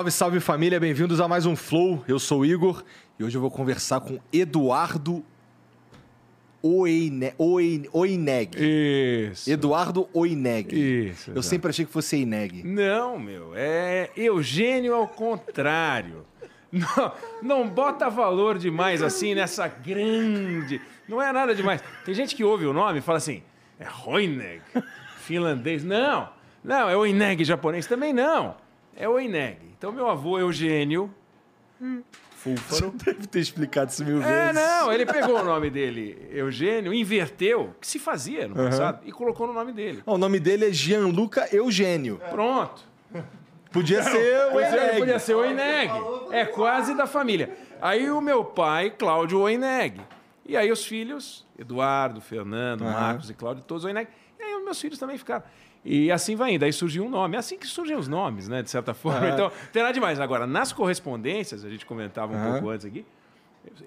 Salve, salve família, bem-vindos a mais um Flow. Eu sou o Igor e hoje eu vou conversar com Eduardo Oine... Oine... Oineg. Isso. Eduardo Oineg. Isso. Eu exato. sempre achei que fosse Eineg. Não, meu, é Eugênio ao contrário. Não, não bota valor demais assim nessa grande. Não é nada demais. Tem gente que ouve o nome e fala assim: é Roineg, finlandês. Não, não, é Oineg japonês também não. É Oineg. Então, meu avô Eugênio. Fúlfaro. Deve ter explicado isso mil É, vezes. não, ele pegou o nome dele, Eugênio, inverteu, que se fazia no passado, e colocou no nome dele. O nome dele é Gianluca Eugênio. Pronto. Podia ser o Pois é, podia ser o Oineg. É quase da família. Aí o meu pai, Cláudio Oineg. E aí os filhos, Eduardo, Fernando, Aham. Marcos e Cláudio, todos Oineg. E aí os meus filhos também ficaram. E assim vai indo. Aí surgiu um nome. É assim que surgem os nomes, né? De certa forma. Aham. Então, tem nada demais. Agora, nas correspondências, a gente comentava um Aham. pouco antes aqui,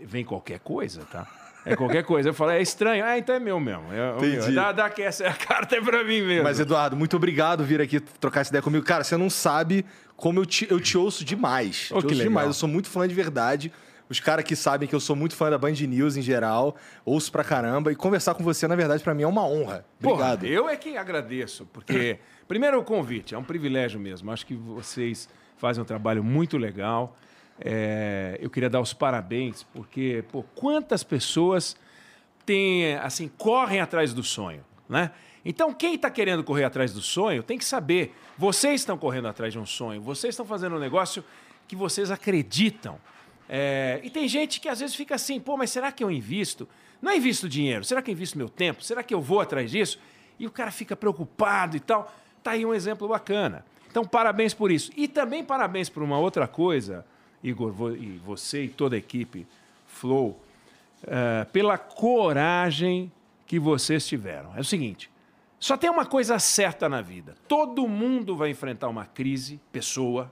vem qualquer coisa, tá? É qualquer coisa. Eu falo, é estranho. Ah, então é meu mesmo. É Entendi. meu. Dá, dá que essa a carta é pra mim mesmo. Mas, Eduardo, muito obrigado por vir aqui trocar essa ideia comigo. Cara, você não sabe como eu te, eu te ouço demais. Oh, te que ouço legal. demais. Eu sou muito fã de verdade. Os caras que sabem que eu sou muito fã da Band News em geral, ouço pra caramba. E conversar com você, na verdade, pra mim é uma honra. Porra, Obrigado. eu é que agradeço, porque, primeiro, o convite, é um privilégio mesmo. Acho que vocês fazem um trabalho muito legal. É, eu queria dar os parabéns, porque, pô, quantas pessoas têm, assim, correm atrás do sonho, né? Então, quem está querendo correr atrás do sonho tem que saber. Vocês estão correndo atrás de um sonho, vocês estão fazendo um negócio que vocês acreditam. É, e tem gente que às vezes fica assim, pô, mas será que eu invisto? Não é invisto dinheiro, será que eu invisto meu tempo? Será que eu vou atrás disso? E o cara fica preocupado e tal. Tá aí um exemplo bacana. Então, parabéns por isso. E também parabéns por uma outra coisa, Igor, e você e toda a equipe Flow, eh, pela coragem que vocês tiveram. É o seguinte: só tem uma coisa certa na vida. Todo mundo vai enfrentar uma crise, pessoa,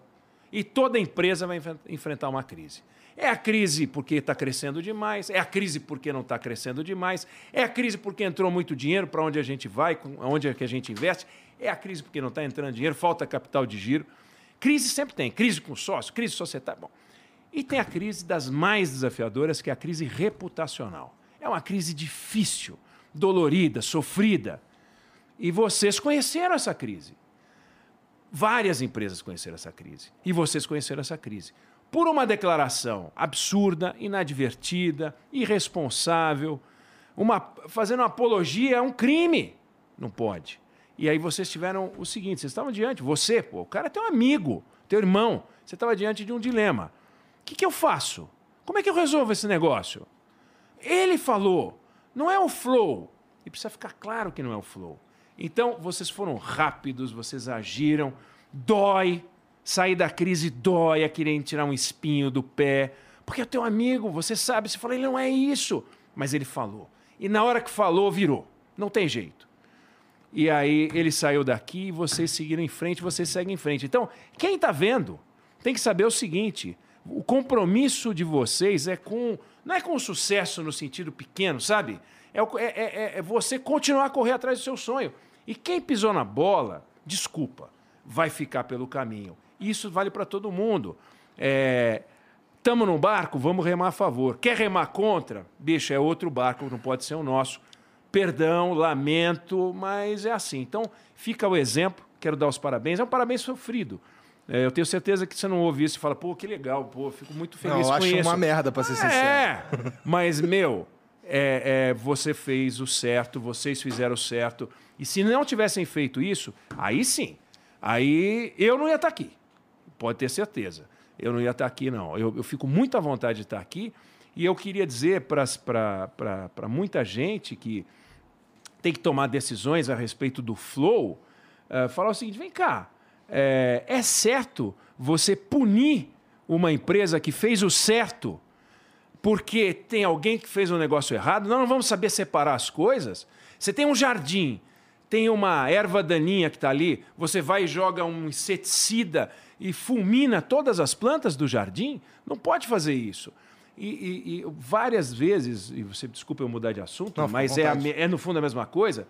e toda empresa vai enfren- enfrentar uma crise. É a crise porque está crescendo demais, é a crise porque não está crescendo demais, é a crise porque entrou muito dinheiro para onde a gente vai, onde é que a gente investe, é a crise porque não está entrando dinheiro, falta capital de giro. Crise sempre tem, crise com sócio, crise societária. Bom, e tem a crise das mais desafiadoras, que é a crise reputacional. É uma crise difícil, dolorida, sofrida. E vocês conheceram essa crise. Várias empresas conheceram essa crise. E vocês conheceram essa crise. Por uma declaração absurda, inadvertida, irresponsável, uma, fazendo uma apologia a um crime. Não pode. E aí vocês tiveram o seguinte: vocês estavam diante, você, pô, o cara é teu amigo, teu irmão, você estava diante de um dilema. O que, que eu faço? Como é que eu resolvo esse negócio? Ele falou, não é o flow. E precisa ficar claro que não é o flow. Então, vocês foram rápidos, vocês agiram, dói. Sair da crise dói, é querer tirar um espinho do pé. Porque é teu amigo, você sabe, você fala, ele não é isso. Mas ele falou. E na hora que falou, virou. Não tem jeito. E aí ele saiu daqui e vocês seguiram em frente, vocês seguem em frente. Então, quem está vendo tem que saber o seguinte: o compromisso de vocês é com. Não é com sucesso no sentido pequeno, sabe? É, o- é- é- é você continuar a correr atrás do seu sonho. E quem pisou na bola, desculpa, vai ficar pelo caminho. Isso vale para todo mundo. É, Tamo num barco, vamos remar a favor. Quer remar contra? Bicho, é outro barco, não pode ser o nosso. Perdão, lamento, mas é assim. Então, fica o exemplo, quero dar os parabéns. É um parabéns sofrido. É, eu tenho certeza que você não ouve isso e fala, pô, que legal, pô, fico muito Não, feliz eu com acho isso. uma merda, pra ser sincero. É, mas, meu, é, é, você fez o certo, vocês fizeram o certo. E se não tivessem feito isso, aí sim. Aí eu não ia estar aqui. Pode ter certeza. Eu não ia estar aqui, não. Eu, eu fico muito à vontade de estar aqui. E eu queria dizer para muita gente que tem que tomar decisões a respeito do flow, eh, falar o seguinte: vem cá, é, é certo você punir uma empresa que fez o certo porque tem alguém que fez um negócio errado? Nós não vamos saber separar as coisas? Você tem um jardim, tem uma erva daninha que está ali, você vai e joga um inseticida e fulmina todas as plantas do jardim? Não pode fazer isso. E, e- e várias vezes, e você desculpa eu mudar de assunto, Não, mas é, a é no fundo a mesma coisa.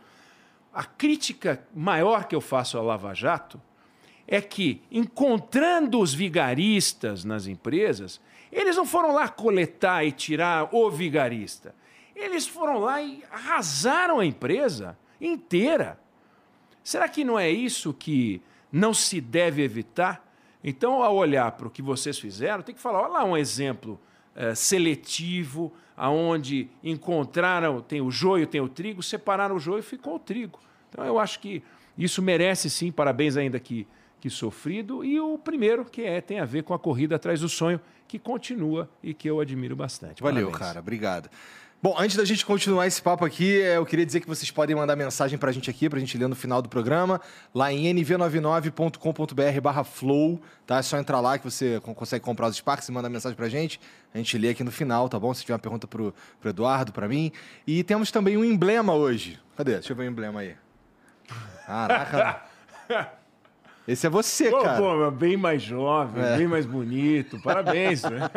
A crítica maior que eu faço à Lava Jato é que, encontrando os vigaristas nas empresas, eles não foram lá coletar e tirar o vigarista. Eles foram lá e arrasaram a empresa inteira. Será que não é isso que não se deve evitar? Então, ao olhar para o que vocês fizeram, tem que falar: olha lá um exemplo é, seletivo, aonde encontraram, tem o joio, tem o trigo, separaram o joio e ficou o trigo. Então, eu acho que isso merece sim parabéns ainda que, que sofrido. E o primeiro, que é, tem a ver com a corrida atrás do sonho, que continua e que eu admiro bastante. Valeu, parabéns. cara. Obrigado. Bom, antes da gente continuar esse papo aqui, é, eu queria dizer que vocês podem mandar mensagem pra gente aqui, pra gente ler no final do programa, lá em nv99.com.br barra flow, tá? É só entrar lá que você consegue comprar os Sparks e mandar mensagem pra gente. A gente lê aqui no final, tá bom? Se tiver uma pergunta pro, pro Eduardo, pra mim. E temos também um emblema hoje. Cadê? Deixa eu ver o emblema aí. Caraca. Esse é você, pô, cara. Pô, bem mais jovem, é. bem mais bonito. Parabéns. Né?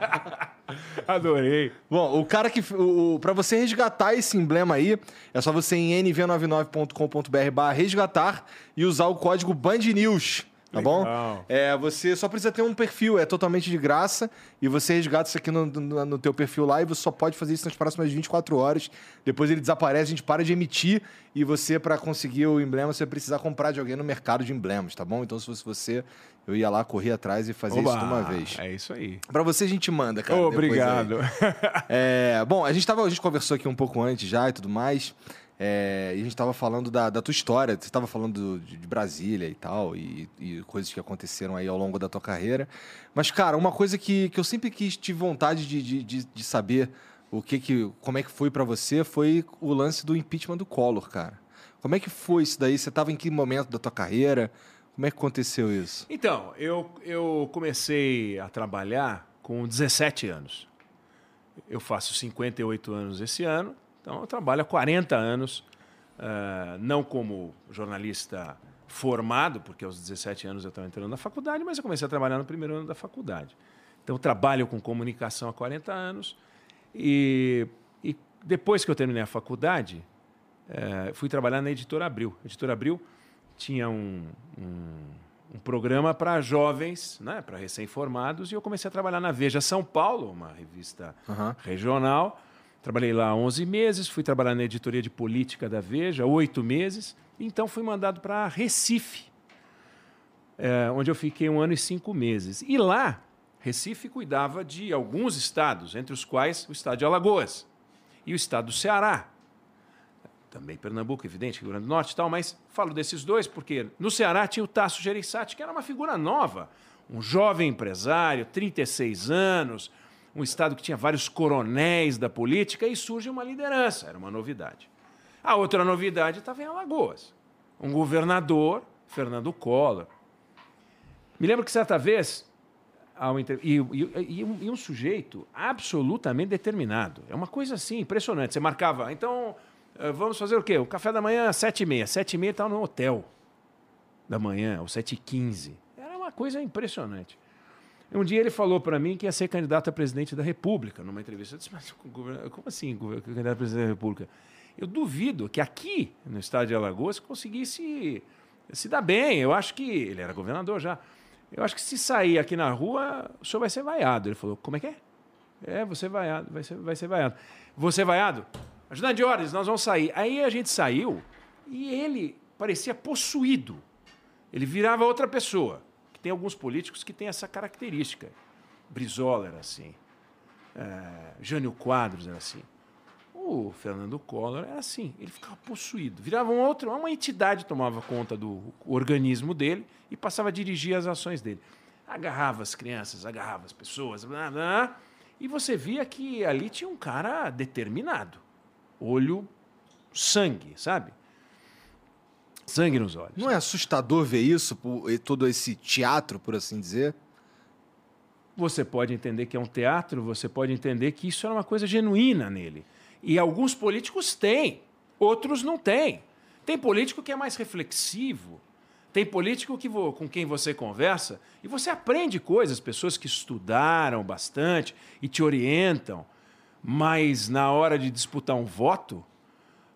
Adorei. Bom, o cara que. O, para você resgatar esse emblema aí, é só você ir em nv99.com.br resgatar e usar o código BandNews. Tá Legal. bom? É, você só precisa ter um perfil, é totalmente de graça. E você resgata isso aqui no, no, no, teu perfil lá e você só pode fazer isso nas próximas 24 horas. Depois ele desaparece, a gente para de emitir. E você, para conseguir o emblema, você vai precisar comprar de alguém no mercado de emblemas, tá bom? Então, se fosse você, eu ia lá, correr atrás e fazer Oba, isso de uma vez. É isso aí. Para você, a gente manda, cara. Obrigado. é, bom, a gente, tava, a gente conversou aqui um pouco antes já e tudo mais. É, e a gente estava falando da, da, tua história, você estava falando de, de, Brasília e tal, e, e, coisas que aconteceram aí ao longo da tua carreira. Mas, cara, uma coisa que, que eu sempre quis, tive vontade de, de, de saber o que que, como é que foi para você foi o lance do impeachment do Collor, cara. Como é que foi isso daí? Você estava em que momento da tua carreira? Como é que aconteceu isso? Então, eu, eu comecei a trabalhar com 17 anos. Eu faço 58 anos esse ano então, eu trabalho há 40 anos, uh, não como jornalista formado, porque aos 17 anos eu estava entrando na faculdade, mas eu comecei a trabalhar no primeiro ano da faculdade. Então, trabalho com comunicação há 40 anos e, e depois que eu terminei a faculdade, uh, fui trabalhar na Editora Abril. A Editora Abril tinha um, um, um programa para jovens, né, para recém-formados, e eu comecei a trabalhar na Veja São Paulo, uma revista uhum. regional, Trabalhei lá 11 meses, fui trabalhar na editoria de política da Veja, oito meses. Então fui mandado para Recife, é, onde eu fiquei um ano e cinco meses. E lá, Recife cuidava de alguns estados, entre os quais o estado de Alagoas e o estado do Ceará. Também Pernambuco, evidente, Rio Grande do Norte e tal, mas falo desses dois porque no Ceará tinha o Tasso Gereissati, que era uma figura nova, um jovem empresário, 36 anos, um estado que tinha vários coronéis da política e surge uma liderança, era uma novidade. A outra novidade estava em Alagoas. Um governador, Fernando Collor. Me lembro que certa vez, e, e, e, um, e, um, sujeito absolutamente determinado. É uma coisa assim, impressionante. Você marcava, então, eh, vamos fazer o quê? O café da manhã às sete e meia. Sete e meia estava no hotel da manhã, ou sete e quinze. Era uma coisa impressionante. Um dia ele falou para mim que ia ser candidato a presidente da República, numa entrevista. Eu disse, mas como assim, candidato a presidente da República? Eu duvido que aqui, no estado de Alagoas, conseguisse se dar bem. Eu acho que. Ele era governador já. Eu acho que se sair aqui na rua, o senhor vai ser vaiado. Ele falou: como é que é? É, você vaiado, vai ser, vai ser vaiado. Você vaiado? Ajudante de ordens, nós vamos sair. Aí a gente saiu e ele parecia possuído. Ele virava outra pessoa. Tem alguns políticos que têm essa característica. Brizola era assim. É, Jânio Quadros era assim. O Fernando Collor era assim, ele ficava possuído. Virava um outro, uma entidade tomava conta do organismo dele e passava a dirigir as ações dele. Agarrava as crianças, agarrava as pessoas, blá, blá, e você via que ali tinha um cara determinado. Olho, sangue, sabe? Sangue nos olhos. Não é assustador ver isso, todo esse teatro, por assim dizer? Você pode entender que é um teatro, você pode entender que isso era uma coisa genuína nele. E alguns políticos têm, outros não têm. Tem político que é mais reflexivo, tem político que com quem você conversa e você aprende coisas, pessoas que estudaram bastante e te orientam, mas na hora de disputar um voto,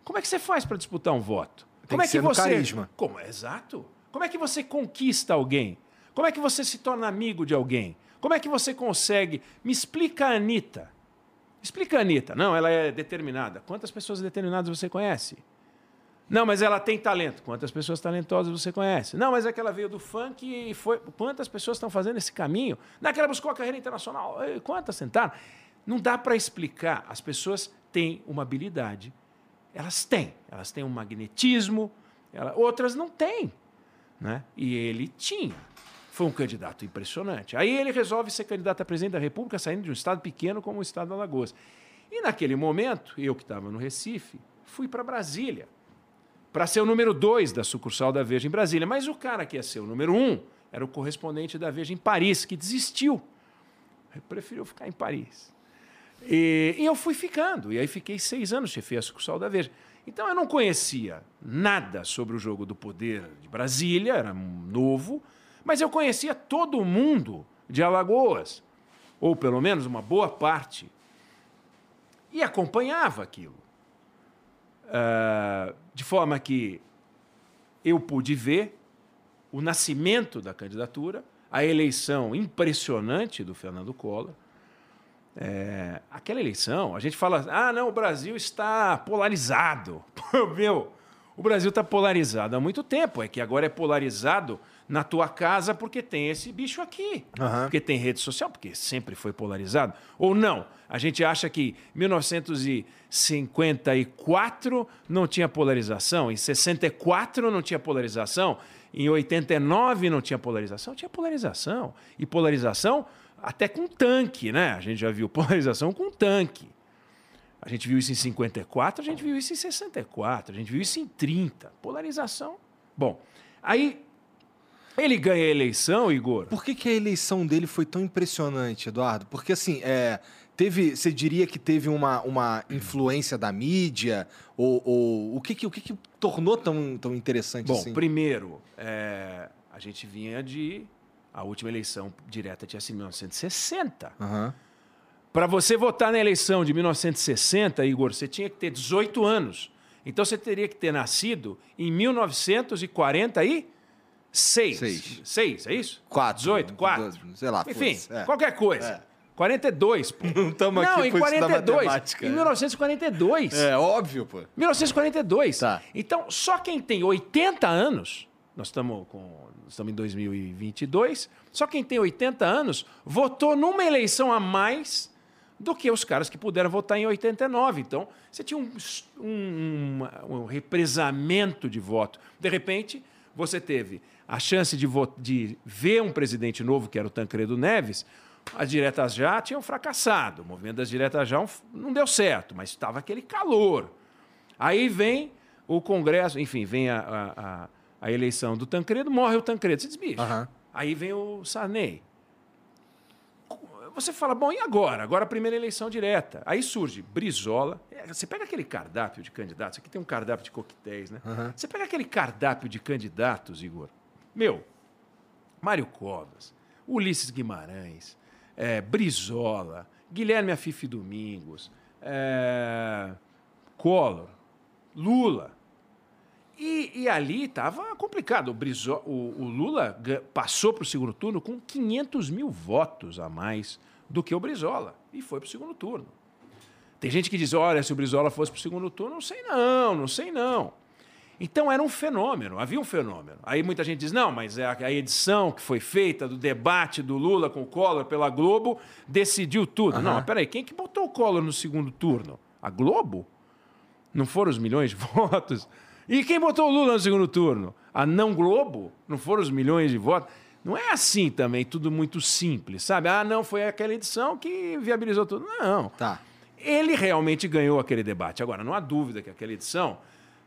como é que você faz para disputar um voto? Tem Como que é que você. Carisma. Como? Exato. Como é que você conquista alguém? Como é que você se torna amigo de alguém? Como é que você consegue? Me explica a Anitta. Explica a Anitta. Não, ela é determinada. Quantas pessoas determinadas você conhece? Não, mas ela tem talento. Quantas pessoas talentosas você conhece? Não, mas é que ela veio do funk e foi. Quantas pessoas estão fazendo esse caminho? Não é que ela buscou a carreira internacional. Quantas tentaram? Não dá para explicar. As pessoas têm uma habilidade. Elas têm. Elas têm um magnetismo. Ela... Outras não têm. Né? E ele tinha. Foi um candidato impressionante. Aí ele resolve ser candidato a presidente da República, saindo de um estado pequeno como o estado de Alagoas. E naquele momento, eu que estava no Recife, fui para Brasília para ser o número dois da sucursal da Veja em Brasília. Mas o cara que ia ser o número um era o correspondente da Veja em Paris, que desistiu. Ele preferiu ficar em Paris. E, e eu fui ficando. E aí fiquei seis anos, chefei a sucursal da Veja. Então eu não conhecia nada sobre o jogo do poder de Brasília, era novo, mas eu conhecia todo mundo de Alagoas, ou pelo menos uma boa parte, e acompanhava aquilo. Uh, de forma que eu pude ver o nascimento da candidatura, a eleição impressionante do Fernando Collor. É, aquela eleição, a gente fala, ah, não, o Brasil está polarizado. Meu, o Brasil está polarizado há muito tempo, é que agora é polarizado na tua casa porque tem esse bicho aqui. Uhum. Porque tem rede social, porque sempre foi polarizado. Ou não? A gente acha que 1954 não tinha polarização, em 64 não tinha polarização, em 89 não tinha polarização, tinha polarização. E polarização até com tanque, né? A gente já viu polarização com tanque. A gente viu isso em 54, a gente viu isso em 64, a gente viu isso em 30. Polarização. Bom, aí ele ganha a eleição, Igor. Por que, que a eleição dele foi tão impressionante, Eduardo? Porque assim, é, teve, você diria que teve uma, uma influência da mídia? Ou, ou o, que, que, o que, que tornou tão, tão interessante Bom, assim? Bom, primeiro, é, a gente vinha de. A última eleição direta tinha sido em 1960. Uhum. Para você votar na eleição de 1960, Igor, você tinha que ter 18 anos. Então você teria que ter nascido em 1940 e Seis. Seis. É isso? Quatro. 18, quatro. sei lá. Enfim, é. qualquer coisa. É. 42, pô. Não estamos aqui Não, em 42. Em 1942. É, óbvio, pô. 1942. Tá. Então, só quem tem 80 anos, nós estamos com estamos em 2022, só quem tem 80 anos votou numa eleição a mais do que os caras que puderam votar em 89. Então, você tinha um, um, um represamento de voto. De repente, você teve a chance de, de ver um presidente novo, que era o Tancredo Neves, as diretas já tinham fracassado. O movimento das diretas já não deu certo, mas estava aquele calor. Aí vem o Congresso, enfim, vem a, a, a eleição do Tancredo, morre o Tancredo. Você diz, bicho. Uhum. Aí vem o Sarney. Você fala, bom, e agora? Agora a primeira eleição direta. Aí surge Brizola. É, você pega aquele cardápio de candidatos, aqui tem um cardápio de coquetéis, né? Uhum. Você pega aquele cardápio de candidatos, Igor, meu, Mário Covas, Ulisses Guimarães, é, Brizola, Guilherme Afife Domingos, é, Collor, Lula. E, e ali estava complicado. O, Brizo, o, o Lula passou para o segundo turno com 500 mil votos a mais do que o Brizola e foi para o segundo turno. Tem gente que diz: olha, se o Brizola fosse para o segundo turno, não sei não, não sei não. Então era um fenômeno, havia um fenômeno. Aí muita gente diz: não, mas é a edição que foi feita do debate do Lula com o Collor pela Globo decidiu tudo. Uhum. Não, mas peraí, quem que botou o Collor no segundo turno? A Globo? Não foram os milhões de votos? E quem botou o Lula no segundo turno? A não Globo? Não foram os milhões de votos? Não é assim também, tudo muito simples, sabe? Ah, não, foi aquela edição que viabilizou tudo. Não. Tá. Ele realmente ganhou aquele debate. Agora, não há dúvida que aquela edição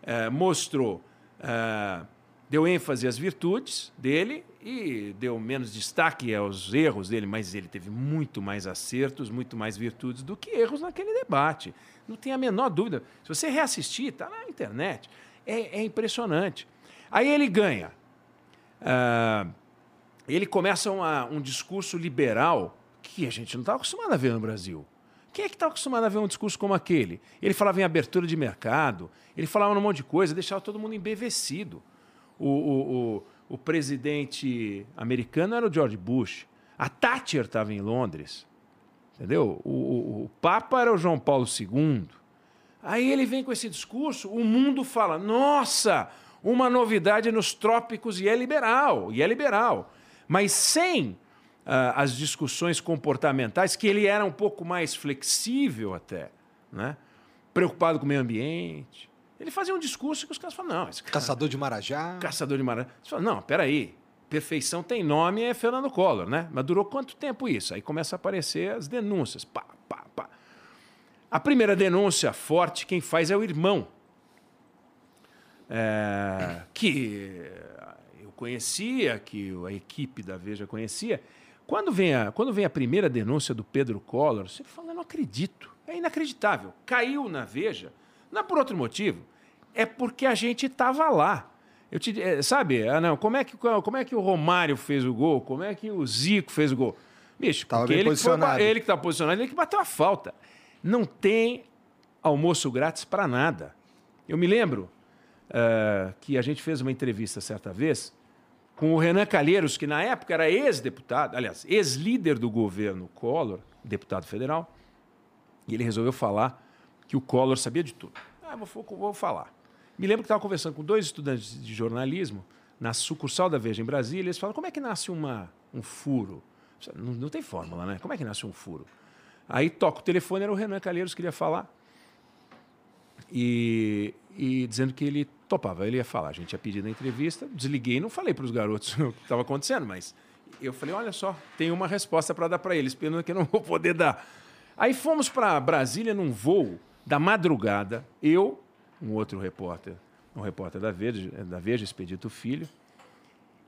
é, mostrou, é, deu ênfase às virtudes dele e deu menos destaque aos erros dele, mas ele teve muito mais acertos, muito mais virtudes do que erros naquele debate. Não tem a menor dúvida. Se você reassistir, está na internet. É, é, impressionante. Aí ele ganha. Uh, ele começa uma, um discurso liberal que a gente não está acostumado a ver no Brasil. Quem é que está acostumado a ver um discurso como aquele? Ele falava em abertura de mercado, ele falava um monte de coisa, deixava todo mundo embevecido. O, o, o, o presidente americano era o George Bush. A Thatcher estava em Londres. Entendeu? O, o, o, Papa era o João Paulo II. Aí ele vem com esse discurso, o mundo fala: nossa, uma novidade nos trópicos e é liberal, e é liberal. Mas sem uh, as discussões comportamentais, que ele era um pouco mais flexível até, né? preocupado com o meio ambiente. Ele fazia um discurso que os caras falam: não, esse cara, Caçador de Marajá. Caçador de Marajá. Você fala, não, peraí. Perfeição tem nome, é Fernando Collor, né? Mas durou quanto tempo isso? Aí começa a aparecer as denúncias. Pá, pá, pá. A primeira denúncia forte, quem faz é o irmão. É, que eu conhecia, que a equipe da Veja conhecia. Quando vem a, quando vem a primeira denúncia do Pedro Collor, você fala, eu não acredito. É inacreditável. Caiu na Veja, não é por outro motivo. É porque a gente estava lá. Eu te, é, sabe, ah, não, como é, que, como é que o Romário fez o gol? Como é que o Zico fez o gol? Bicho, Tava porque ele, posicionado. Foi, ele que está posicionado, ele que bateu a falta. Não tem almoço grátis para nada. Eu me lembro uh, que a gente fez uma entrevista certa vez com o Renan Calheiros, que na época era ex-deputado, aliás, ex-líder do governo Collor, deputado federal, e ele resolveu falar que o Collor sabia de tudo. Ah, vou, vou falar. Me lembro que estava conversando com dois estudantes de jornalismo na sucursal da Veja em Brasília. Eles falam: como é que nasce uma, um furo? Não, não tem fórmula, né? Como é que nasce um furo? Aí toca o telefone, era o Renan Calheiros que queria falar. E, e dizendo que ele topava, ele ia falar. A gente tinha pedido a entrevista, desliguei, não falei para os garotos o que estava acontecendo, mas eu falei: olha só, tem uma resposta para dar para eles, pena que eu não vou poder dar. Aí fomos para Brasília num voo da madrugada, eu, um outro repórter, um repórter da Veja, da Veja Expedito Filho,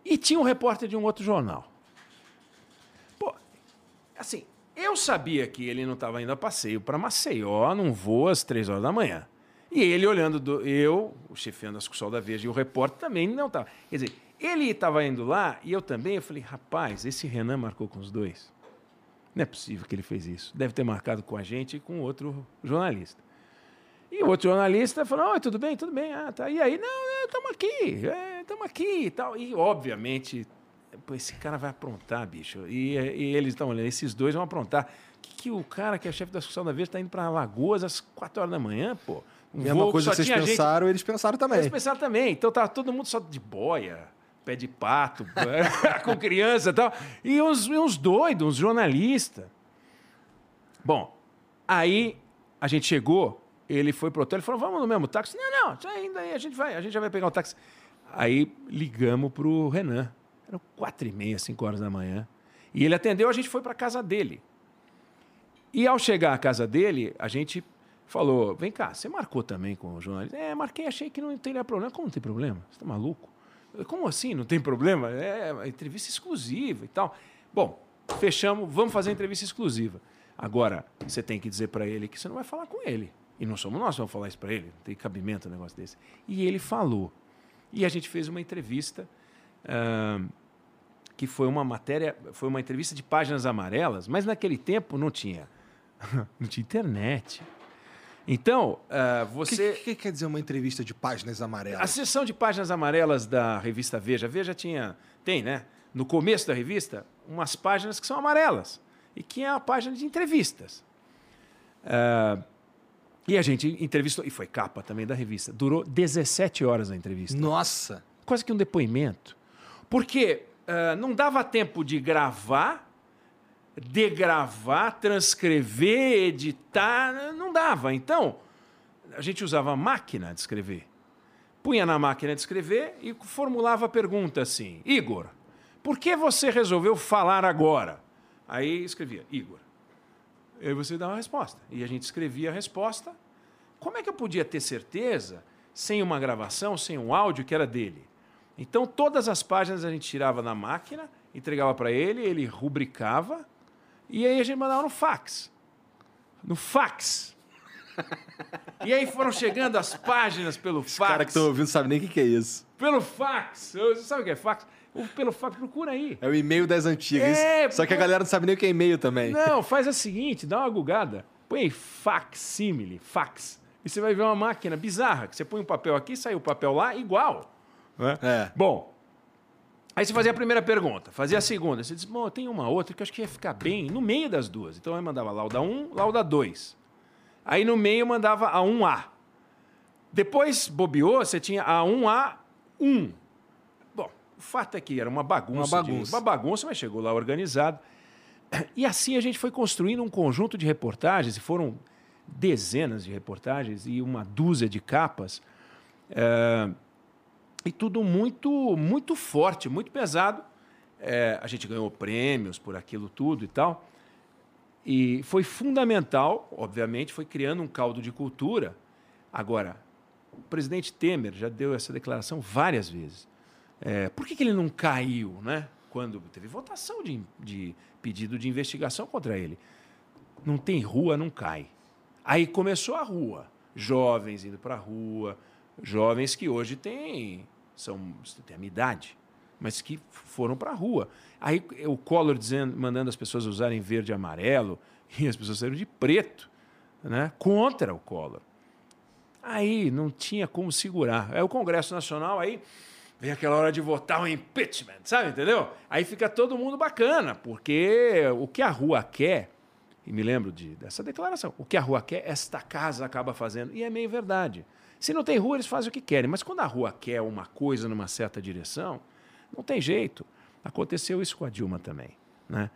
e tinha um repórter de um outro jornal. Pô, assim, eu sabia que ele não estava indo a passeio para Maceió num voo às três horas da manhã. E ele olhando, do, eu, o chefiando a sucursal da Veja e o repórter também não estava. Quer dizer, ele estava indo lá e eu também. Eu falei, rapaz, esse Renan marcou com os dois. Não é possível que ele fez isso. Deve ter marcado com a gente e com outro jornalista. E o outro jornalista falou: Oi, tudo bem, tudo bem. Ah, tá. E aí, não, estamos aqui, estamos aqui e tal. E, obviamente, pô, esse cara vai aprontar, bicho. E, e eles estão olhando, esses dois vão aprontar. Que, que o cara que é chefe da discussão da vez está indo para Lagoas às 4 horas da manhã, pô? Um Mesma coisa que vocês pensaram, gente... eles pensaram também. Eles pensaram também. Então tá todo mundo só de boia, pé de pato, com criança e tal. E uns, uns doidos, uns jornalistas. Bom, aí a gente chegou ele foi pro hotel, ele falou, vamos no mesmo táxi? Não, não, ainda aí a gente vai, a gente já vai pegar o táxi. Aí ligamos pro Renan. Eram quatro e meia, cinco horas da manhã. E ele atendeu, a gente foi para casa dele. E ao chegar à casa dele, a gente falou: vem cá, você marcou também com o jornalista? É, marquei, achei que não teria problema. Como não tem problema? Você está maluco? Como assim não tem problema? É entrevista exclusiva e tal. Bom, fechamos, vamos fazer a entrevista exclusiva. Agora, você tem que dizer para ele que você não vai falar com ele. E não somos nós que vamos falar isso para ele, não tem cabimento um negócio desse. E ele falou. E a gente fez uma entrevista, uh, que foi uma matéria, foi uma entrevista de páginas amarelas, mas naquele tempo não tinha, não tinha internet. Então, uh, você. O que, que, quer dizer uma entrevista de páginas amarelas? A sessão de páginas amarelas da revista Veja. Veja tinha. Tem, né? No começo da revista, umas páginas que são amarelas. E que é a página de entrevistas. Uh, e a gente entrevistou, e foi capa também da revista. Durou 17 horas a entrevista. Nossa! Quase que um depoimento. Porque uh, não dava tempo de gravar, degravar, transcrever, editar, não dava. Então, a gente usava máquina de escrever. Punha na máquina de escrever e formulava a pergunta assim: Igor, por que você resolveu falar agora? Aí escrevia: Igor, aí você dá uma resposta. E a gente escrevia a resposta. Como é que eu podia ter certeza, sem uma gravação, sem um áudio, que era dele? Então, todas as páginas a gente tirava na máquina, entregava para ele, ele rubricava, e aí a gente mandava no fax. No fax. E aí foram chegando as páginas pelo fax. Os cara que estão ouvindo sabe nem o que, que é isso. Pelo fax. Você sabe o que é fax? pelo fax, procura aí. É o e-mail das antigas. É, Só que a galera não sabe nem o que é e-mail também. Não, faz a seguinte, dá uma gugada. Põe aí facsímile, fax. E você vai ver uma máquina bizarra, que você põe um papel aqui, sai o papel lá, igual. Né? É. Bom, Aí você fazia a primeira pergunta, fazia a segunda. Você disse, bom, tem uma outra que eu acho que ia ficar bem no meio das duas. Então eu mandava lauda 1, lauda 2. Aí no meio mandava a 1A. Depois bobeou, você tinha a 1A1. Bom, o fato é que era uma bagunça. Uma bagunça. De, uma bagunça, mas chegou lá organizado. E assim a gente foi construindo um conjunto de reportagens, e foram dezenas de reportagens e uma dúzia de capas. É, e tudo muito, muito forte, muito pesado. É, a gente ganhou prêmios por aquilo tudo e tal. E foi fundamental, obviamente, foi criando um caldo de cultura. Agora, o presidente Temer já deu essa declaração várias vezes. É, por que, que ele não caiu, né? Quando teve votação de, de pedido de investigação contra ele. Não tem rua, não cai. Aí começou a rua. Jovens indo para a rua, jovens que hoje têm, são, têm a minha idade, mas que foram para a rua. Aí o Collor dizendo, mandando as pessoas usarem verde e amarelo, e as pessoas saíram de preto, né? contra o Collor. Aí não tinha como segurar. Aí o Congresso Nacional, aí vem aquela hora de votar o impeachment, sabe, entendeu? Aí fica todo mundo bacana, porque o que a rua quer, e me lembro de, dessa declaração, o que a rua quer, esta casa acaba fazendo. E é meio verdade. Se não tem rua, eles fazem o que querem. Mas quando a rua quer uma coisa numa certa direção, não tem jeito. Aconteceu isso com a Dilma também. Né?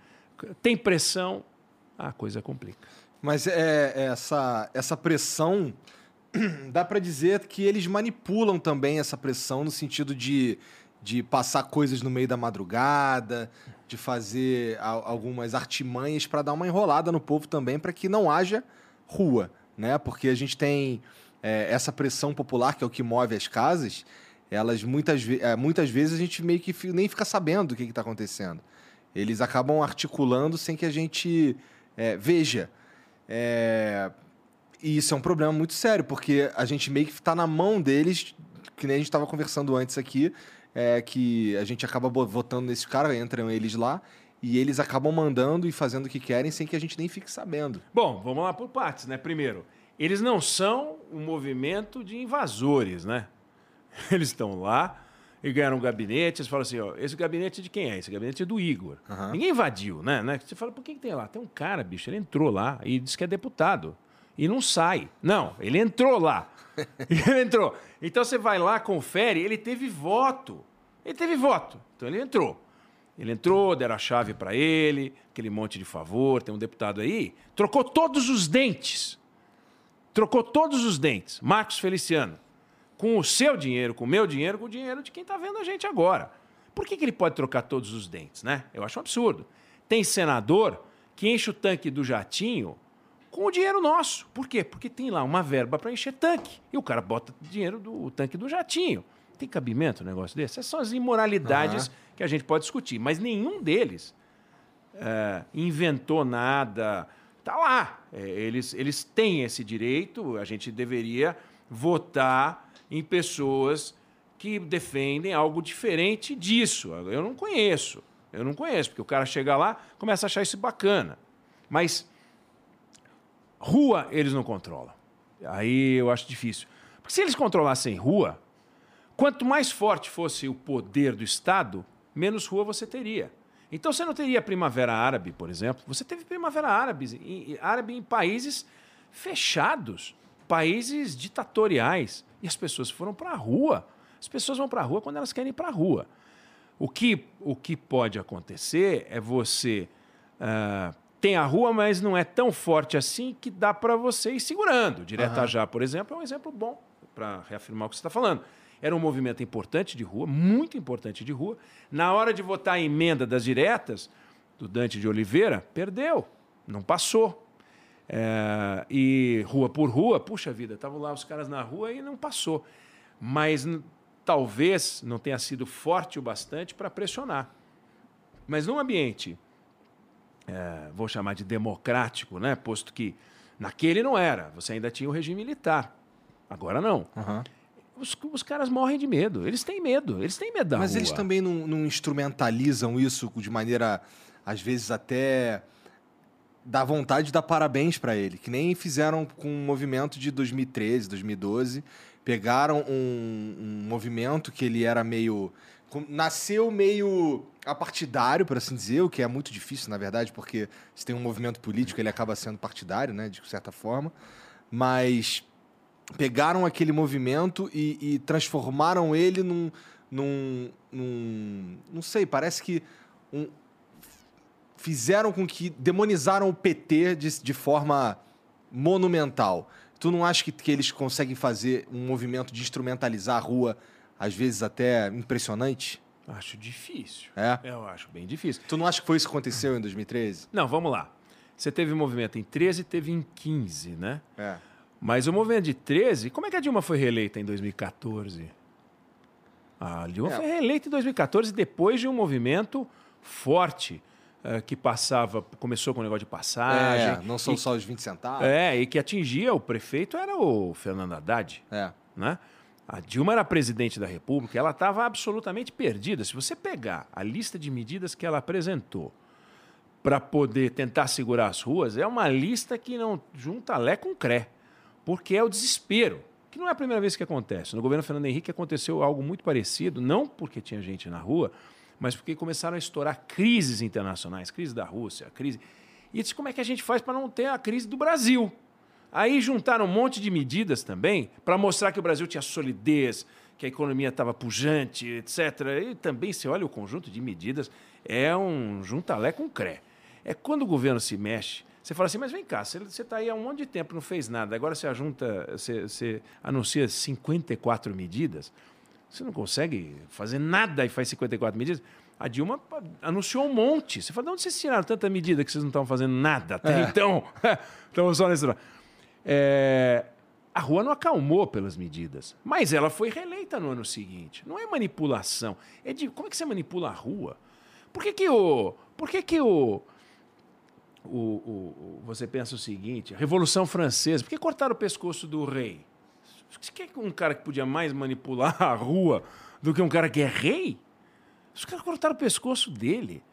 Tem pressão, a coisa complica. Mas é, é essa, essa pressão dá para dizer que eles manipulam também essa pressão no sentido de, de passar coisas no meio da madrugada, de fazer algumas artimanhas para dar uma enrolada no povo também, para que não haja rua, né? Porque a gente tem é, essa pressão popular, que é o que move as casas, elas muitas, é, muitas vezes a gente meio que nem fica sabendo o que está acontecendo. Eles acabam articulando sem que a gente é, veja. É, e isso é um problema muito sério, porque a gente meio que está na mão deles, que nem a gente estava conversando antes aqui, é, que a gente acaba votando nesse cara, entram eles lá, e eles acabam mandando e fazendo o que querem sem que a gente nem fique sabendo. Bom, vamos lá por partes, né? Primeiro, eles não são um movimento de invasores, né? Eles estão lá e ganharam um gabinete, eles falam assim, ó, esse gabinete de quem é? Esse gabinete é do Igor. Uhum. Ninguém invadiu, né? né? Você fala, por que, que tem lá? Tem um cara, bicho, ele entrou lá e disse que é deputado e não sai. Não, ele entrou lá. ele entrou. Então você vai lá, confere, ele teve voto. Ele teve voto. Então ele entrou. Ele entrou, deram a chave para ele, aquele monte de favor, tem um deputado aí, trocou todos os dentes. Trocou todos os dentes. Marcos Feliciano. Com o seu dinheiro, com o meu dinheiro, com o dinheiro de quem está vendo a gente agora. Por que, que ele pode trocar todos os dentes, né? Eu acho um absurdo. Tem senador que enche o tanque do jatinho com o dinheiro nosso. Por quê? Porque tem lá uma verba para encher tanque. E o cara bota dinheiro do tanque do jatinho. Tem cabimento um negócio desse? Essas são as imoralidades uhum. que a gente pode discutir. Mas nenhum deles é, inventou nada. Está lá. É, eles, eles têm esse direito. A gente deveria votar em pessoas que defendem algo diferente disso. Eu não conheço. Eu não conheço, porque o cara chega lá começa a achar isso bacana. Mas Rua, eles não controlam. Aí eu acho difícil. Porque se eles controlassem rua, quanto mais forte fosse o poder do Estado, menos rua você teria. Então você não teria primavera árabe, por exemplo. Você teve primavera árabe em, árabe em países fechados, países ditatoriais. E as pessoas foram para a rua. As pessoas vão para a rua quando elas querem ir para a rua. O que, o que pode acontecer é você uh, tem a rua, mas não é tão forte assim que dá para você ir segurando. Direta uhum. já, por exemplo, é um exemplo bom para reafirmar o que você está falando. Era um movimento importante de rua, muito importante de rua. Na hora de votar a emenda das diretas, do Dante de Oliveira, perdeu, não passou. É, e rua por rua, puxa vida, estavam lá os caras na rua e não passou. Mas talvez não tenha sido forte o bastante para pressionar. Mas num ambiente é, vou chamar de democrático, né? posto que naquele não era, você ainda tinha o regime militar. Agora não. Uhum. Os, os, caras morrem de medo. Eles têm medo. Eles têm medo da Mas rua. eles também não, não, instrumentalizam isso de maneira, às vezes, até dá vontade de dar parabéns para ele. Que nem fizeram com o movimento de 2013, 2012. Pegaram um, um movimento que ele era meio nasceu meio apartidário, por assim dizer, o que é muito difícil, na verdade, porque se tem um movimento político, ele acaba sendo partidário, né, de certa forma. Mas pegaram aquele movimento e, e transformaram ele num, num, num, Não sei, parece que. Um, fizeram com que. demonizaram o PT de, de forma monumental. Tu não acha que, que eles conseguem fazer um movimento de instrumentalizar a rua, às vezes até impressionante? Acho difícil. É? Eu acho bem difícil. Tu não acha que foi isso que aconteceu em 2013? Não, vamos lá. Você teve movimento em 13 e teve em 15, né? É. Mas o movimento de 13, como é que a Dilma foi reeleita em 2014? A Dilma é. foi reeleita em 2014 depois de um movimento forte. Uh, que passava, começou com o negócio de passagem. É, não são e, só os 20 centavos. É, e que atingia o prefeito era o Fernando Haddad. É. Né? A Dilma era presidente da República, ela estava absolutamente perdida. Se você pegar a lista de medidas que ela apresentou para poder tentar segurar as ruas, é uma lista que não junta Lé com Cré porque é o desespero, que não é a primeira vez que acontece. No governo Fernando Henrique aconteceu algo muito parecido, não porque tinha gente na rua, mas porque começaram a estourar crises internacionais, crise da Rússia, crise. E disse como é que a gente faz para não ter a crise do Brasil? Aí juntaram um monte de medidas também para mostrar que o Brasil tinha solidez, que a economia estava pujante, etc. E também, se olha o conjunto de medidas, é um juntalé com cré. É quando o governo se mexe, você fala assim, mas vem cá, você está aí há um monte de tempo, não fez nada, agora você junta, você, você anuncia 54 medidas, você não consegue fazer nada e faz 54 medidas. A Dilma anunciou um monte. Você fala, de onde vocês tiraram tanta medida que vocês não estão fazendo nada até é. então? Estamos só nesse. É, a rua não acalmou pelas medidas, mas ela foi reeleita no ano seguinte. Não é manipulação. É de como é que você manipula a rua? Por que, que o. Por que, que o o, o, você pensa o seguinte: a Revolução Francesa, por que cortaram o pescoço do rei? Você quer um cara que podia mais manipular a rua do que um cara que é rei? Os caras cortaram o pescoço dele.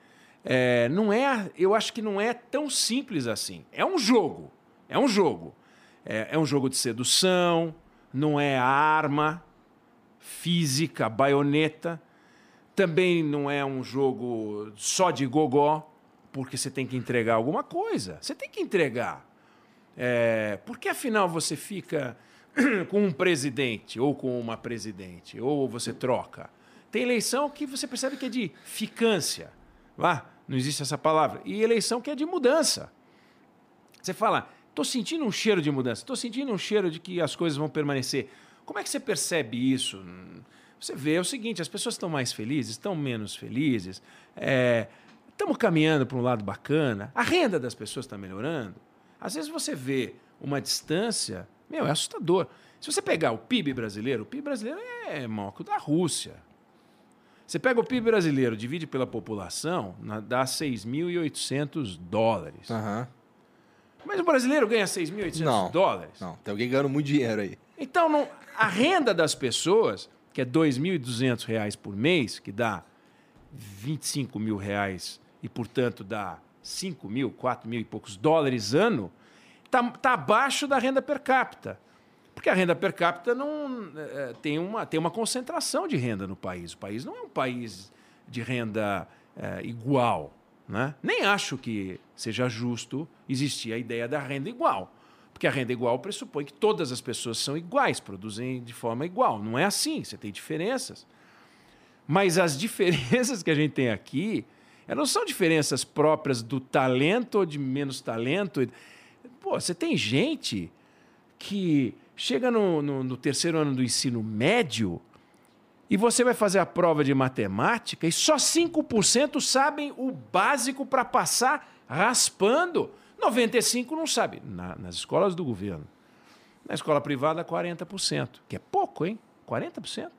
É, não é, eu acho que não é tão simples assim. É um jogo. É um jogo. É, é um jogo de sedução, não é arma física, baioneta. Também não é um jogo só de gogó porque você tem que entregar alguma coisa. Você tem que entregar. É, porque afinal você fica com um presidente ou com uma presidente, ou você troca. Tem eleição que você percebe que é de ficância. Ah, não existe essa palavra. E eleição que é de mudança. Você fala, estou sentindo um cheiro de mudança, estou sentindo um cheiro de que as coisas vão permanecer. Como é que você percebe isso? Você vê o seguinte: as pessoas estão mais felizes, estão menos felizes. É, Estamos caminhando para um lado bacana, a renda das pessoas está melhorando. Às vezes você vê uma distância, meu, é assustador. Se você pegar o PIB brasileiro, o PIB brasileiro é maior que o da Rússia. Você pega o PIB brasileiro, divide pela população, dá 6.800 dólares. Uhum. Mas o brasileiro ganha 6.800 dólares? Não, tem alguém ganhando muito dinheiro aí. Então, não, a renda das pessoas, que é 2.200 reais por mês, que dá 25 mil reais e, portanto, dá 5 mil, 4 mil e poucos dólares ano, está tá abaixo da renda per capita. Porque a renda per capita não é, tem, uma, tem uma concentração de renda no país. O país não é um país de renda é, igual. Né? Nem acho que seja justo existir a ideia da renda igual. Porque a renda igual pressupõe que todas as pessoas são iguais, produzem de forma igual. Não é assim, você tem diferenças. Mas as diferenças que a gente tem aqui não são diferenças próprias do talento ou de menos talento. Pô, você tem gente que chega no, no, no terceiro ano do ensino médio e você vai fazer a prova de matemática e só 5% sabem o básico para passar raspando. 95% não sabe. Na, nas escolas do governo. Na escola privada, 40%. Que é pouco, hein? 40%?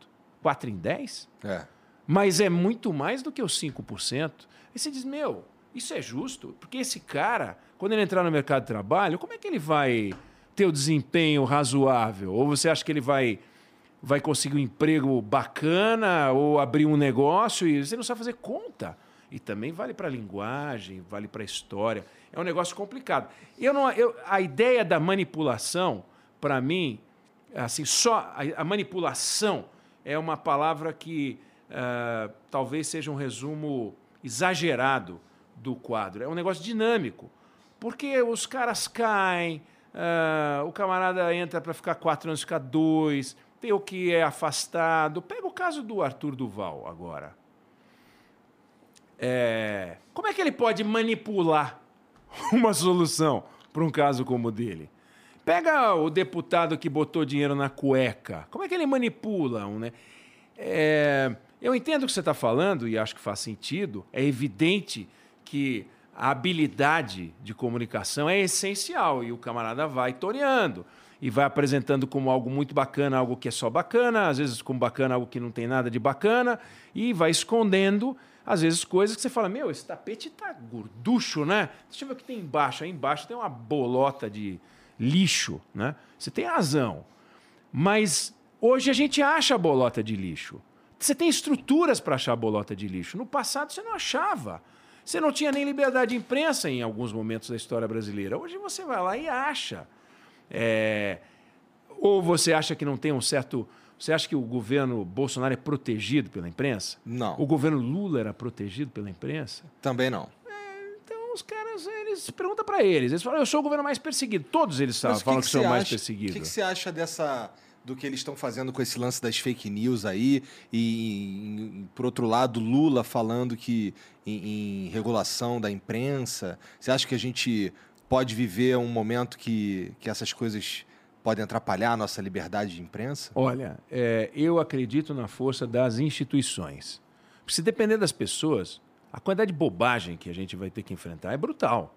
4 em 10? É. Mas é muito mais do que os 5%. Aí você diz, meu, isso é justo? Porque esse cara, quando ele entrar no mercado de trabalho, como é que ele vai ter o desempenho razoável? Ou você acha que ele vai, vai conseguir um emprego bacana ou abrir um negócio e você não sabe fazer conta? E também vale para a linguagem, vale para a história. É um negócio complicado. Eu não, eu, a ideia da manipulação, para mim, assim, só a, a manipulação é uma palavra que uh, talvez seja um resumo exagerado do quadro. É um negócio dinâmico, porque os caras caem, uh, o camarada entra para ficar quatro anos, ficar dois, tem o que é afastado. Pega o caso do Arthur Duval agora. É, como é que ele pode manipular uma solução para um caso como o dele? Pega o deputado que botou dinheiro na cueca. Como é que ele manipula? Um, né? É, eu entendo o que você está falando e acho que faz sentido. É evidente que a habilidade de comunicação é essencial e o camarada vai toreando e vai apresentando como algo muito bacana, algo que é só bacana, às vezes como bacana, algo que não tem nada de bacana, e vai escondendo, às vezes, coisas que você fala: Meu, esse tapete tá gorducho, né? Deixa eu ver o que tem embaixo. Aí embaixo tem uma bolota de lixo, né? Você tem razão. Mas hoje a gente acha a bolota de lixo. Você tem estruturas para achar bolota de lixo. No passado você não achava. Você não tinha nem liberdade de imprensa em alguns momentos da história brasileira. Hoje você vai lá e acha. É... Ou você acha que não tem um certo. Você acha que o governo Bolsonaro é protegido pela imprensa? Não. O governo Lula era protegido pela imprensa? Também não. É, então os caras, eles perguntam para eles. Eles falam, eu sou o governo mais perseguido. Todos eles falam que, que, que são mais perseguidos. O que, que você acha dessa do que eles estão fazendo com esse lance das fake news aí. E, por outro lado, Lula falando que em, em, regulação da imprensa. Você acha que a gente pode viver um momento que, que essas coisas podem atrapalhar a nossa liberdade de imprensa? Olha, é, eu acredito na força das instituições. Se depender das pessoas, a quantidade de bobagem que a gente vai ter que enfrentar é brutal.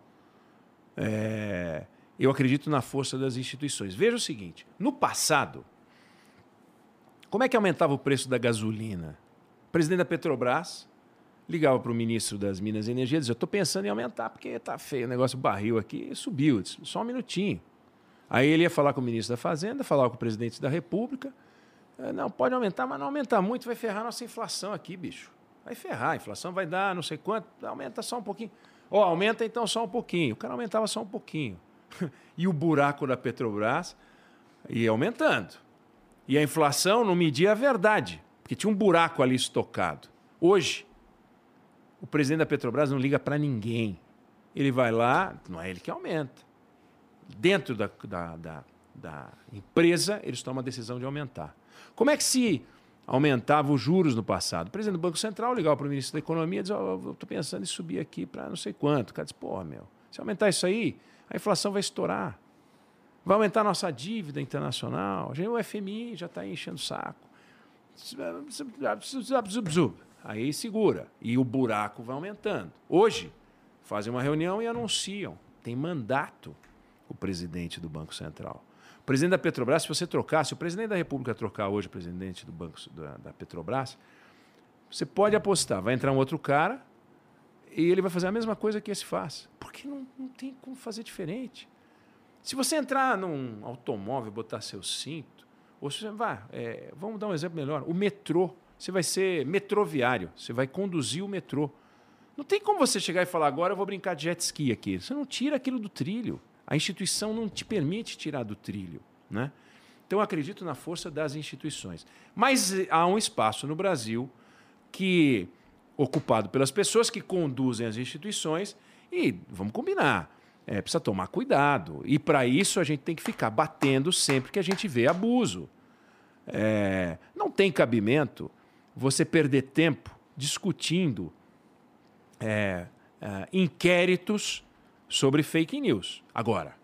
É, eu acredito na força das instituições. Veja o seguinte: no passado, como é que aumentava o preço da gasolina? O presidente da Petrobras ligava para o ministro das Minas e Energia e dizia: estou pensando em aumentar porque está feio, o negócio barril aqui subiu. Disse, Só um minutinho. Aí ele ia falar com o ministro da Fazenda, falar com o presidente da República. Eh, não, pode aumentar, mas não aumentar muito, vai ferrar nossa inflação aqui, bicho. Vai ferrar, a inflação vai dar não sei quanto, aumenta só um pouquinho. Ó, oh, aumenta então só um pouquinho. O cara aumentava só um pouquinho. e o buraco da Petrobras ia aumentando. E a inflação não media a verdade, porque tinha um buraco ali estocado. Hoje, o presidente da Petrobras não liga para ninguém. Ele vai lá, não é ele que aumenta. Dentro da, da, da, da empresa, eles tomam a decisão de aumentar. Como é que se aumentava os juros no passado? O presidente do Banco Central ligava para o ministro da Economia e dizia: oh, Eu estou pensando em subir aqui para não sei quanto. O cara disse: Pô, meu, se aumentar isso aí, a inflação vai estourar. Vai aumentar nossa dívida internacional. O FMI já está enchendo o saco. Aí segura. E o buraco vai aumentando. Hoje, fazem uma reunião e anunciam. Tem mandato o presidente do Banco Central. O presidente da Petrobras, se você trocar, se o presidente da República trocar hoje o presidente do Banco da, da Petrobras, você pode apostar, vai entrar um outro cara e ele vai fazer a mesma coisa que esse faz. Porque não, não tem como fazer diferente. Se você entrar num automóvel, botar seu cinto, ou se você vai, é, vamos dar um exemplo melhor, o metrô, você vai ser metroviário, você vai conduzir o metrô. Não tem como você chegar e falar, agora eu vou brincar de jet ski aqui. Você não tira aquilo do trilho. A instituição não te permite tirar do trilho. Né? Então, acredito na força das instituições. Mas eh, há um espaço no Brasil que ocupado pelas pessoas que conduzem as instituições e, vamos combinar, é, precisa tomar cuidado. E para isso a gente tem que ficar batendo sempre que a gente vê abuso. É, não tem cabimento você perder tempo discutindo é, é, inquéritos sobre fake news. Agora,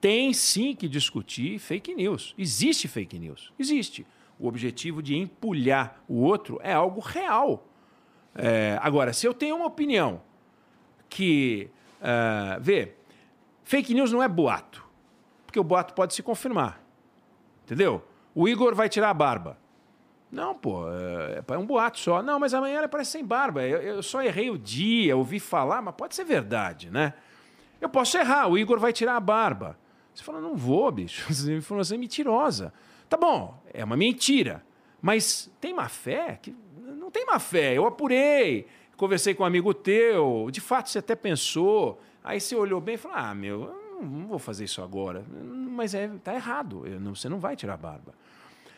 tem sim que discutir fake news. Existe fake news. Existe. O objetivo de empulhar o outro é algo real. É, agora, se eu tenho uma opinião que Uh, vê, fake news não é boato, porque o boato pode se confirmar. Entendeu? O Igor vai tirar a barba. Não, pô, é, é um boato só. Não, mas amanhã ele aparece sem barba. Eu, eu, só errei o dia, ouvi falar, mas pode ser verdade, né? Eu posso errar, o Igor vai tirar a barba. Você fala, não vou, bicho. Você falou assim, mentirosa. Tá bom, é uma mentira. Mas tem má fé? Não tem má fé. Eu apurei conversei com um amigo teu, de fato você até pensou, aí você olhou bem e falou: ah, meu, eu não vou fazer isso agora. Mas é, tá errado, não, você não vai tirar a barba.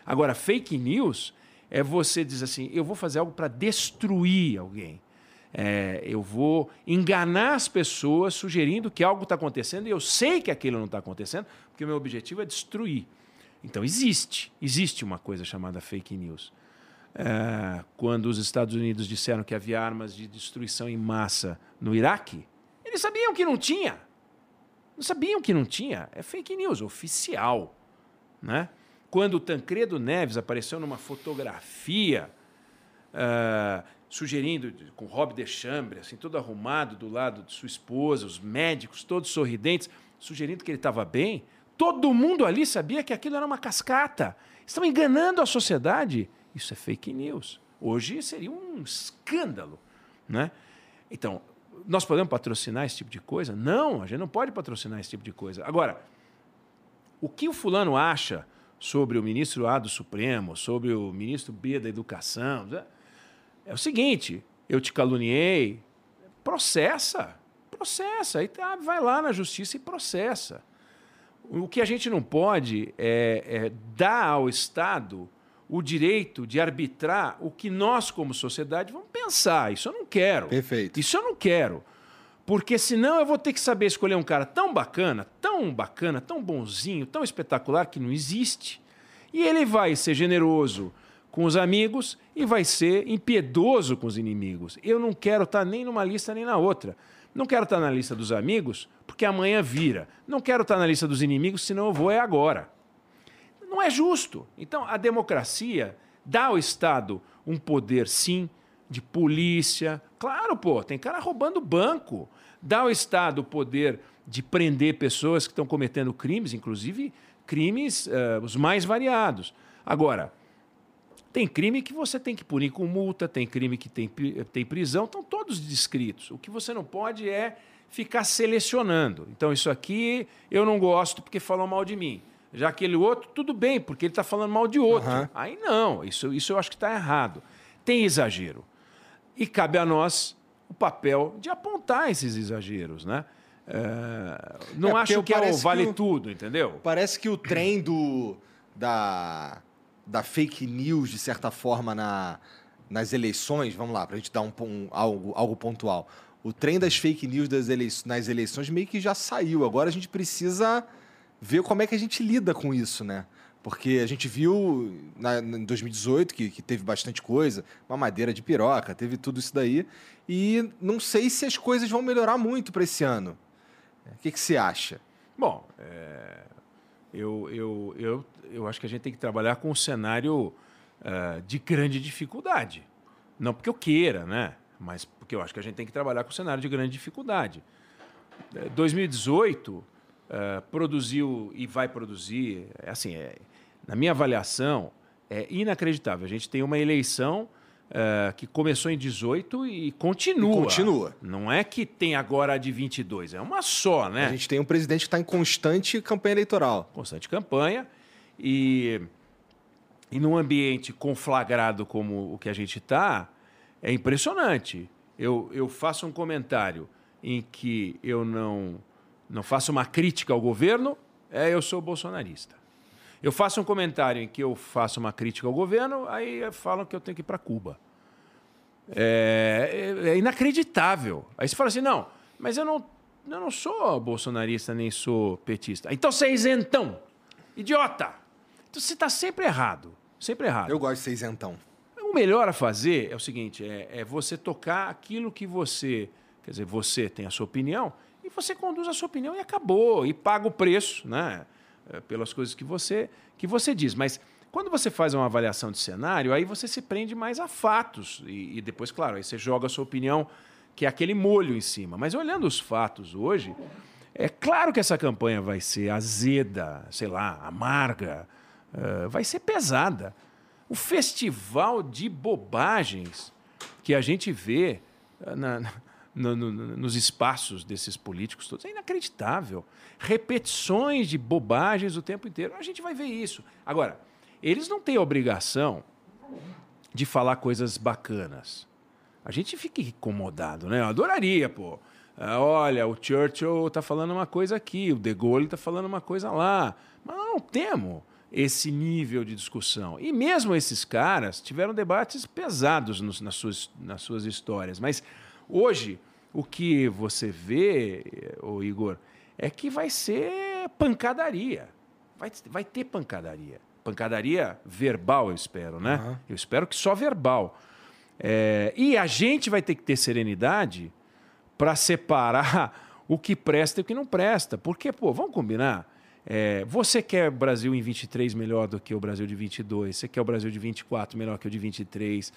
Agora, fake news é você dizer assim: eu vou fazer algo para destruir alguém. É, eu vou enganar as pessoas sugerindo que algo está acontecendo e eu sei que aquilo não está acontecendo, porque o meu objetivo é destruir. Então existe, existe uma coisa chamada fake news. É, quando os Estados Unidos disseram que havia armas de destruição em massa no Iraque, eles sabiam que não tinha. Não sabiam que não tinha. É fake news oficial. Né? Quando o Tancredo Neves apareceu numa fotografia uh, sugerindo, com Rob Deschambre, assim, todo arrumado do lado de sua esposa, os médicos todos sorridentes, sugerindo que ele estava bem, todo mundo ali sabia que aquilo era uma cascata. Estão enganando a sociedade. Isso é fake news. Hoje seria um escândalo. Né? Então, nós podemos patrocinar esse tipo de coisa? Não, a gente não pode patrocinar esse tipo de coisa. Agora, o que o fulano acha sobre o ministro A do Supremo, sobre o ministro B da Educação, é o seguinte: eu te caluniei, processa, processa, aí tá, vai lá na justiça e processa. O que a gente não pode é, é dar ao Estado o direito de arbitrar o que nós, como sociedade, vamos pensar. Isso eu não quero. Perfeito. Isso eu não quero. Porque senão eu vou ter que saber escolher um cara tão bacana, tão bacana, tão bonzinho, tão espetacular que não existe. E ele vai ser generoso com os amigos e vai ser impiedoso com os inimigos. Eu não quero estar nem numa lista nem na outra. Não quero estar na lista dos amigos, porque amanhã vira. Não quero estar na lista dos inimigos, senão eu vou é agora. Não é justo. Então, a democracia dá ao Estado um poder, sim, de polícia. Claro, pô, tem cara roubando banco. Dá ao Estado o poder de prender pessoas que estão cometendo crimes, inclusive crimes uh, os mais variados. Agora, tem crime que você tem que punir com multa, tem crime que tem, tem prisão, estão todos descritos. O que você não pode é ficar selecionando. Então, isso aqui eu não gosto porque falou mal de mim. Já aquele outro, tudo bem, porque ele está falando mal de outro. Uhum. Aí não, isso, isso eu acho que está errado. Tem exagero. E cabe a nós o papel de apontar esses exageros, né? É, não é acho que é o vale que tudo, entendeu? Parece que o trem do, da, da fake news, de certa forma, na, nas eleições, vamos lá, para a gente dar um, um, algo, algo pontual. O trem das fake news das elei nas eleições meio que já saiu. Agora a gente precisa ver como é que a gente lida com isso, né? Porque a gente viu na, em 2018 que, que teve bastante coisa, uma madeira de piroca, teve tudo isso daí. E não sei se as coisas vão melhorar muito para esse ano. O que, que você acha? Bom, é, eu, eu, eu, eu acho que a gente tem que trabalhar com um cenário uh, de grande dificuldade. Não porque eu queira, né? Mas porque eu acho que a gente tem que trabalhar com um cenário de grande dificuldade. 2018 uh, produziu e vai produzir, é assim, é, na minha avaliação, é inacreditável. A gente tem uma eleição uh, que começou em 18 e continua. E continua. Não é que tem agora a de 22, é uma só, né? A gente tem um presidente que está em constante campanha eleitoral. Constante campanha e, e num ambiente conflagrado como o que a gente está, é impressionante. Eu, eu faço um comentário em que eu não não faço uma crítica ao governo, é eu sou bolsonarista. Eu faço um comentário em que eu faço uma crítica ao governo, aí falam que eu tenho que ir para Cuba. É, é, é, inacreditável. Aí você fala assim, não, mas eu não, eu não sou bolsonarista nem sou petista. Então você é isentão. Idiota! Então você está sempre errado. Sempre errado. Eu gosto de ser isentão. O melhor a fazer é o seguinte: é, é você tocar aquilo que você. Quer dizer, você tem a sua opinião e você conduz a sua opinião e acabou. E paga o preço, né? É, pelas coisas que você, que você diz. Mas quando você faz uma avaliação de cenário, aí você se prende mais a fatos. E, e depois, claro, aí você joga a sua opinião, que é aquele molho em cima. Mas olhando os fatos hoje, é claro que essa campanha vai ser azeda, sei lá, amarga, uh, vai ser pesada. O festival de bobagens que a gente vê uh, na, no, no, nos espaços desses políticos todos. É inacreditável. Repetições de bobagens o tempo inteiro. A gente vai ver isso. Agora, eles não têm obrigação de falar coisas bacanas. A gente fica incomodado, né? Eu adoraria, pô. Ah, olha, o Churchill está falando uma coisa aqui, o De Gaulle está falando uma coisa lá. Mas não temos. esse nível de discussão. E mesmo esses caras tiveram debates pesados nos, nas, suas, nas suas histórias. Mas hoje, o que você vê, o Igor, é que vai ser pancadaria. Vai, vai ter pancadaria. Pancadaria verbal, eu espero, né? Uhum. Eu espero que só verbal. É, e a gente vai ter que ter serenidade para separar o que presta e o que não presta. Porque, pô, vamos combinar? É, você quer o Brasil em 23 melhor do que o Brasil de 22, você quer o Brasil de 24 melhor que o de 23.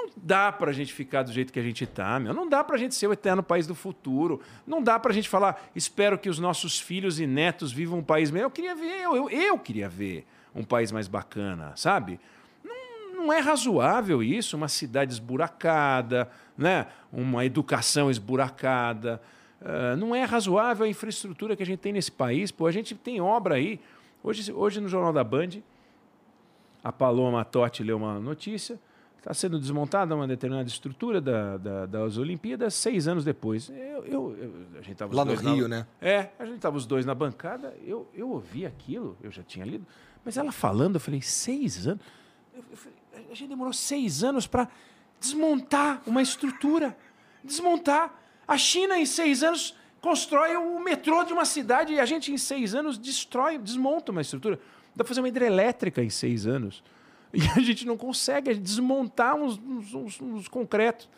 Não dá para a gente ficar do jeito que a gente está, meu. Não dá para a gente ser o eterno país do futuro. Não dá para a gente falar, espero que os nossos filhos e netos vivam um país melhor. Eu queria ver, eu, eu, eu queria ver um país mais bacana, sabe? Não, não é razoável isso, uma cidade esburacada, né? uma educação esburacada. Uh, não é razoável a infraestrutura que a gente tem nesse país. Pô, a gente tem obra aí. Hoje, hoje no Jornal da Band, a Paloma Totti leu uma notícia Está sendo desmontada uma determinada estrutura da, da, das Olimpíadas seis anos depois. Eu, eu, eu a gente Lá no Rio, na, né? É, a gente estava os dois na bancada, eu, eu ouvi aquilo, eu já tinha lido, mas ela falando, eu falei, seis anos? Eu falei, a gente demorou seis anos para desmontar uma estrutura. Desmontar. A China, em seis anos, constrói o metrô de uma cidade e a gente, em seis anos, destrói, desmonta uma estrutura. Dá para fazer uma hidrelétrica em seis anos. E a gente não consegue desmontar uns, uns, uns, concretos.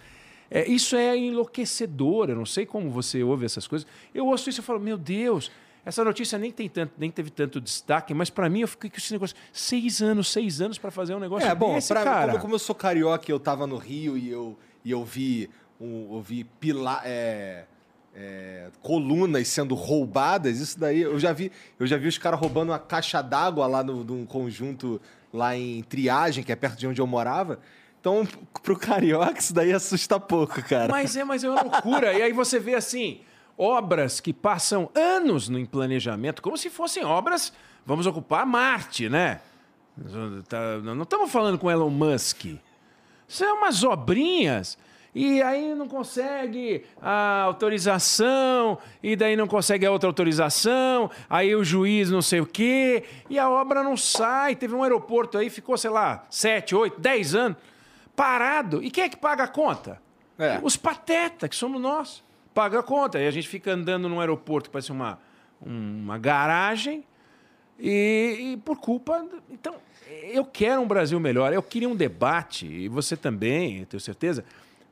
É, isso é enlouquecedor. Eu não sei como você ouve essas coisas. Eu ouço isso e falo, meu Deus, essa notícia nem, tem tanto, nem teve tanto destaque, mas para mim eu fiquei com esse negócio. Seis anos, seis anos para fazer um negócio é, bom, desse, pra, cara. Como, como, eu sou carioca eu tava no Rio e eu, e eu vi, um, eu vi pila, é, é, colunas sendo roubadas, isso daí eu já vi, eu já vi os caras roubando uma caixa d'água lá no, num conjunto lá em Triagem, que é perto de onde eu morava. Então, pro carioca, isso daí assusta pouco, cara. Mas é, mas é uma loucura. e aí você vê assim, obras que passam anos no planejamento, como se fossem obras, vamos ocupar Marte, né? Tá, não estamos falando com Elon Musk. São umas obrinhas e aí não consegue a autorização, e daí não consegue a outra autorização, aí o juiz não sei o quê, e a obra não sai. Teve um aeroporto aí, ficou, sei lá, sete, oito, dez anos, parado. E quem é que paga a conta? É. Os patetas, que somos nós. Paga a conta. E a gente fica andando num aeroporto que parece uma, uma garagem, e, e por culpa. Então, eu quero um Brasil melhor, eu queria um debate, e você também, tenho certeza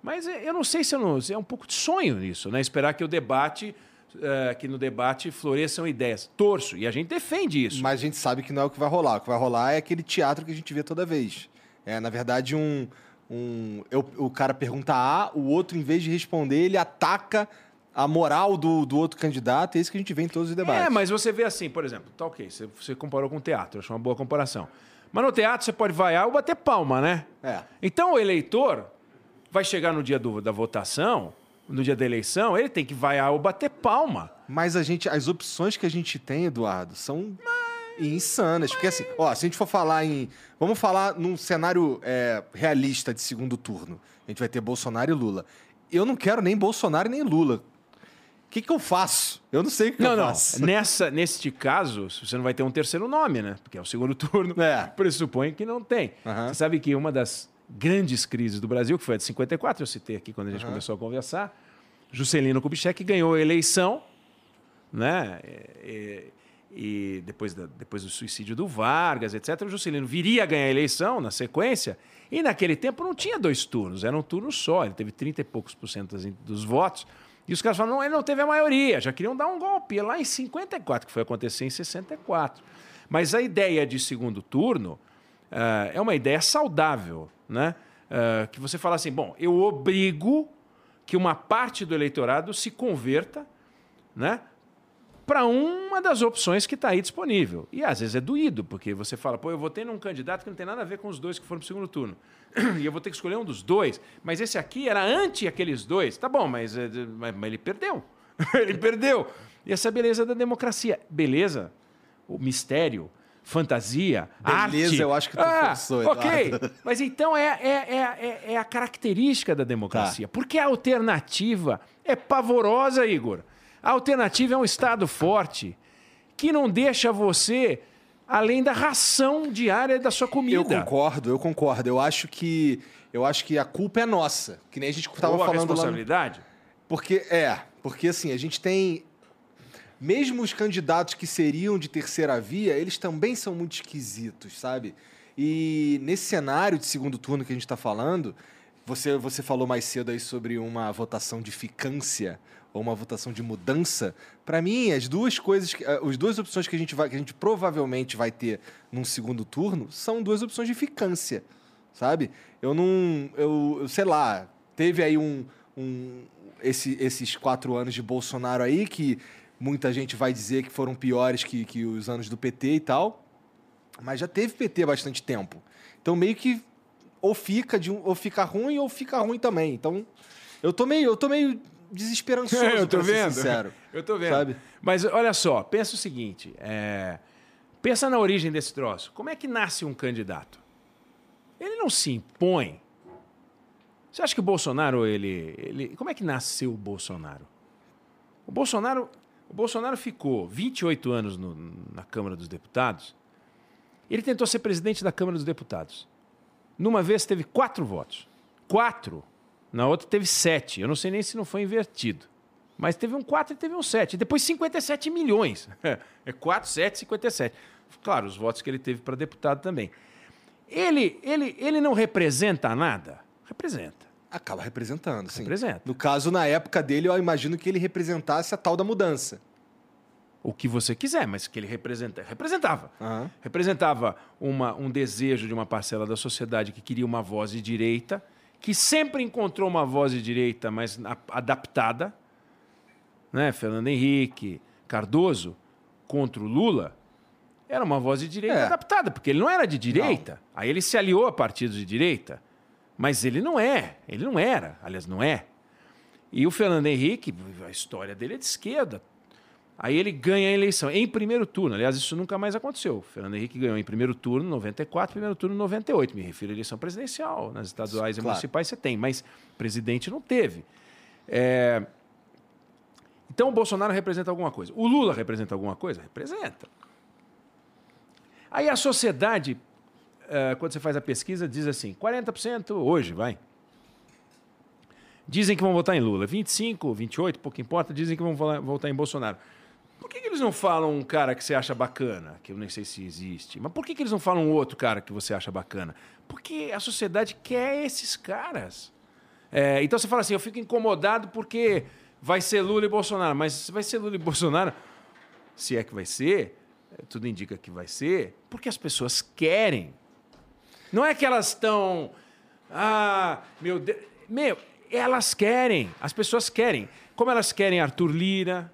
mas é, eu não sei se, não, é um pouco de sonho nisso, né? Esperar que o debate Uh, que no debate floresçam ideias. Torço, e a gente defende isso. Mas a gente sabe que não é o que vai rolar. O que vai rolar é aquele teatro que a gente vê toda vez. É, na verdade, um. um eu, o cara pergunta A, o outro, em vez de responder, ele ataca a moral do, do outro candidato. É isso que a gente vê em todos os debates. É, mas você vê assim, por exemplo, tá ok, você, você comparou com o teatro, acho uma boa comparação. Mas no teatro você pode vaiar ou bater palma, né? É. Então o eleitor vai chegar no dia do, da votação, no dia da eleição, ele tem que vaiar ou bater palma. Mas a gente, as opções que a gente tem, Eduardo, são mas, insanas. Mas... Porque assim, ó, se a gente for falar em. Vamos falar num cenário é, realista de segundo turno. A gente vai ter Bolsonaro e Lula. Eu não quero nem Bolsonaro nem Lula. O que, que eu faço? Eu não sei o que não, eu não. faço. Nessa, neste caso, você não vai ter um terceiro nome, né? Porque é o segundo turno. É. Pressupõe que não tem. Uhum. Você sabe que uma das grandes crises do Brasil, que foi a de 54, eu citei aqui quando a gente uhum. começou a conversar. Juscelino Kubitschek ganhou a eleição, né? E, e depois, da, depois do suicídio do Vargas, etc., o Juscelino viria a ganhar a eleição na sequência, e naquele tempo não tinha dois turnos, era um turno só, ele teve 30 e poucos por cento dos votos. E os caras falaram, não, ele não teve a maioria, já queriam dar um golpe lá em 54, que foi acontecer em 64. Mas a ideia de segundo turno uh, é uma ideia saudável né? Uh, que você fala assim, bom, eu obrigo que uma parte do eleitorado se converta, né? Para uma das opções que está aí disponível. E às vezes é doído, porque você fala, pô, eu votei num candidato que não tem nada a ver com os dois que foram para o segundo turno. E eu vou ter que escolher um dos dois. Mas esse aqui era anti aqueles dois. Tá bom, mas, eh, mas, mas ele perdeu. ele perdeu. E essa é beleza da democracia. Beleza, o mistério, fantasia, Beleza, arte. eu acho que tu ah, forçou, Ok, mas então é, é, é, é, a característica da democracia. Tá. Porque a alternativa é pavorosa, Igor. A alternativa é um Estado forte que não deixa você além da ração diária da sua comida. Eu concordo, eu concordo. Eu acho que eu acho que a culpa é nossa, que nem a gente estava falando a responsabilidade? Lá no... Porque é, porque assim, a gente tem mesmo os candidatos que seriam de terceira via, eles também são muito esquisitos, sabe? E nesse cenário de segundo turno que a gente está falando, você, você falou mais cedo aí sobre uma votação de ficância ou uma votação de mudança. Para mim, as duas coisas, eh, as duas opções que a gente vai, que a gente provavelmente vai ter num segundo turno, são duas opções de ficância, sabe? Eu não, eu, eu sei lá, teve aí um, um esse, esses quatro anos de Bolsonaro aí que muita gente vai dizer que foram piores que, que os anos do PT e tal, mas já teve PT há bastante tempo. Então meio que ou fica de um, ou fica ruim ou fica ruim também. Então, eu tô meio, eu tô meio desesperançoso, eu tô vendo. sincero. eu tô vendo. Sabe? Mas olha só, pensa o seguinte, é... pensa na origem desse troço. Como é que nasce um candidato? Ele não se impõe. Você acha que o Bolsonaro, ele, ele... como é que nasceu o Bolsonaro? O Bolsonaro, o Bolsonaro ficou 28 anos no, na Câmara dos Deputados. Ele tentou ser presidente da Câmara dos Deputados. Numa vez teve quatro votos. Quatro. Na outra teve sete. Eu não sei nem se não foi invertido. Mas teve um quatro e teve um sete. Depois 57 milhões. É quatro, sete, 57. Claro, os votos que ele teve para deputado também. Ele, ele, ele não representa nada? Representa. Acaba representando, sim. Representa. No caso, na época dele, eu imagino que ele representasse a tal da mudança o que você quiser, mas que ele representa, representava. Uhum. Representava uma, um desejo de uma parcela da sociedade que queria uma voz de direita, que sempre encontrou uma voz de direita, mas adaptada. Né? Fernando Henrique, Cardoso, contra o Lula, era uma voz de direita é. adaptada, porque ele não era de direita. Não. Aí ele se aliou a partidos de direita, mas ele não é, ele não era, aliás, não é. E o Fernando Henrique, a história dele é de esquerda, Aí ele ganha a eleição em primeiro turno. Aliás, isso nunca mais aconteceu. O Fernando Henrique ganhou em primeiro turno, 94, primeiro turno, 98. Me refiro à eleição presidencial. Nas estaduais claro. e municipais você tem, mas presidente não teve. É... Então o Bolsonaro representa alguma coisa. O Lula representa alguma coisa? Representa. Aí a sociedade, é, quando você faz a pesquisa, diz assim: 40% hoje, vai. Dizem que vão votar em Lula. 25, 28, pouco importa, dizem que vão votar em Bolsonaro. Por que, que, eles não falam um cara que você acha bacana, que eu nem sei se existe, mas por que, que eles não falam outro cara que você acha bacana? Porque a sociedade quer esses caras. É, então você fala assim, eu fico incomodado porque vai ser Lula e Bolsonaro, mas vai ser Lula e Bolsonaro, se é que vai ser, tudo indica que vai ser, porque as pessoas querem. Não é que elas estão. Ah, meu Deus. Meu, elas querem, as pessoas querem. Como elas querem Arthur Lira,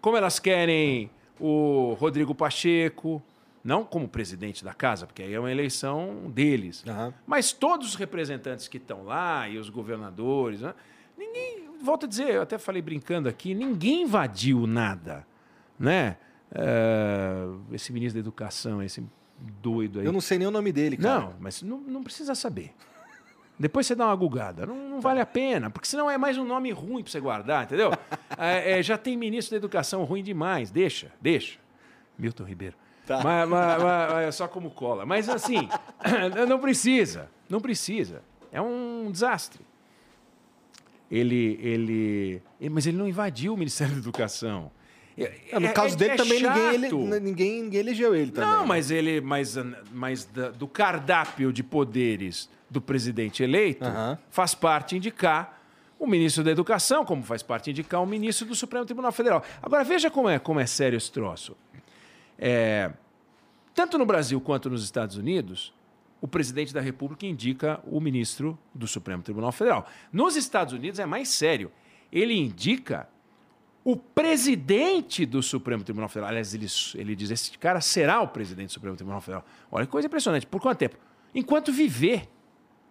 como elas querem o Rodrigo Pacheco, não como presidente da casa, porque aí é uma eleição deles, uhum. mas todos os representantes que estão lá e os governadores, né? ninguém, volto a dizer, eu até falei brincando aqui, ninguém invadiu nada, né? Uh, esse ministro da Educação, esse doido aí. Eu não sei nem o nome dele, cara. Não, mas não, não precisa saber. Depois você dá uma gugada. Não, não vale a pena, porque senão é mais um nome ruim para você guardar, entendeu? é, é, já tem ministro da educação ruim demais. Deixa, deixa. Milton Ribeiro. Tá. Mas, mas, mas, é só como cola. Mas assim, não precisa. Não precisa. É um desastre. Ele, ele, mas ele não invadiu o Ministério da Educação. É, no caso é, dele é também ninguém, ele, ninguém, ninguém, elegeu ele também. Não, mas ele, mas, mas do cardápio de poderes do presidente eleito, uhum. faz parte indicar o ministro da Educação, como faz parte indicar o ministro do Supremo Tribunal Federal. Agora, veja como é, como é sério esse troço. É, tanto no Brasil quanto nos Estados Unidos, o presidente da República indica o ministro do Supremo Tribunal Federal. Nos Estados Unidos é mais sério. Ele indica o presidente do Supremo Tribunal Federal. Aliás, ele, ele diz: esse cara será o presidente do Supremo Tribunal Federal. Olha que coisa impressionante. Por quanto tempo? Enquanto viver.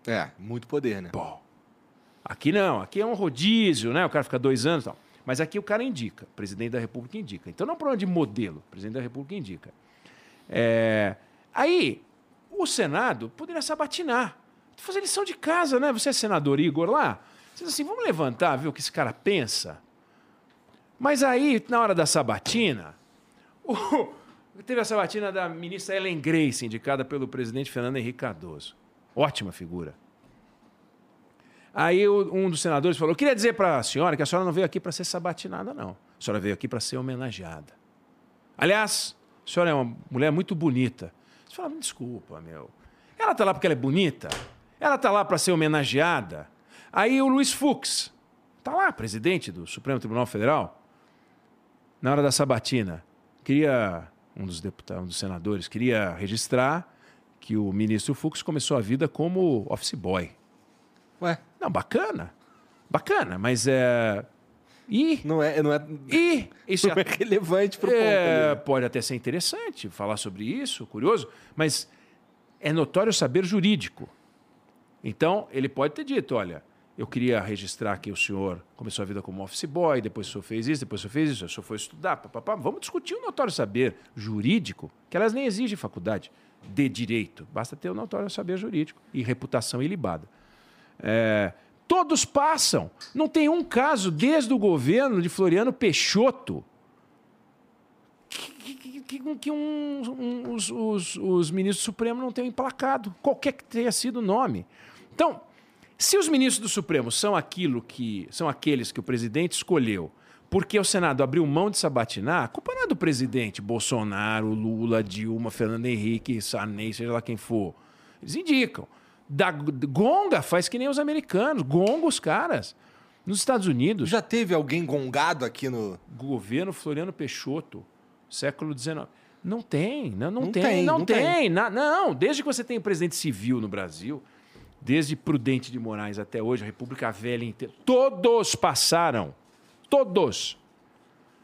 É, muito poder, né? Pô. Aqui não, aqui é um rodízio, né? O cara fica dois anos e tal. Mas aqui o cara indica, o presidente da República indica. Então não é um problema de modelo, o presidente da República indica. É... Aí, o Senado poderia sabatinar. Fazer lição de casa, né? Você é senador Igor lá? Você diz assim, vamos levantar, ver o que esse cara pensa? Mas aí, na hora da sabatina, o, Teve a sabatina da ministra Ellen Grace, indicada pelo presidente Fernando Henrique Cardoso. Ótima figura. Aí um dos senadores falou: queria dizer para a senhora que a senhora não veio aqui para ser sabatinada, não. A senhora veio aqui para ser homenageada. Aliás, a senhora é uma mulher muito bonita. Você fala: desculpa, meu. Ela está lá porque ela é bonita? Ela está lá para ser homenageada? Aí o Luiz Fux, está lá, presidente do Supremo Tribunal Federal, na hora da sabatina, queria, um dos deputados, um dos senadores, queria registrar que o ministro Fux começou a vida como office boy. Ué? Não, bacana. Bacana, mas é. E. Não é. Não é, e isso não é relevante para o é, ponto. Pode até ser interessante falar sobre isso, curioso, mas é notório saber jurídico. Então, ele pode ter dito: olha, eu queria registrar que o senhor começou a vida como office boy, depois o senhor fez isso, depois o senhor fez isso, o senhor foi estudar, papapá. Vamos discutir o notório saber jurídico, que elas nem exigem faculdade de direito, basta ter o notório saber jurídico e reputação ilibada. É, todos passam. Não tem um caso desde o governo de Floriano Peixoto que, que, que um, um, os, os, os ministros supremos não tenham emplacado, qualquer que tenha sido o nome. Então, se os ministros do Supremo são aquilo que são aqueles que o presidente escolheu porque o Senado abriu mão de sabatinar, a culpa não é do presidente Bolsonaro, Lula, Dilma, Fernando Henrique, Sarney, seja lá quem for. Eles indicam. Da gonga faz que nem os americanos, gonga os caras. Nos Estados Unidos. Já teve alguém gongado aqui no. Governo Floriano Peixoto, século XIX. Não tem, não, não, não tem, tem, não, tem. tem. Na, não, desde que você tem presidente civil no Brasil, desde Prudente de Moraes até hoje, a República Velha inteira, todos passaram Todos.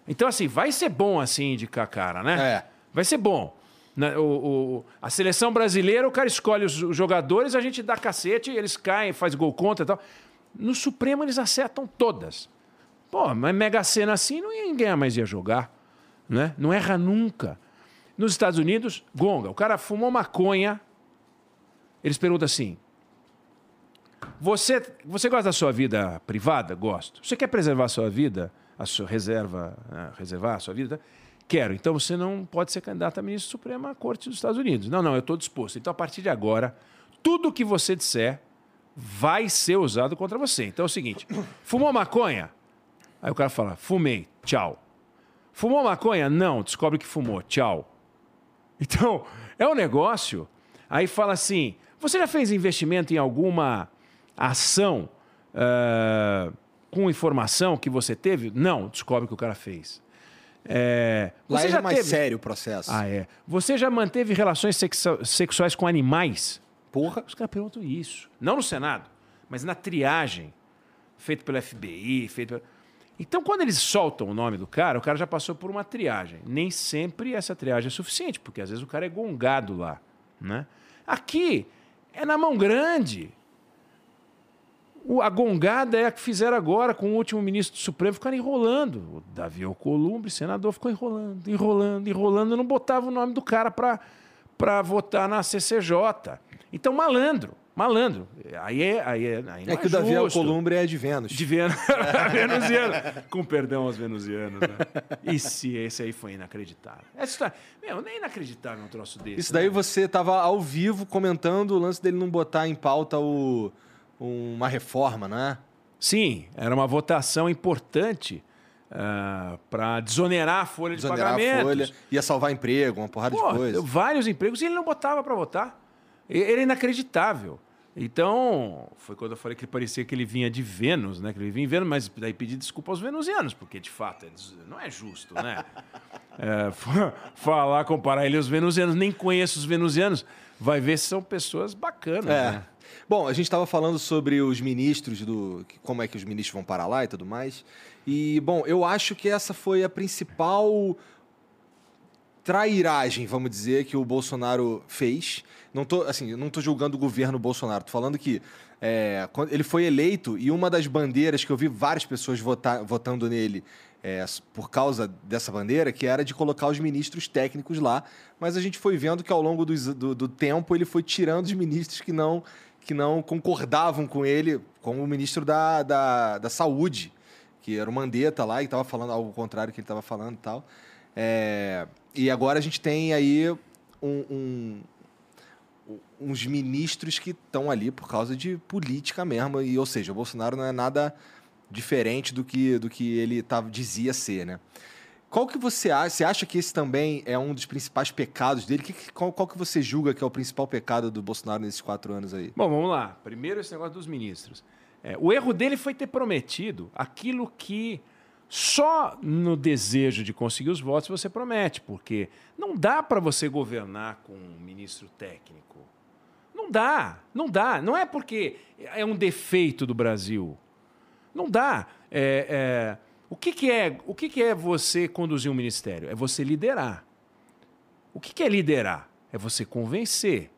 Então, assim, vai ser bom assim indicar cara, né? É. Vai ser bom. O, o, a seleção brasileira, o cara escolhe os jogadores, a gente dá cacete, eles caem, faz gol contra e tal. No Supremo eles acertam todas. Pô, mas Mega Sena assim ninguém mais ia jogar. Né? Não erra nunca. Nos Estados Unidos, gonga. O cara fumou maconha. Eles perguntam assim: você, você gosta da sua vida privada? Gosto. Você quer preservar a sua vida, a sua reserva, né, reservar a sua vida? Quero. Então você não pode ser candidato a ministro supremo à Corte dos Estados Unidos. Não, não, eu estou disposto. Então, a partir de agora, tudo que você disser vai ser usado contra você. Então é o seguinte: fumou maconha? Aí o cara fala, fumei, tchau. Fumou maconha? Não, descobre que fumou, tchau. Então, é um negócio. Aí fala assim: você já fez investimento em alguma ação uh, com informação que você teve? Não, descobre que o cara fez. É, Lá você é já mais teve... sério o processo. Ah, é. Você já manteve relações sexu... sexuais com animais? Porra. Os caras perguntam isso. Não no Senado, mas na triagem feita pelo FBI, feito. Então, quando eles soltam o nome do cara, o cara já passou por uma triagem. Nem sempre essa triagem é suficiente, porque às vezes o cara é gongado lá. Né? Aqui é na mão grande. A gongada é a que fizeram agora com o último ministro do Supremo, ficaram enrolando. O Davi Alcolumbre, senador, ficou enrolando, enrolando, enrolando, não botava o nome do cara para votar na CCJ. Então, malandro, malandro. Aí é. Aí é, aí é, é que o Davi Alcolumbre é de Vênus. De Vênus. venusiano. Com perdão aos venusianos. Né? Esse, esse aí foi inacreditável. Essa história. Meu, nem inacreditável um troço desse. Isso daí né? você estava ao vivo comentando o lance dele não botar em pauta o uma reforma, não é? Sim, era uma votação importante uh, ah, para desonerar a folha desonerar de pagamento. A folha, ia salvar emprego, uma porrada Pô, de coisas. Vários empregos e ele não botava para votar. Era inacreditável. Então, foi quando eu falei que parecia que ele vinha de Vênus, né? Que ele vinha em Vênus, mas daí pedi desculpa aos venusianos, porque de fato não é justo, né? é, falar, comparar ele aos venusianos, nem conheço os venusianos, vai ver se são pessoas bacanas, é. né? Bom, a gente estava falando sobre os ministros, do como é que os ministros vão para lá e tudo mais. E, bom, eu acho que essa foi a principal trairagem, vamos dizer, que o Bolsonaro fez. Não tô, assim, não tô julgando o governo Bolsonaro, tô falando que é, ele foi eleito e uma das bandeiras que eu vi várias pessoas votar, votando nele é, por causa dessa bandeira, que era de colocar os ministros técnicos lá, mas a gente foi vendo que ao longo do, do, do tempo ele foi tirando os ministros que não que não concordavam com ele, como o ministro da, da, da Saúde, que era o Mandetta lá e estava falando algo contrário que ele estava falando e tal. É, e agora a gente tem aí um, um, uns ministros que estão ali por causa de política mesmo. E, ou seja, o Bolsonaro não é nada diferente do que, do que ele tava, dizia ser, né? Qual que você acha? Você acha que esse também é um dos principais pecados dele? Que, qual, qual que você julga que é o principal pecado do Bolsonaro nesses quatro anos aí? Bom, vamos lá. Primeiro esse negócio dos ministros. É, o erro dele foi ter prometido aquilo que só no desejo de conseguir os votos você promete, porque não dá para você governar com um ministro técnico. Não dá, não dá. Não é porque é um defeito do Brasil. Não dá. É, é, o que, que, é, o que, que é você conduzir um ministério? É você liderar. O que, que é liderar? É você convencer.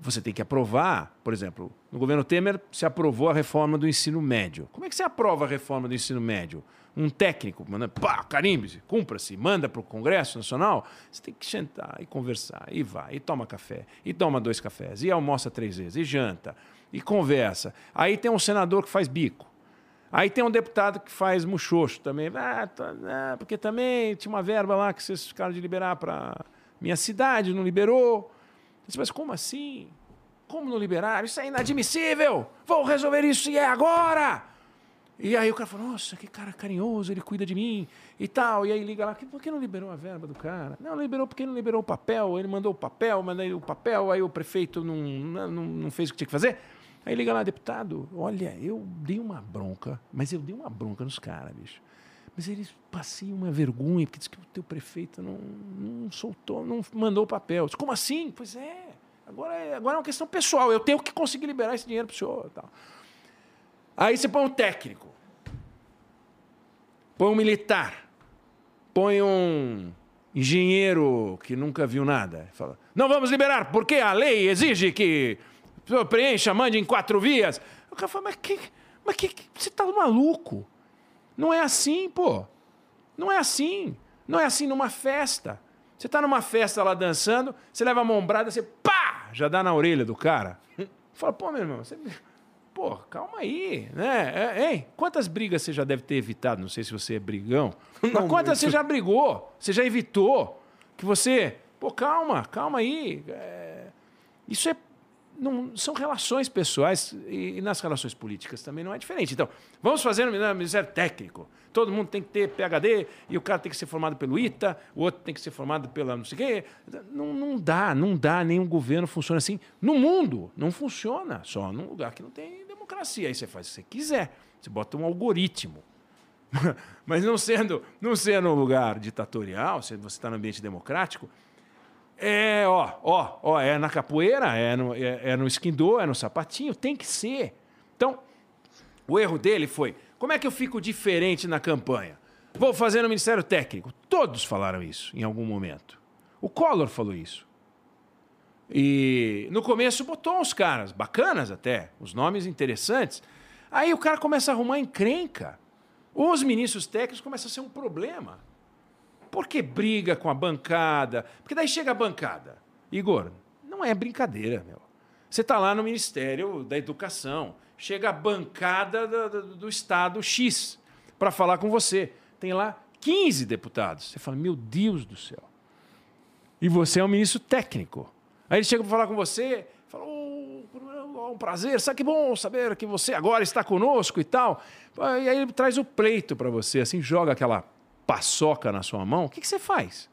Você tem que aprovar, por exemplo, no governo Temer se aprovou a reforma do ensino médio. Como é que você aprova a reforma do ensino médio? um técnico, manda, pá, carimbe-se, cumpra-se, manda para o Congresso Nacional, você tem que sentar e conversar, e vai, e toma café, e toma dois cafés, e almoça três vezes, e janta, e conversa. Aí tem um senador que faz bico. Aí tem um deputado que faz muxoxo também. Ah, ah, porque também tinha uma verba lá que vocês ficaram de liberar para minha cidade, não liberou. Disse, mas como assim? Como não liberaram? Isso é inadmissível! Vou resolver isso e é agora! E aí o cara falou, nossa, que cara carinhoso, ele cuida de mim e tal. E aí liga lá, por que não liberou a verba do cara? Não, liberou porque não liberou o papel, ele mandou o papel, mandei o papel, aí o prefeito não, não, não fez o que tinha que fazer. Aí liga lá, deputado, olha, eu dei uma bronca, mas eu dei uma bronca nos caras, bicho. Mas eles passei uma vergonha, porque disse que o teu prefeito não, não soltou, não mandou o papel. Disse, como assim? Pois é, agora é, agora é uma questão pessoal, eu tenho que conseguir liberar esse dinheiro para o senhor. Tal. Aí você põe um técnico, põe um militar, põe um engenheiro que nunca viu nada. Fala, não vamos liberar, porque a lei exige que preencha, mande em quatro vias. O cara fala, mas que, mas que, você tá maluco? Não é assim, pô. Não é assim. Não é assim numa festa. Você tá numa festa lá dançando, você leva a mão brada, você pá, já dá na orelha do cara. Fala, pô, meu irmão, você Pô, calma aí, né? É, hein? Quantas brigas você já deve ter evitado? Não sei se você é brigão. Não, mas quantas você já brigou? Você já evitou? Que você. Pô, calma, calma aí. É... Isso é. Não, são relações pessoais e, e, nas relações políticas também não é diferente. Então, vamos fazer no Ministério Técnico. Todo mundo tem que ter PHD e o cara tem que ser formado pelo ITA, o outro tem que ser formado pela não sei o quê. Não, não dá, não dá. Nenhum governo funciona assim. No mundo, não funciona. Só num lugar que não tem democracia. Aí você faz o que você quiser. Você bota um algoritmo. Mas não sendo, não sendo um lugar ditatorial, se você está no ambiente democrático, é, ó, ó, ó, é na capoeira, é no, é, é no esquindô, é no sapatinho, tem que ser. Então, o erro dele foi: como é que eu fico diferente na campanha? Vou fazer no Ministério Técnico. Todos falaram isso em algum momento. O Collor falou isso. E no começo botou uns caras bacanas até, os nomes interessantes. Aí o cara começa a arrumar encrenca. Os ministros técnicos começam a ser um problema. Porque briga com a bancada. Porque daí chega a bancada. Igor, não é brincadeira, meu. Você está lá no Ministério da Educação. Chega a bancada do, do, do Estado X para falar com você. Tem lá 15 deputados. Você fala, meu Deus do céu. E você é um ministro técnico. Aí ele chega para falar com você, fala, oh, um prazer, sabe que bom saber que você agora está conosco e tal. E aí ele traz o pleito para você, assim, joga aquela paçoca na sua mão. O que, que você faz?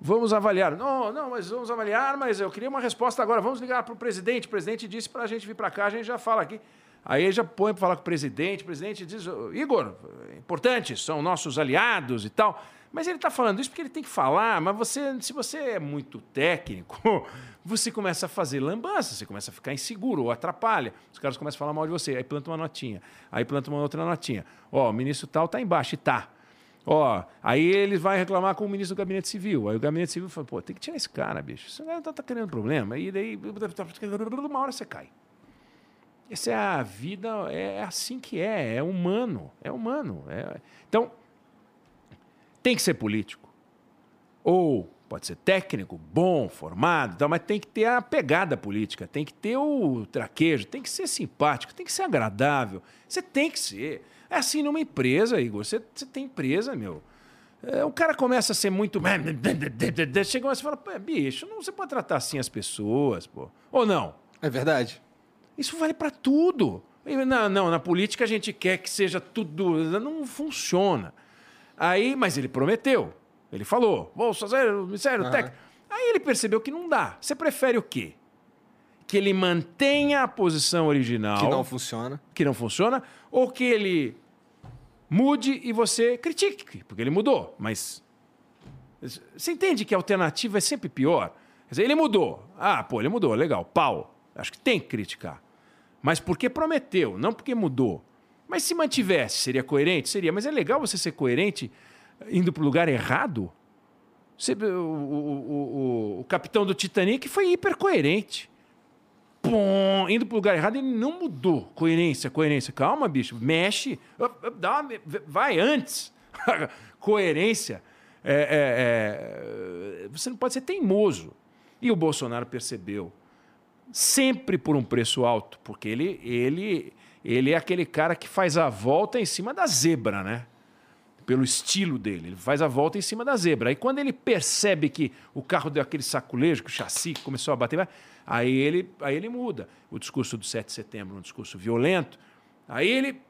Vamos avaliar. Não, não, mas vamos avaliar, mas eu queria uma resposta agora. Vamos ligar para o presidente. O presidente disse para a gente vir para cá, a gente já fala aqui. Aí ele já põe para falar com o presidente, o presidente diz, Igor, importante, são nossos aliados e tal. Mas ele está falando isso porque ele tem que falar, mas você, se você é muito técnico, você começa a fazer lambança, você começa a ficar inseguro ou atrapalha. Os caras começam a falar mal de você, aí planta uma notinha, aí planta uma outra notinha. Ó, o ministro tal está embaixo, e tá. Ó, aí ele vai reclamar com o ministro do Gabinete Civil. Aí o Gabinete Civil fala, pô, tem que tirar esse cara, bicho. Esse cara tá, tá criando problema. E daí, uma hora você cai. Essa é a vida, é assim que é, é humano, é humano. É... Então, tem que ser político. Ou pode ser técnico, bom, formado, mas tem que ter a pegada política, tem que ter o traquejo, tem que ser simpático, tem que ser agradável. Você tem que ser. É assim numa empresa, Igor. Você, você tem empresa, meu. É, o cara começa a ser muito. Chega uma e fala, bicho, não você pode tratar assim as pessoas, pô. Ou não? É verdade. Isso vale para tudo. Não, não, na política a gente quer que seja tudo. Não funciona. Aí, mas ele prometeu. Ele falou, vou fazer Ministério uhum. Técnico. Aí ele percebeu que não dá. Você prefere o quê? Que ele mantenha a posição original. Que não funciona. Que não funciona. Ou que ele mude e você critique, porque ele mudou. Mas. Você entende que a alternativa é sempre pior? Quer dizer, ele mudou. Ah, pô, ele mudou, legal, pau. Acho que tem que criticar. Mas porque prometeu, não porque mudou. Mas se mantivesse, seria coerente? Seria. Mas é legal você ser coerente indo para o lugar errado? Você, o, o, o, o, capitão do Titanic foi hiper coerente. Pum, indo para o lugar errado, ele não mudou. Coerência, coerência. Calma, bicho, mexe. Dá uma, vai antes. coerência. É, é, é, você não pode ser teimoso. E o Bolsonaro percebeu. Sempre por um preço alto, porque ele, ele, ele é aquele cara que faz a volta em cima da zebra, né? pelo estilo dele. Ele faz a volta em cima da zebra. Aí quando ele percebe que o carro deu aquele saculejo, que o chassi começou a bater, aí ele, aí ele muda. O discurso do 7 de setembro, um discurso violento. Aí ele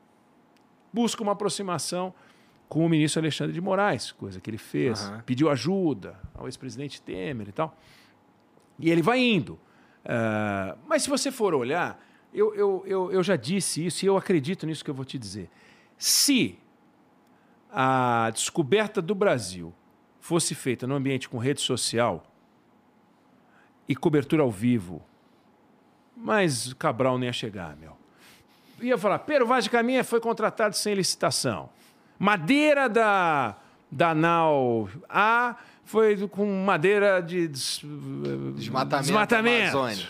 busca uma aproximação com o ministro Alexandre de Moraes, coisa que ele fez. Uhum. Pediu ajuda ao ex-presidente Temer e tal. E ele vai indo. Uh, mas se você for olhar, eu, eu, eu, eu já disse isso e eu acredito nisso que eu vou te dizer. Se a descoberta do Brasil fosse feita no ambiente com rede social e cobertura ao vivo, mas Cabral nem ia chegar, meu. Ia falar, Pedro Vaz de Caminha foi contratado sem licitação. Madeira da, da Nau A foi com madeira de des, desmatamento. desmatamento. Da Amazônia.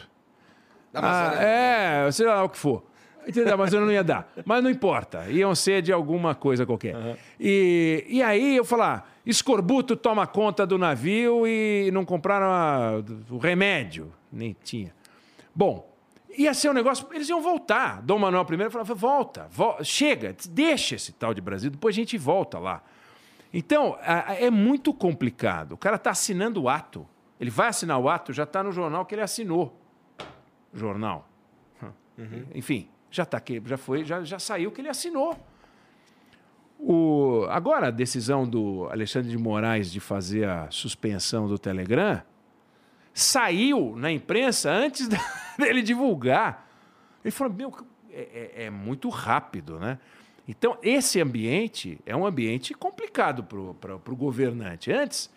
Da Amazônia. Ah, é, sei lá o que for. Entendeu? Mas eu não ia dar. Mas não importa. Iam ser de alguma coisa qualquer. Uhum. E, e aí eu falar, ah, escorbuto toma conta do navio e não compraram a, o remédio. Nem tinha. Bom, ia ser um negócio. Eles iam voltar. Dom Manuel I falava: volta, volta, chega, deixa esse tal de Brasil, depois a gente volta lá. Então, é muito complicado. O cara está assinando o ato. Ele vai assinar o ato, já está no jornal que ele assinou. Jornal. Uhum. Enfim, já tá aqui, já foi, já, já saiu que ele assinou. O, agora, a decisão do Alexandre de Moraes de fazer a suspensão do Telegram saiu na imprensa antes dele divulgar. Ele falou: Meu, é, é, é muito rápido, né? Então, esse ambiente é um ambiente complicado para o governante. Antes,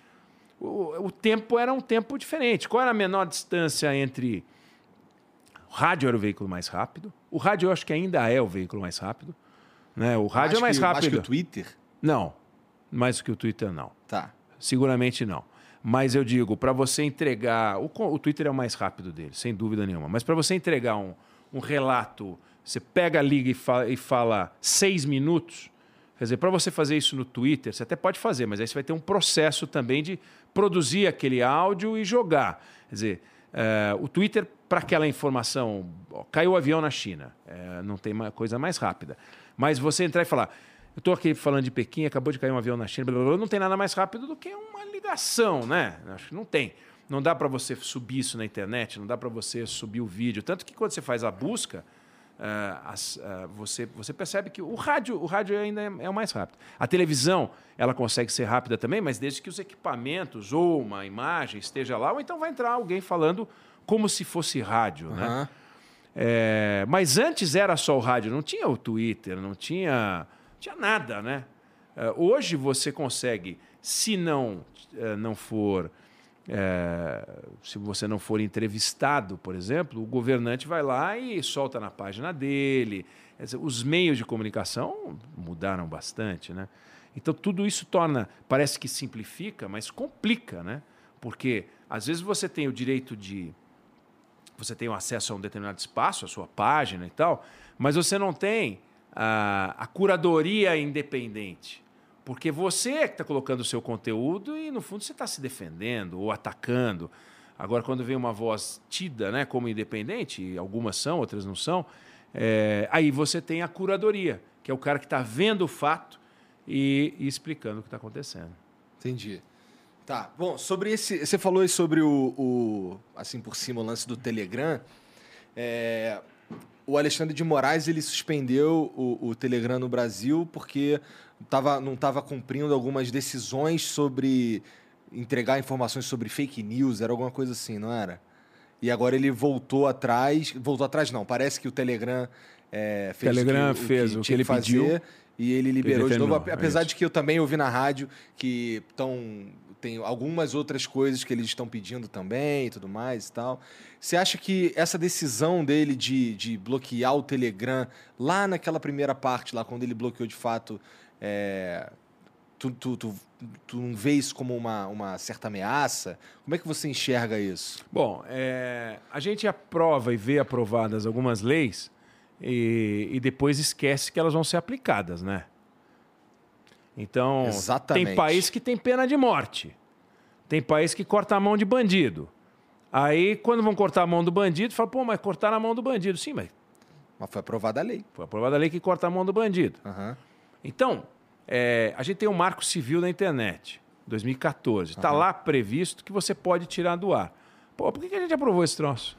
o, o tempo era um tempo diferente. Qual era a menor distância entre o rádio era o veículo mais rápido. O rádio eu acho que ainda é o veículo mais rápido. Né? O rádio é mais que, rápido. Mais que o Twitter? Não. Mais do que o Twitter, não. Tá. Seguramente não. Mas eu digo, para você entregar. O, o, Twitter é o mais rápido dele, sem dúvida nenhuma. Mas para você entregar um, um relato, você pega, liga e fala, e fala seis minutos. Quer dizer, para você fazer isso no Twitter, você até pode fazer, mas aí você vai ter um processo também de produzir aquele áudio e jogar. Quer dizer, é, o Twitter, para aquela informação, ó, caiu o avião na China, é, não tem uma coisa mais rápida. Mas você entrar e falar, eu estou aqui falando de Pequim, acabou de cair um avião na China, blá, blá, blá, não tem nada mais rápido do que uma ligação, né? Acho que não tem. Não dá para você subir isso na internet, não dá para você subir o vídeo. Tanto que quando você faz a busca, Uh, as, uh, você, você percebe que o rádio, o rádio ainda é, é, o mais rápido. A televisão ela consegue ser rápida também, mas desde que os equipamentos ou uma imagem esteja lá, ou então vai entrar alguém falando como se fosse rádio. Uhum. Né? É, mas antes era só o rádio, não tinha o Twitter, não tinha, tinha nada. Né? Uh, hoje você consegue, se não, não for é, se você não for entrevistado, por exemplo, o governante vai lá e solta na página dele. Os meios de comunicação mudaram bastante, né? Então tudo isso torna, parece que simplifica, mas complica, né? Porque às vezes você tem o direito de você tem o acesso a um determinado espaço, a sua página e tal, mas você não tem a, a curadoria independente. Porque você é que está colocando o seu conteúdo e, no fundo, você está se defendendo ou atacando. Agora, quando vem uma voz tida né, como independente, algumas são, outras não são, é, aí você tem a curadoria, que é o cara que está vendo o fato e, e explicando o que está acontecendo. Entendi. Tá. Bom, sobre esse. Você falou sobre o, o assim por cima, o lance do Telegram. É, o Alexandre de Moraes ele suspendeu o, o Telegram no Brasil porque tava, não estava cumprindo algumas decisões sobre entregar informações sobre fake news, era alguma coisa assim, não era? E agora ele voltou atrás. Voltou atrás, não. Parece que o Telegram é, fez Telegram o que, fez o que, o que ele fazer, pediu. E ele liberou ele de novo. Apesar é de que eu também ouvi na rádio que estão tem algumas outras coisas que eles estão pedindo também e tudo mais e tal. Você acha que essa decisão dele de, de bloquear o Telegram lá naquela primeira parte, lá quando ele bloqueou de fato, é, tu, tu, tu, tu não vê isso como uma, uma certa ameaça? Como é que você enxerga isso? Bom, é, a gente aprova e vê aprovadas algumas leis e, e depois esquece que elas vão ser aplicadas, né? Então, Exatamente. tem país que tem pena de morte. Tem país que corta a mão de bandido. Aí, quando vão cortar a mão do bandido, fala, pô, mas cortaram a mão do bandido. Sim, mas. Mas foi aprovada a lei. Foi aprovada a lei que corta a mão do bandido. Uhum. Então, é, a gente tem o um Marco Civil da Internet, 2014. Está uhum. lá previsto que você pode tirar do ar. Pô, por que a gente aprovou esse troço?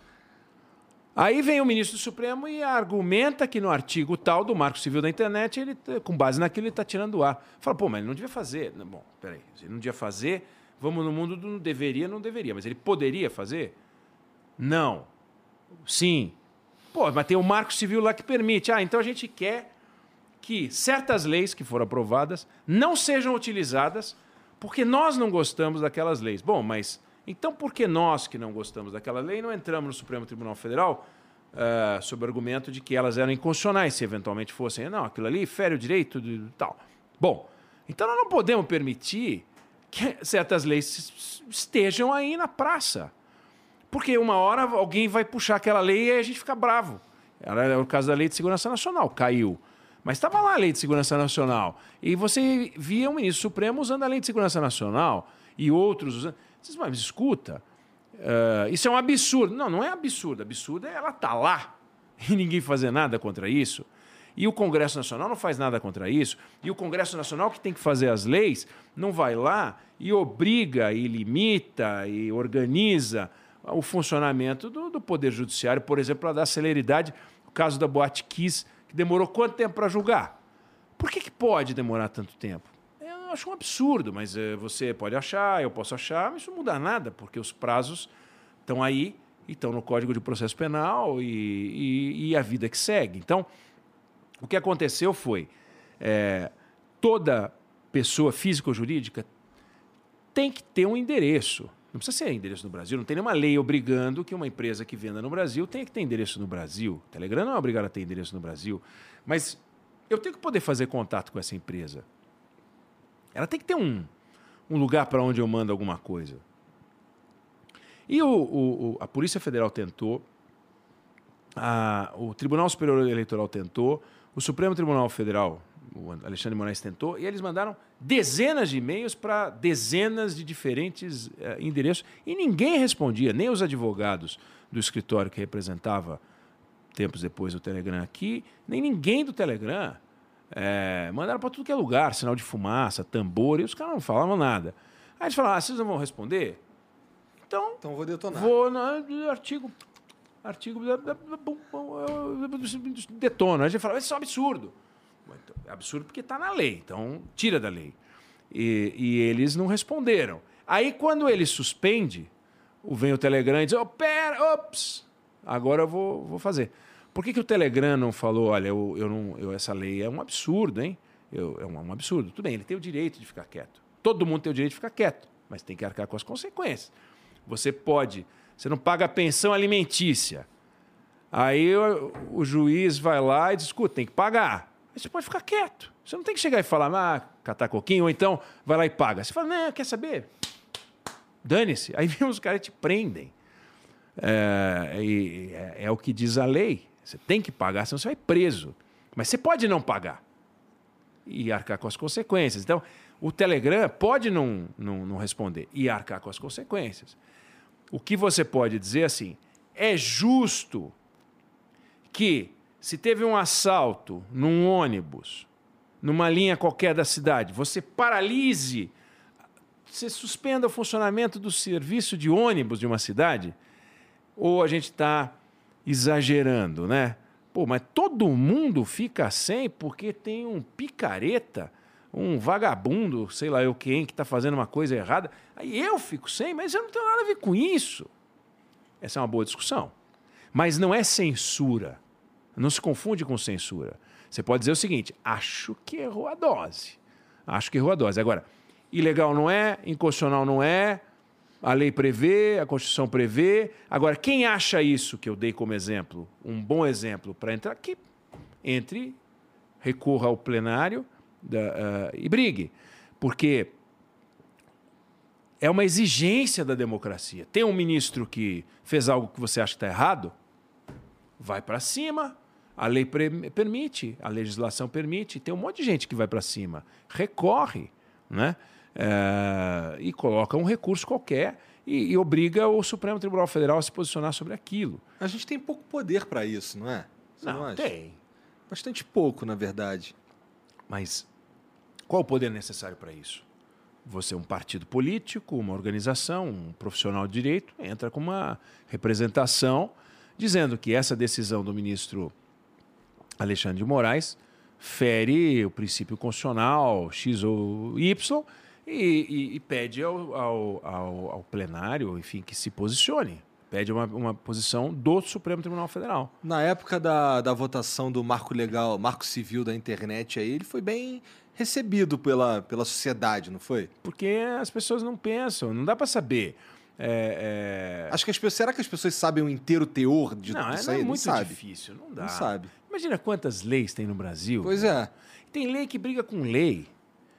Aí vem o ministro do Supremo e argumenta que no artigo tal do Marco Civil da Internet, ele, com base naquilo, ele está tirando do ar. Fala, pô, mas ele não devia fazer. Bom, peraí, se ele não devia fazer, vamos no mundo do não deveria, não deveria. Mas ele poderia fazer? Não. Sim. Pô, mas tem o Marco Civil lá que permite. Ah, então a gente quer que certas leis que foram aprovadas não sejam utilizadas porque nós não gostamos daquelas leis. Bom, mas então, por que nós que não gostamos daquela lei não entramos no Supremo Tribunal Federal uh, sob o argumento de que elas eram inconstitucionais, se eventualmente fossem? Não, aquilo ali fere o direito de tal. Bom, então nós não podemos permitir que certas leis estejam aí na praça. Porque uma hora alguém vai puxar aquela lei e a gente fica bravo. Era o caso da Lei de Segurança Nacional, caiu. Mas estava lá a Lei de Segurança Nacional. E você via o ministro Supremo usando a Lei de Segurança Nacional e outros usando. Vocês mas escuta, uh, isso é um absurdo. Não, não é absurdo. Absurdo é ela estar tá lá e ninguém fazer nada contra isso. E o Congresso Nacional não faz nada contra isso. E o Congresso Nacional, que tem que fazer as leis, não vai lá e obriga, e limita, e organiza o funcionamento do, do Poder Judiciário, por exemplo, para dar celeridade. O caso da Boate Kiss, que demorou quanto tempo para julgar? Por que, que pode demorar tanto tempo? Acho um absurdo, mas é, você pode achar, eu posso achar, mas isso não muda nada, porque os prazos estão aí e estão no Código de Processo Penal e, e, e, a vida que segue. Então, o que aconteceu foi é, toda pessoa física ou jurídica tem que ter um endereço. Não precisa ser endereço no Brasil, não tem nenhuma lei obrigando que uma empresa que venda no Brasil tenha que ter endereço no Brasil. O Telegram não é obrigado a ter endereço no Brasil. Mas eu tenho que poder fazer contato com essa empresa. Ela tem que ter um, um lugar para onde eu mando alguma coisa. E o, o, a Polícia Federal tentou, a, o Tribunal Superior Eleitoral tentou, o Supremo Tribunal Federal, o Alexandre Moraes tentou, e eles mandaram dezenas de e-mails para dezenas de diferentes uh, endereços e ninguém respondia, nem os advogados do escritório que representava tempos depois o Telegram aqui, nem ninguém do Telegram. É, mandaram para tudo que é lugar, sinal de fumaça, tambor, e os caras não falavam nada. Aí eles falaram, ah, vocês não vão responder? Então, então vou detonar. Vou no artigo, artigo, detona. Aí a gente fala, isso é um absurdo. É absurdo porque está na lei, então tira da lei. E, e, eles não responderam. Aí quando ele suspende, vem o Telegram e diz, oh, pera, ops, agora eu vou, vou fazer. Por que, que o Telegram não falou, olha, eu, eu não, eu, essa lei é um absurdo, hein? Eu, é um, um absurdo. Tudo bem, ele tem o direito de ficar quieto. Todo mundo tem o direito de ficar quieto, mas tem que arcar com as consequências. Você pode, você não paga pensão alimentícia. Aí o, o juiz vai lá e diz, escuta, tem que pagar. Aí você pode ficar quieto. Você não tem que chegar e falar, ah, catar coquinho, ou então vai lá e paga. Você fala, não, quer saber? Dane-se. Aí vem os caras te prendem. É, é, é, o que diz a lei. Você tem que pagar, senão você vai preso. Mas você pode não pagar e arcar com as consequências. Então, o Telegram pode não, não, não responder e arcar com as consequências. O que você pode dizer assim, é justo que se teve um assalto num ônibus, numa linha qualquer da cidade, você paralise você suspenda o funcionamento do serviço de ônibus de uma cidade, ou a gente está exagerando, né? Pô, mas todo mundo fica sem porque tem um picareta, um vagabundo, sei lá eu quem, que está fazendo uma coisa errada. Aí eu fico sem, mas eu não tenho nada a ver com isso. Essa é uma boa discussão. Mas não é censura. Não se confunde com censura. Você pode dizer o seguinte: acho que errou a dose. Acho que errou a dose. Agora, ilegal não é, inconstitucional não é, a lei prevê, a Constituição prevê. Agora, quem acha isso que eu dei como exemplo, um bom exemplo para entrar, que entre, recorra ao plenário da, uh, e brigue. Porque é uma exigência da democracia. Tem um ministro que fez algo que você acha que está errado, vai para cima. A lei permite, a legislação permite. Tem um monte de gente que vai para cima, recorre, né? É, e coloca um recurso qualquer e, e, obriga o Supremo Tribunal Federal a se posicionar sobre aquilo. A gente tem pouco poder para isso, não é? Você não, não tem. Bastante pouco, na verdade. Mas qual o poder necessário para isso? Você é um partido político, uma organização, um profissional de direito, entra com uma representação dizendo que essa decisão do ministro Alexandre de Moraes fere o princípio constitucional X ou Y e, e, e pede ao, ao, ao, ao, plenário, enfim, que se posicione. Pede uma, uma posição do Supremo Tribunal Federal. Na época da, da votação do marco legal, marco civil da internet, aí, ele foi bem recebido pela, pela sociedade, não foi? Porque as pessoas não pensam, não dá para saber. É, é... Acho que as pessoas, será que as pessoas sabem o inteiro teor de não, isso é, aí? É muito não difícil, não dá. Não sabe. Imagina quantas leis tem no Brasil. Pois é. Tem lei que briga com lei.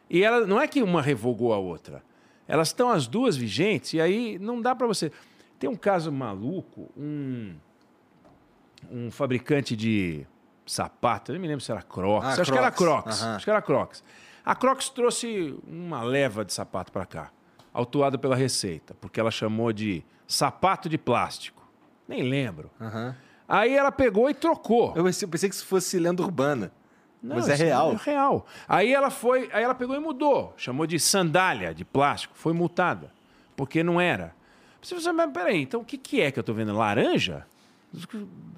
E ela não é que uma revogou a outra. Elas estão as duas vigentes e aí não dá para você. Tem um caso maluco, um um fabricante de sapato, eu não me lembro se era Crocs, ah, acho Crocs. que era Crocs, uhum. acho que era Crocs. A Crocs trouxe uma leva de sapato para cá, autuada pela Receita, porque ela chamou de sapato de plástico. Nem lembro. Uhum. Aí ela pegou e trocou. Eu pensei, eu pensei que isso fosse lenda urbana. Não, Mas é real. É real. Aí ela foi, aí ela pegou e mudou. Chamou de sandália de plástico. Foi multada. Porque não era. Você falou, mas peraí, então o que, que é que eu estou vendo? Laranja? O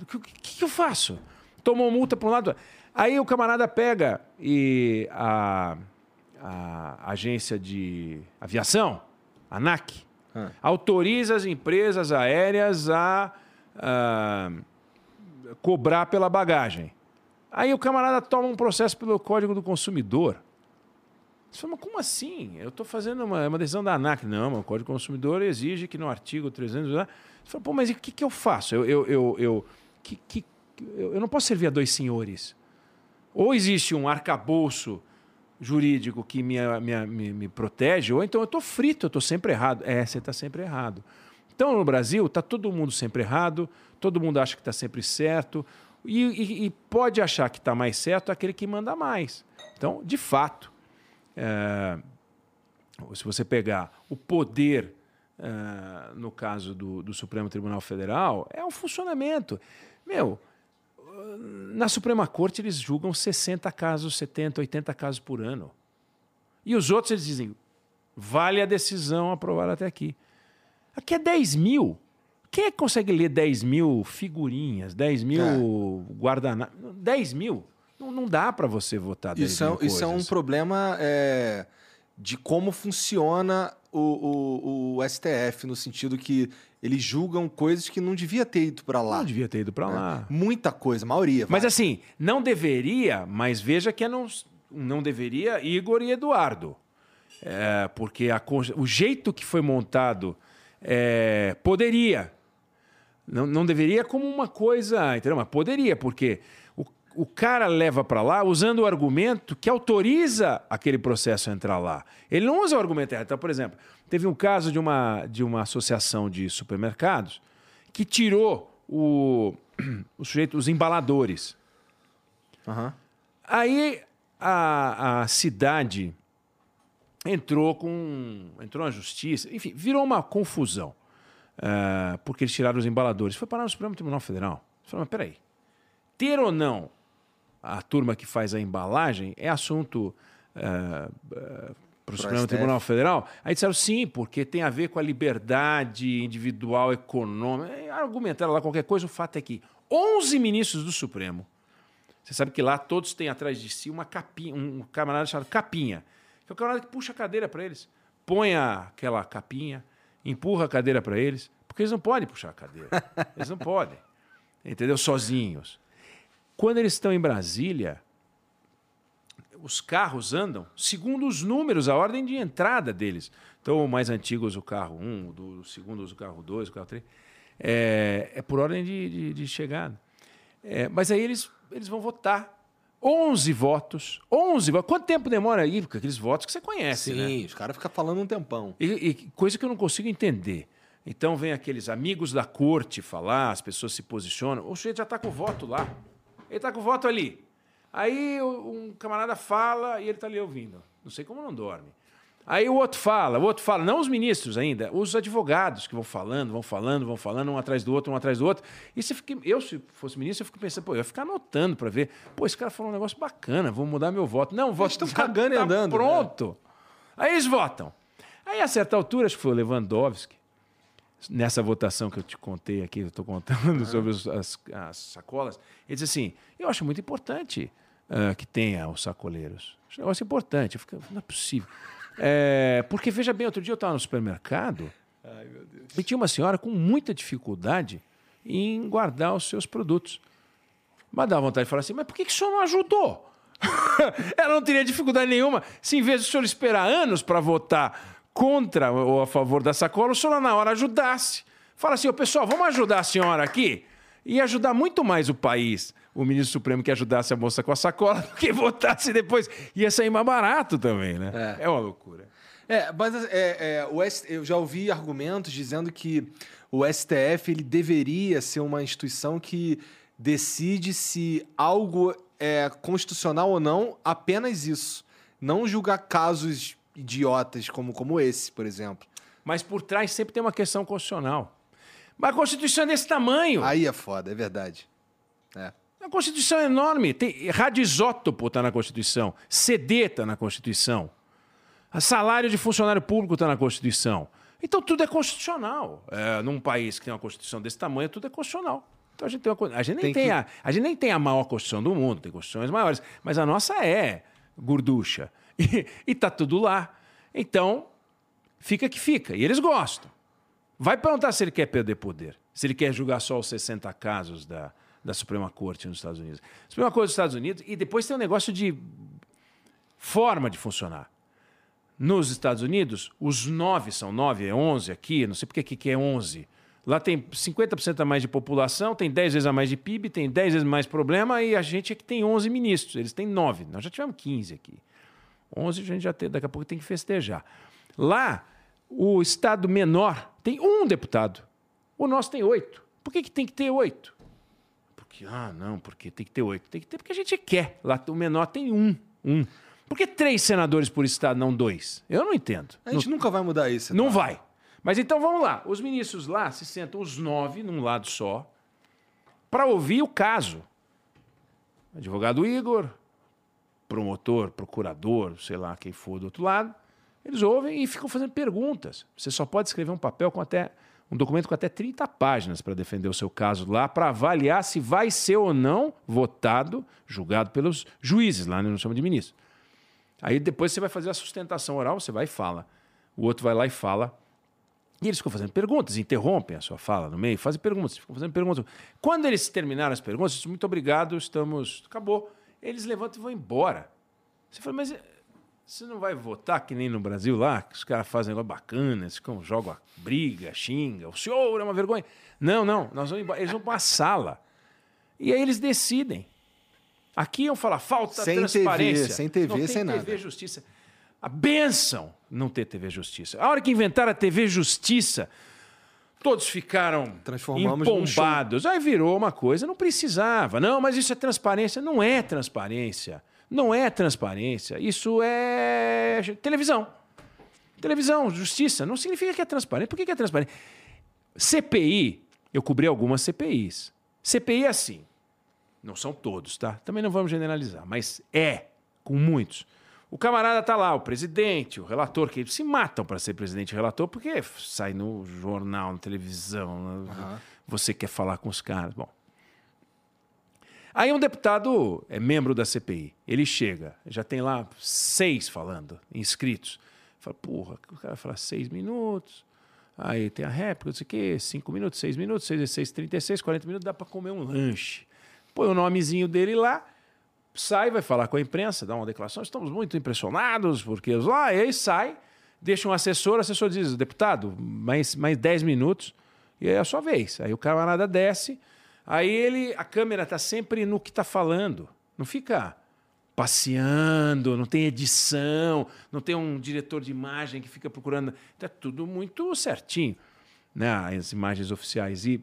que, que, que, eu faço? Tomou multa para um lado. Aí o camarada pega e a, a agência de aviação, a ANAC, ah. autoriza as empresas aéreas a, a cobrar pela bagagem. Aí o camarada toma um processo pelo Código do Consumidor. Você fala, mas como assim? Eu estou fazendo uma, uma, decisão da ANAC. Não, mas o Código do Consumidor exige que no artigo 300... Você fala, pô, mas o que, que eu faço? Eu, eu, eu, eu, que, que, eu não posso servir a dois senhores. Ou existe um arcabouço jurídico que me, me, me, me protege, ou então eu estou frito, eu estou sempre errado. É, você está sempre errado. Então, no Brasil, está todo mundo sempre errado, todo mundo acha que está sempre certo, e, e, e pode achar que está mais certo aquele que manda mais. Então, de fato, é, se você pegar o poder, é, no caso do, do, Supremo Tribunal Federal, é um funcionamento. Meu, na Suprema Corte eles julgam 60 casos, 70, 80 casos por ano. E os outros eles dizem, vale a decisão aprovada até aqui. Aqui é 10 mil. Quem é que consegue ler 10 mil figurinhas, 10 mil é. guardanapos? 10 mil? Não, não dá para você votar 10 isso mil é, Isso é um problema é, de como funciona o, o, o, STF, no sentido que eles julgam coisas que não devia ter ido para lá. Não devia ter ido para é. lá. Muita coisa, maioria. Mas vai. assim, não deveria, mas veja que é não, não deveria Igor e Eduardo. É, porque a, o jeito que foi montado é, poderia. Não, não deveria como uma coisa, entendeu? Mas poderia, porque o, o cara leva para lá usando o argumento que autoriza aquele processo a entrar lá. Ele não usa o argumento errado. Então, por exemplo, teve um caso de uma, de uma associação de supermercados que tirou o, o sujeito, os embaladores. Uhum. Aí a, a cidade entrou com. entrou na justiça, enfim, virou uma confusão. Uh, porque eles tiraram os embaladores. Foi parar no Supremo Tribunal Federal. Você falou, mas peraí. Ter ou não a turma que faz a embalagem é assunto uh, uh, para o Supremo Tribunal Federal? Aí disseram sim, porque tem a ver com a liberdade individual econômica. Argumentaram lá qualquer coisa, o fato é que 11 ministros do Supremo, você sabe que lá todos têm atrás de si uma capinha, um camarada chamado Capinha, que é o camarada que puxa a cadeira para eles, põe aquela capinha, empurra a cadeira para eles, porque eles não podem puxar a cadeira. Eles não podem. Entendeu? Sozinhos. Quando eles estão em Brasília, os carros andam segundo os números, a ordem de entrada deles. Então, o mais antigo usa o carro 1, o segundo usa o carro 2, o carro 3. É, é por ordem de, de, de chegada. É, mas aí eles, eles vão votar. 11 votos. 11 votos. Quanto tempo demora aí? Porque aqueles votos que você conhece, Sim, né? os caras ficam falando um tempão. E, e, coisa que eu não consigo entender. Então vem aqueles amigos da corte falar, as pessoas se posicionam. O sujeito já está com o voto lá. Ele está com o voto ali. Aí um camarada fala e ele está ali ouvindo. Não sei como não dorme. Aí o outro fala, o outro fala, não os ministros ainda, os advogados que vão falando, vão falando, vão falando, um atrás do outro, um atrás do outro. E você fica, eu, se fosse ministro, eu fico pensando, pô, eu ia ficar anotando para ver, pô, esse cara falou um negócio bacana, vou mudar meu voto. Não, o voto estão cagando tá e andando. Né? Pronto. Né? Aí eles votam. Aí, a certa altura, acho que foi o Lewandowski, nessa votação que eu te contei aqui, eu estou contando uhum. sobre os, as, as, sacolas, ele disse assim: eu acho muito importante uh, que tenha os sacoleiros. Acho um negócio importante. Eu fico, não é possível. É, porque, veja bem, outro dia eu estava no supermercado Ai, e tinha uma senhora com muita dificuldade em guardar os seus produtos. Mas dá vontade de falar assim: mas por que, que o senhor não ajudou? Ela não teria dificuldade nenhuma se, em vez do senhor esperar anos para votar contra ou a favor da sacola, o senhor na hora ajudasse. Fala assim: oh, pessoal, vamos ajudar a senhora aqui? E ajudar muito mais o país o ministro Supremo que ajudasse a moça com a sacola do que votasse depois. Ia sair mais barato também, né? É, é uma loucura. É, mas é, é, o S, eu já ouvi argumentos dizendo que o STF ele deveria ser uma instituição que decide se algo é constitucional ou não, apenas isso. Não julgar casos idiotas como, como esse, por exemplo. Mas por trás sempre tem uma questão constitucional. Mas a Constituição é desse tamanho. Aí é foda, é verdade. É. A Constituição é enorme. Tem radisótopo está na Constituição. CD está na Constituição. A salário de funcionário público está na Constituição. Então tudo é constitucional. É, num país que tem uma Constituição desse tamanho, tudo é constitucional. Então a gente tem uma, a gente nem tem, tem que... a, a gente nem tem a maior Constituição do mundo, tem constituições maiores, mas a nossa é gorducha. E, está tudo lá. Então, fica que fica. E eles gostam. Vai perguntar se ele quer perder poder. Se ele quer julgar só os 60 casos da, da Suprema Corte nos Estados Unidos. Suprema Corte dos Estados Unidos, e depois tem um negócio de forma de funcionar. Nos Estados Unidos, os nove são nove, é onze aqui, não sei porque aqui que é onze. Lá tem 50% a mais de população, tem 10 vezes a mais de PIB, tem 10 vezes mais problema e a gente é que tem 11 ministros. Eles têm 9. Nós já tivemos 15 aqui. 11 a gente já tem, daqui a pouco tem que festejar. Lá, o estado menor tem um deputado. O nosso tem oito. Por que, que tem que ter oito? Porque, ah, não, porque tem que ter oito. Tem que ter porque a gente quer. Lá o menor tem um. Um. Por que três senadores por estado, não dois? Eu não entendo. A gente não, nunca vai mudar isso. Não tá? vai. Mas então vamos lá. Os ministros lá se sentam os nove num lado só para ouvir o caso. Advogado Igor, promotor, procurador, sei lá quem for do outro lado. Eles ouvem e ficam fazendo perguntas. Você só pode escrever um papel com até um documento com até 30 páginas para defender o seu caso lá, para avaliar se vai ser ou não votado, julgado pelos juízes, lá né, não chama de ministro. Aí depois você vai fazer a sustentação oral, você vai e fala. O outro vai lá e fala. E eles ficam fazendo perguntas, interrompem a sua fala no meio, fazem perguntas, ficam fazendo perguntas. Quando eles terminaram as perguntas, muito obrigado, estamos. Acabou. Eles levantam e vão embora. Você fala, mas você não vai votar que nem no Brasil lá, que os caras fazem negócio bacana, eles jogam a briga, xinga, o senhor é uma vergonha. Não, não, nós vamos embora. Eles vão para a sala. E aí eles decidem. Aqui eu falo, falta sem transparência. TV, sem TV, não sem TV, nada. Justiça. A benção não ter TV Justiça. A hora que inventaram a TV Justiça, todos ficaram empombados. Aí virou uma coisa, não precisava. Não, mas isso é transparência. Não é transparência. Não é transparência, isso é televisão. Televisão, justiça, não significa que é transparente. Por que é transparente? CPI, eu cobri algumas CPIs. CPI é assim. Não são todos, tá? Também não vamos generalizar, mas é, com muitos. O camarada tá lá, o presidente, o relator, que se matam para ser presidente e relator, porque sai no jornal, na televisão, uhum. você quer falar com os caras. Bom. Aí um deputado é membro da CPI, ele chega, já tem lá seis falando, inscritos. Fala, porra, o cara fala seis minutos, aí tem a réplica, não sei o quê, cinco minutos, seis minutos, seis, seis, trinta e seis, quarenta minutos, dá para comer um lanche. Põe o nomezinho dele lá, sai, vai falar com a imprensa, dá uma declaração, estamos muito impressionados, porque lá, e aí sai, deixa um assessor, o assessor diz, deputado, mais, mais 10 minutos, e é a sua vez. Aí o camarada desce, aí ele, a câmera está sempre no que está falando, não fica passeando, não tem edição, não tem um diretor de imagem que fica procurando, está tudo muito certinho, né, as imagens oficiais. E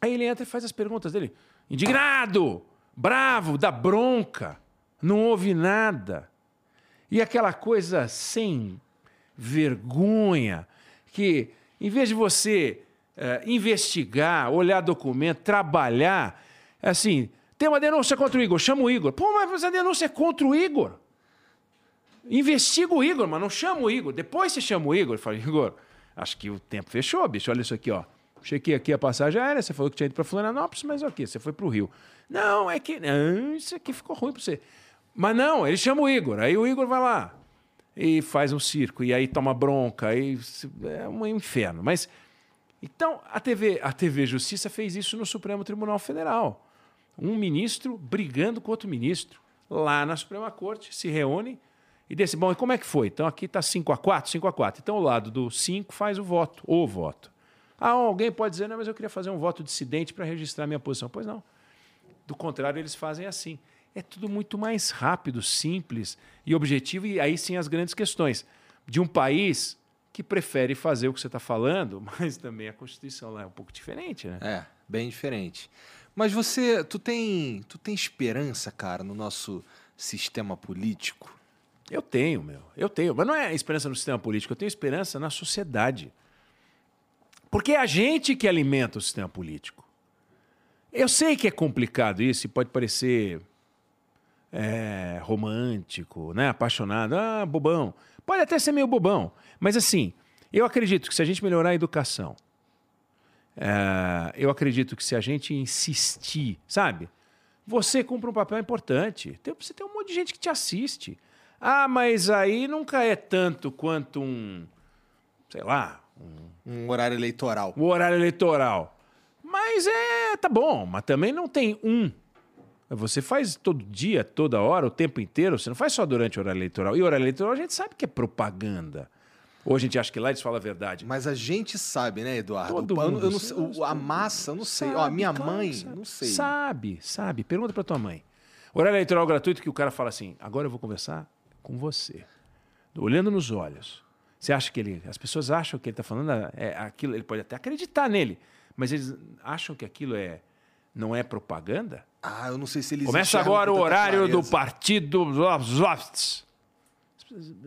aí ele entra e faz as perguntas dele, indignado, bravo, dá bronca, não ouve nada. E aquela coisa sem vergonha, que em vez de você é, investigar, olhar documento, trabalhar, assim, tem uma denúncia contra o Igor, chama o Igor. Pô, mas a denúncia é contra o Igor. Investiga o Igor, mas não chama o Igor. Depois você chama o Igor. Fala, Igor, acho que o tempo fechou, bicho. Olha isso aqui, ó. Chequei aqui a passagem aérea, você falou que tinha ido para Florianópolis, mas ok, você foi para o Rio. Não, é que. Não, isso aqui ficou ruim para você. Mas não, ele chama o Igor. Aí o Igor vai lá e faz um circo, e aí toma bronca, aí é um inferno. Mas. Então, a TV, a TV Justiça fez isso no Supremo Tribunal Federal. Um ministro brigando com outro ministro. Lá na Suprema Corte, se reúne e disse: bom, e como é que foi? Então aqui está 5 a 4 5 a 4 Então o lado do 5 faz o voto, o voto. Ah, alguém pode dizer, não, mas eu queria fazer um voto dissidente para registrar minha posição. Pois não. Do contrário, eles fazem assim. É tudo muito mais rápido, simples e objetivo, e aí sim as grandes questões. De um país que prefere fazer o que você está falando, mas também a Constituição lá é um pouco diferente, né? É, bem diferente. Mas você, tu tem, tu tem esperança, cara, no nosso sistema político? Eu tenho, meu. Eu tenho. Mas não é esperança no sistema político, eu tenho esperança na sociedade. Porque é a gente que alimenta o sistema político. Eu sei que é complicado isso e pode parecer é, romântico, né? apaixonado, ah, bobão. Pode até ser meio bobão, mas assim, eu acredito que se a gente melhorar a educação, é, eu acredito que se a gente insistir, sabe? Você cumpre um papel importante. Tem, você tem um monte de gente que te assiste. Ah, mas aí nunca é tanto quanto um, sei lá, um, um horário eleitoral. Um horário eleitoral. Mas é, tá bom, mas também não tem um. Você faz todo dia, toda hora, o tempo inteiro, você não faz só durante o horário eleitoral. E o horário eleitoral a gente sabe que é propaganda. Ou a gente acha que lá eles falam a verdade. Mas a gente sabe, né, Eduardo? Todo mundo, eu não sei, o, a massa, eu não sei. Sabe, Ó, a minha claro, mãe, sabe. não sei. Sabe, sabe. Pergunta pra tua mãe. Horário eleitoral gratuito que o cara fala assim: agora eu vou conversar com você. Olhando nos olhos. Você acha que ele. As pessoas acham que ele está falando é, aquilo, ele pode até acreditar nele. Mas eles acham que aquilo é não é propaganda? Ah, eu não sei se eles Começa agora o horário clareza. do partido.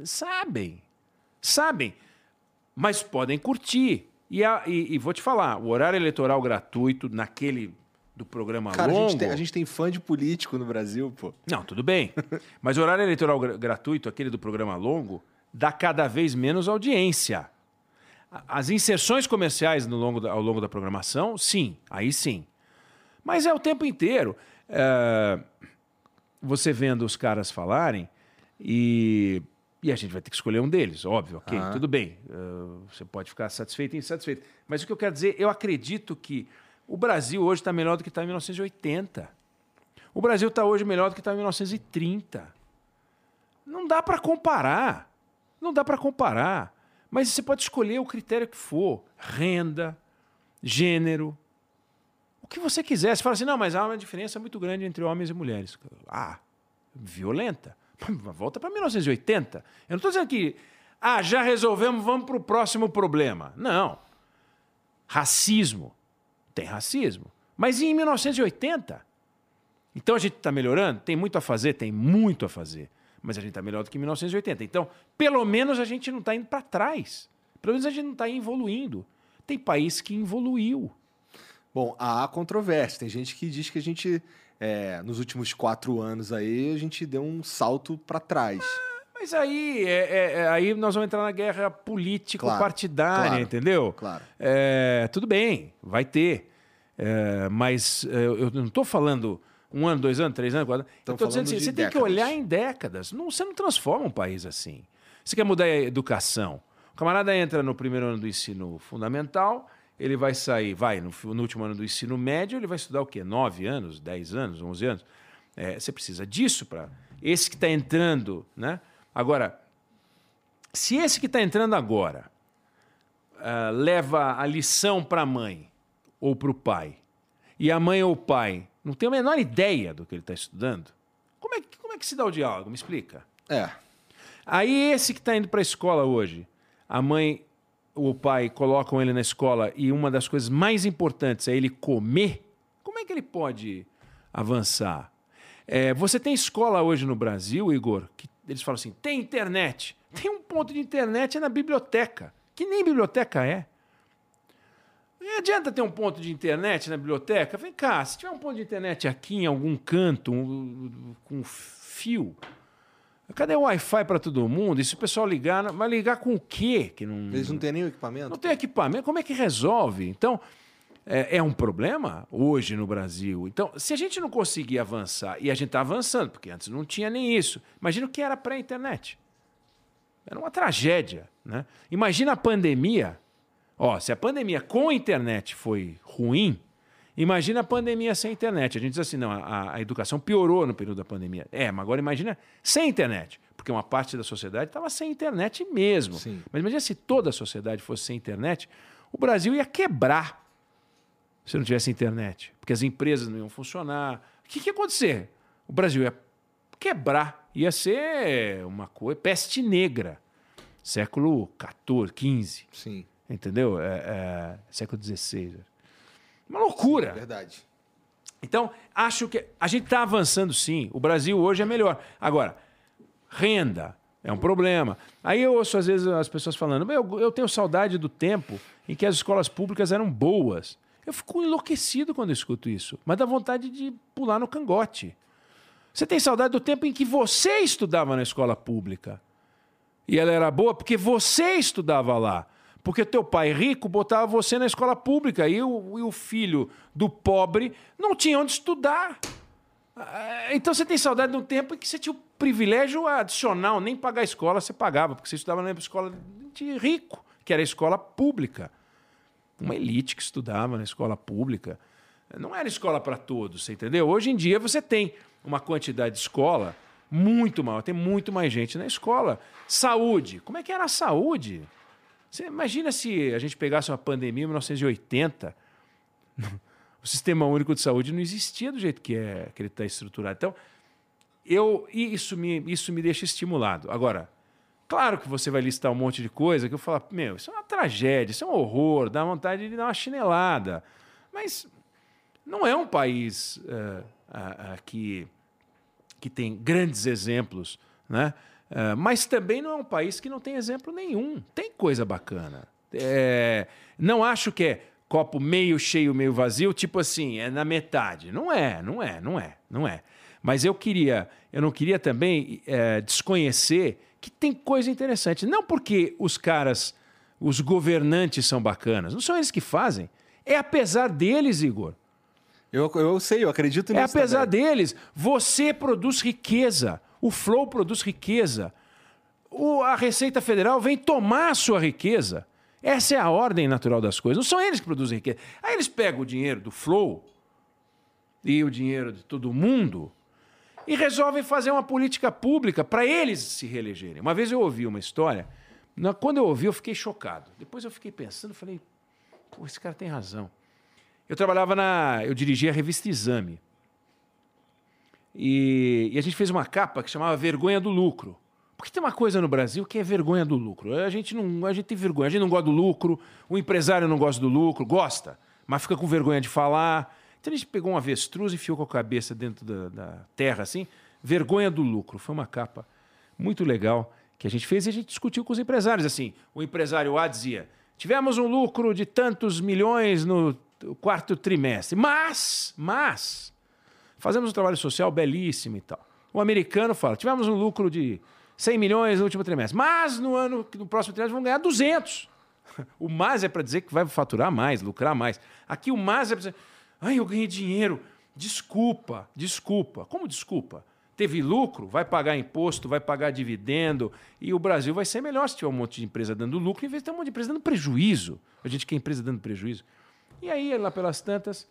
Sabem. Sabem. Mas podem curtir. E, a, e, e, vou te falar, o horário eleitoral gratuito naquele do programa Cara, longo... A gente, tem, a gente tem fã de político no Brasil, pô. Não, tudo bem. Mas o horário eleitoral gratuito, aquele do programa longo, dá cada vez menos audiência. As inserções comerciais no longo ao longo da programação, sim, aí sim. Mas é o tempo inteiro. É, você vendo os caras falarem e, e a gente vai ter que escolher um deles, óbvio, ok, tudo bem. Uh, você pode ficar satisfeito e insatisfeito. Mas o que eu quero dizer, eu acredito que o Brasil hoje está melhor do que está em 1980. O Brasil está hoje melhor do que está em 1930. Não dá para comparar. Não dá para comparar. Mas você pode escolher o critério que for: renda, gênero, o que você quiser. Você fala assim, não, mas há uma diferença muito grande entre homens e mulheres. Ah, violenta. Volta para 1980. Eu não estou dizendo que, ah, já resolvemos, vamos para o próximo problema. Não. Racismo. Tem racismo. Mas em 1980? Então a gente está melhorando? Tem muito a fazer? Tem muito a fazer mas a gente está melhor do que em 1980. Então, pelo menos a gente não está indo para trás. Pelo menos a gente não está evoluindo. Tem país que evoluiu. Bom, há controvérsia. Tem gente que diz que a gente é, nos últimos quatro anos aí, a gente deu um salto para trás. Mas aí, é, é, é, aí nós vamos entrar na guerra político-partidária, claro, entendeu? Claro. É, tudo bem, vai ter. É, mas é, eu não estou falando um ano, dois anos, três anos, quatro anos. estou dizendo assim, você décadas. tem que olhar em décadas. Não, você não transforma um país assim. Você quer mudar a educação. O camarada entra no primeiro ano do ensino fundamental, ele vai sair, vai, no, no último ano do ensino médio, ele vai estudar o quê? Nove anos, dez anos, onze anos? É, você precisa disso para. Esse que está entrando, né? Agora, se esse que está entrando agora uh, leva a lição para a mãe ou para o pai, e a mãe ou o pai não tem a menor ideia do que ele está estudando, como é, que, como é que se dá o diálogo? Me explica. É. Aí esse que está indo para a escola hoje, a mãe o pai colocam ele na escola e uma das coisas mais importantes é ele comer, como é que ele pode avançar? É, você tem escola hoje no Brasil, Igor, que eles falam assim: tem internet. Tem um ponto de internet é na biblioteca, que nem biblioteca é. Não adianta ter um ponto de internet na biblioteca. Vem cá, se tiver um ponto de internet aqui em algum canto, um, com fio, cadê o Wi-Fi para todo mundo? E se o pessoal ligar, vai ligar com o quê? Que não, Eles não têm nem equipamento? Não tem equipamento. Como é que resolve? Então, é, é, um problema hoje no Brasil. Então, se a gente não conseguir avançar, e a gente está avançando, porque antes não tinha nem isso, imagina o que era pré-internet. Era uma tragédia. Né? Imagina a pandemia. Ó, se a pandemia com a internet foi ruim, imagina a pandemia sem internet. A gente diz assim, não, a, a educação piorou no período da pandemia. É, mas agora imagina sem internet. Porque uma parte da sociedade estava sem internet mesmo. Sim. Mas imagina se toda a sociedade fosse sem internet, o Brasil ia quebrar se não tivesse internet, porque as empresas não iam funcionar. O que, que ia acontecer? O Brasil ia quebrar, ia ser uma coisa, peste negra. Século XIV, XV. Sim. Entendeu? É, é, século XVI. Uma loucura. Sim, verdade. Então, acho que a gente está avançando sim. O Brasil hoje é melhor. Agora, renda é um problema. Aí eu ouço às vezes as pessoas falando: eu, eu tenho saudade do tempo em que as escolas públicas eram boas. Eu fico enlouquecido quando escuto isso, mas dá vontade de pular no cangote. Você tem saudade do tempo em que você estudava na escola pública. E ela era boa porque você estudava lá. Porque teu pai rico botava você na escola pública e o, e o filho do pobre não tinha onde estudar. Ah, então você tem saudade de um tempo em que você tinha o privilégio adicional, nem pagar a escola você pagava, porque você estudava na escola de rico, que era a escola pública uma elite que estudava na escola pública. Não era escola para todos, você entendeu? Hoje em dia você tem uma quantidade de escola muito maior, tem muito mais gente na escola. Saúde, como é que era a saúde? Você imagina se a gente pegasse uma pandemia em 1980, o sistema único de saúde não existia do jeito que, é, que ele está estruturado. Então, eu, isso, me, isso me deixa estimulado. Agora, Claro que você vai listar um monte de coisa que eu falo, meu, isso é uma tragédia, isso é um horror, dá vontade de dar uma chinelada. Mas não é um país uh, uh, uh, que, que tem grandes exemplos, né? Mas também não é um país que não tem exemplo nenhum. Tem coisa bacana. É, não acho que é copo meio cheio, meio vazio, tipo assim, é na metade. Não é, não é, não é, não é. Mas eu queria, eu não queria também é, desconhecer que tem coisa interessante. Não porque os caras, os governantes são bacanas, não são eles que fazem. É apesar deles, Igor. Eu, eu sei, eu acredito nisso. É apesar também. deles. Você produz riqueza. O Flow produz riqueza. O, a Receita Federal vem tomar a sua riqueza. Essa é a ordem natural das coisas. Não são eles que produzem riqueza. Aí eles pegam o dinheiro do Flow e o dinheiro de todo mundo e resolvem fazer uma política pública para eles se reelegerem. Uma vez eu ouvi uma história, quando eu ouvi eu fiquei chocado. Depois eu fiquei pensando, falei, pô, esse cara tem razão. Eu trabalhava na, eu dirigia a revista Exame. E, e a gente fez uma capa que chamava Vergonha do Lucro. Porque tem uma coisa no Brasil que é vergonha do lucro. A gente não, a gente tem vergonha, a gente não gosta do lucro, o empresário não gosta do lucro, gosta, mas fica com vergonha de falar. Então a gente pegou um avestruz e enfiou com a cabeça dentro da, da terra, assim. Vergonha do lucro. Foi uma capa muito legal que a gente fez e a gente discutiu com os empresários. Assim, o empresário A dizia: tivemos um lucro de tantos milhões no quarto trimestre, mas, mas, fazemos um trabalho social belíssimo e tal. O americano fala: tivemos um lucro de 100 milhões no último trimestre, mas no ano, no próximo trimestre vamos ganhar 200. O mais é para dizer que vai faturar mais, lucrar mais. Aqui o mais é para dizer: ai, eu ganhei dinheiro. Desculpa, desculpa. Como desculpa? Teve lucro, vai pagar imposto, vai pagar dividendo. E o Brasil vai ser melhor se tiver um monte de empresa dando lucro, em vez de ter um monte de empresa dando prejuízo. A gente quer empresa dando prejuízo. E aí, lá pelas tantas,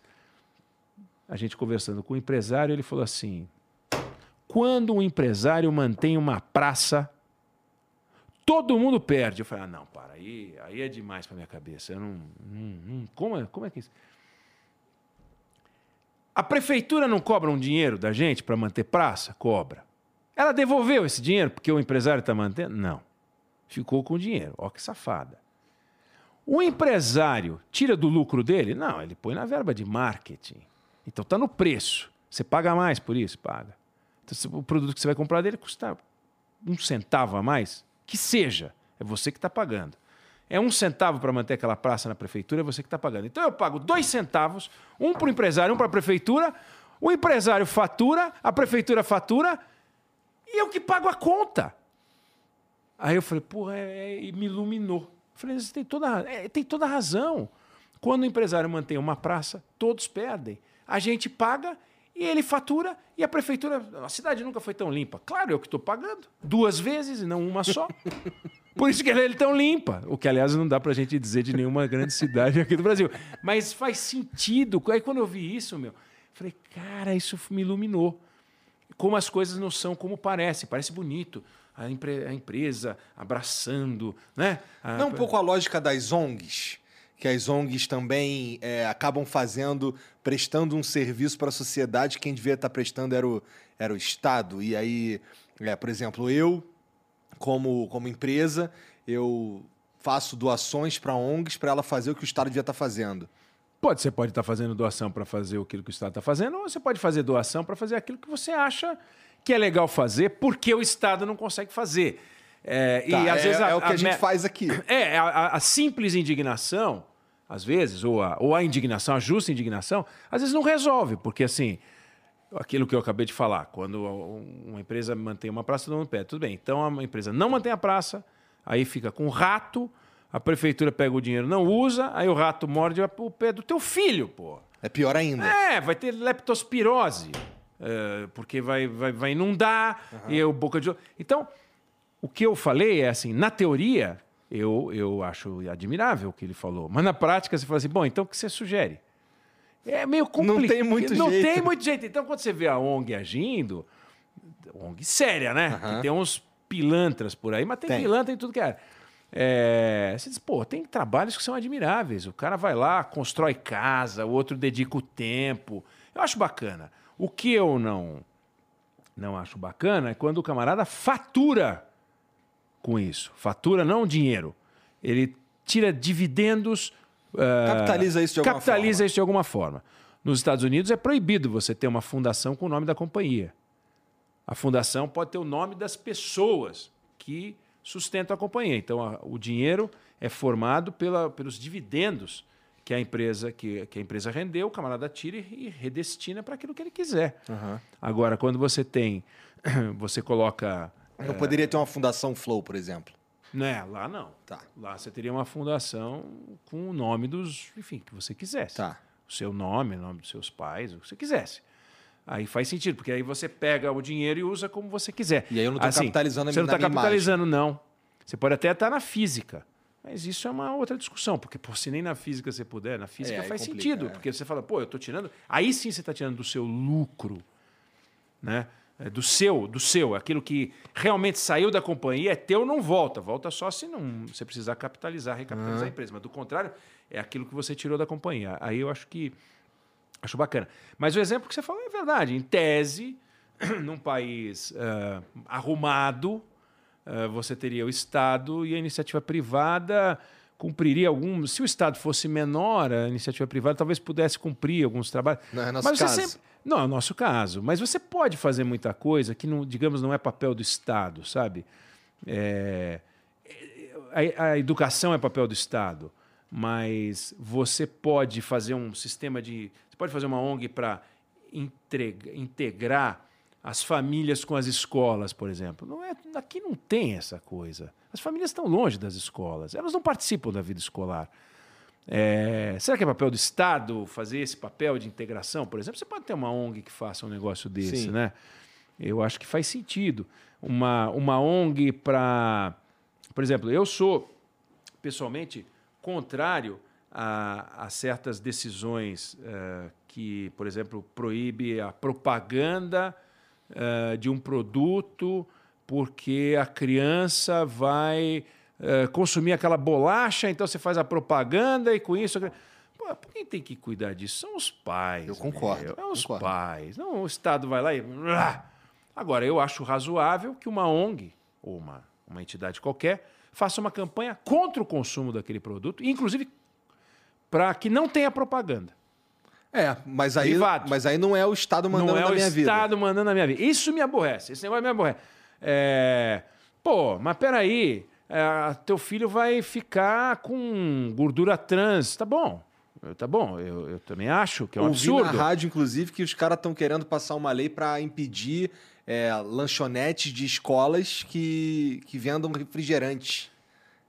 a gente conversando com o empresário, ele falou assim: quando um empresário mantém uma praça, todo mundo perde. Eu falei: ah, não, para, aí, aí é demais para minha cabeça. Eu não, não, não como, é, como é que é isso? A prefeitura não cobra um dinheiro da gente para manter praça? Cobra. Ela devolveu esse dinheiro porque o empresário está mantendo? Não. Ficou com o dinheiro. Ó, que safada. O empresário tira do lucro dele? Não, ele põe na verba de marketing. Então está no preço. Você paga mais por isso? Paga. Então, o produto que você vai comprar dele custa um centavo a mais? Que seja. É você que está pagando. É um centavo para manter aquela praça na prefeitura, é você que está pagando. Então eu pago dois centavos, um para o empresário, um para a prefeitura. O empresário fatura, a prefeitura fatura e eu que pago a conta. Aí eu falei, pô, é, é, me iluminou. Eu falei, você tem toda, é, tem toda razão. Quando o empresário mantém uma praça, todos perdem. A gente paga e ele fatura e a prefeitura. A cidade nunca foi tão limpa. Claro, eu que estou pagando. Duas vezes e não uma só. Por isso que ela é tão limpa. O que, aliás, não dá para a gente dizer de nenhuma grande cidade aqui do Brasil. Mas faz sentido. Aí quando eu vi isso, meu, falei, cara, isso me iluminou. Como as coisas não são como parece. Parece bonito. A, empre a empresa abraçando, né? A... Não um pouco a lógica das ONGs que as ONGs também é, acabam fazendo, prestando um serviço para a sociedade, quem devia estar prestando era o, era o Estado. E aí, é, por exemplo, eu, como, como empresa, eu faço doações para ONGs para ela fazer o que o Estado devia estar fazendo. Pode, você pode estar fazendo doação para fazer aquilo que o Estado está fazendo, ou você pode fazer doação para fazer aquilo que você acha que é legal fazer, porque o Estado não consegue fazer. É, tá, e às é, vezes a, é o que a, a gente faz aqui. É, a, a, simples indignação, às vezes, ou a, ou a indignação, a justa indignação, às vezes não resolve, porque assim, aquilo que eu acabei de falar, quando uma empresa mantém uma praça no pé, tudo bem. Então a empresa não mantém a praça, aí fica com o rato, a prefeitura pega o dinheiro, não usa, aí o rato morde o pé do teu filho, pô. É pior ainda. É, vai ter leptospirose, é, porque vai, vai, vai inundar, uhum. e o boca de. Então, o que eu falei é assim, na teoria, eu, eu acho admirável o que ele falou. Mas na prática você fala assim, bom, então o que você sugere? É meio complicado. Não tem muito Não jeito. Não tem muito jeito. Então quando você vê a ONG agindo, ONG séria, né? Que tem uns pilantras por aí, mas tem, tem. pilantra em tudo que é. É, você diz, pô, tem trabalhos que são admiráveis. O cara vai lá, constrói casa, o outro dedica o tempo. Eu acho bacana. O que eu não não acho bacana é quando o camarada fatura com isso. Fatura não dinheiro. Ele tira dividendos. Uh, capitaliza isso de alguma capitaliza forma. isso de alguma forma. Nos Estados Unidos é proibido você ter uma fundação com o nome da companhia. A fundação pode ter o nome das pessoas que sustentam a companhia. Então, a, o dinheiro é formado pela, pelos dividendos que a empresa que, que a empresa rendeu, o camarada tira e, e redestina para aquilo que ele quiser. Uhum. Agora, quando você tem, você coloca não é... poderia ter uma fundação Flow, por exemplo. Né, lá não. Tá. Lá você teria uma fundação com o nome dos, enfim, que você quisesse. Tá. O seu nome, o nome dos seus pais, o que você quisesse. Aí faz sentido, porque aí você pega o dinheiro e usa como você quiser. E aí eu não estou assim, capitalizando a Você não está capitalizando, imagem. não. Você pode até estar na física. Mas isso é uma outra discussão, porque pô, se nem na física você puder, na física é, faz complica, sentido. É. Porque você fala, pô, eu estou tirando. Aí sim você está tirando do seu lucro. Né? É, do seu, do seu, aquilo que realmente saiu da companhia é teu, não volta. Volta só se não você precisar capitalizar, recapitalizar uhum. a empresa. Mas do contrário, é aquilo que você tirou da companhia. Aí eu acho que acho bacana. Mas o exemplo que você falou é verdade. Em tese, num país uh, arrumado, uh, você teria o Estado e a iniciativa privada cumpriria algum. Se o Estado fosse menor, a iniciativa privada talvez pudesse cumprir alguns trabalhos. Não é nosso Mas caso. Sempre, não, é o nosso caso. Mas você pode fazer muita coisa que, não, digamos, não é papel do Estado, sabe? É, a, a educação é papel do Estado, mas você pode fazer um sistema de. Você pode fazer uma ONG para integrar as famílias com as escolas, por exemplo. Não é, aqui não tem essa coisa. As famílias estão longe das escolas, elas não participam da vida escolar. É, será que é papel do Estado fazer esse papel de integração, por exemplo? Você pode ter uma ONG que faça um negócio desse, Sim. né? Eu acho que faz sentido. Uma, uma ONG para. Por exemplo, eu sou, pessoalmente, contrário a, a certas decisões uh, que, por exemplo, proíbe a propaganda uh, de um produto porque a criança vai uh, consumir aquela bolacha, então você faz a propaganda e com isso. Pô, quem tem que cuidar disso são os pais. Eu concordo. Meu. É os concordo. pais. Não, o Estado vai lá e. Agora, eu acho razoável que uma ONG ou uma, uma entidade qualquer faça uma campanha contra o consumo daquele produto, inclusive para que não tenha propaganda. É, mas aí, mas aí não é o Estado mandando na minha vida. Não é o Estado mandando na minha vida. Isso me aborrece. Esse negócio me aborrece. É... Pô, mas peraí. É, teu filho vai ficar com gordura trans. Tá bom. Tá bom, eu, eu também acho que é um Ouvi absurdo. na rádio, inclusive, que os caras estão querendo passar uma lei para impedir é, lanchonetes de escolas que, que vendam refrigerantes.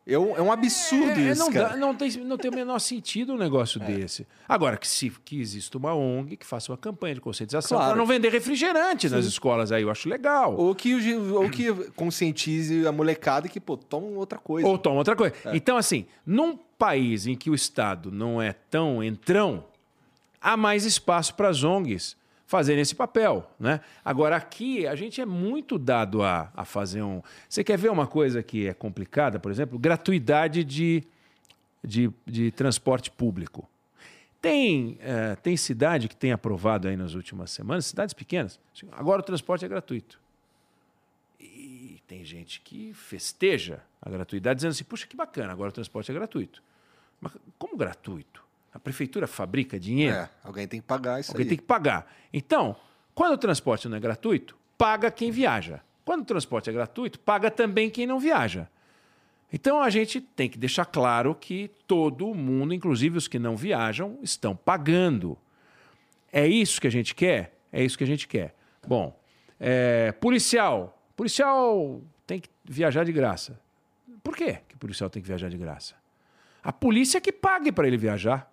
Eu, é um absurdo é, isso, não cara. Dá, não, tem, não tem o menor sentido um negócio é. desse. Agora, que se que exista uma ONG que faça uma campanha de conscientização claro. para não vender refrigerante Sim. nas escolas aí, eu acho legal. Ou que, ou que conscientize a molecada que, pô, toma outra coisa. Ou toma outra coisa. É. Então, assim, num país em que o Estado não é tão entrão, há mais espaço para as ONGs fazerem esse papel. Né? Agora, aqui, a gente é muito dado a, a fazer um. Você quer ver uma coisa que é complicada, por exemplo? Gratuidade de, de, de transporte público. Tem, é, tem cidade que tem aprovado aí nas últimas semanas, cidades pequenas, agora o transporte é gratuito. E tem gente que festeja a gratuidade, dizendo assim: puxa, que bacana, agora o transporte é gratuito. Mas como gratuito? A prefeitura fabrica dinheiro. É, alguém tem que pagar isso alguém aí. tem que pagar. Então, quando o transporte não é gratuito, paga quem viaja. Quando o transporte é gratuito, paga também quem não viaja. Então a gente tem que deixar claro que todo mundo, inclusive os que não viajam, estão pagando. É isso que a gente quer? É isso que a gente quer. Bom, é, policial. Policial tem que viajar de graça. Por quê que o policial tem que viajar de graça? A polícia que pague para ele viajar.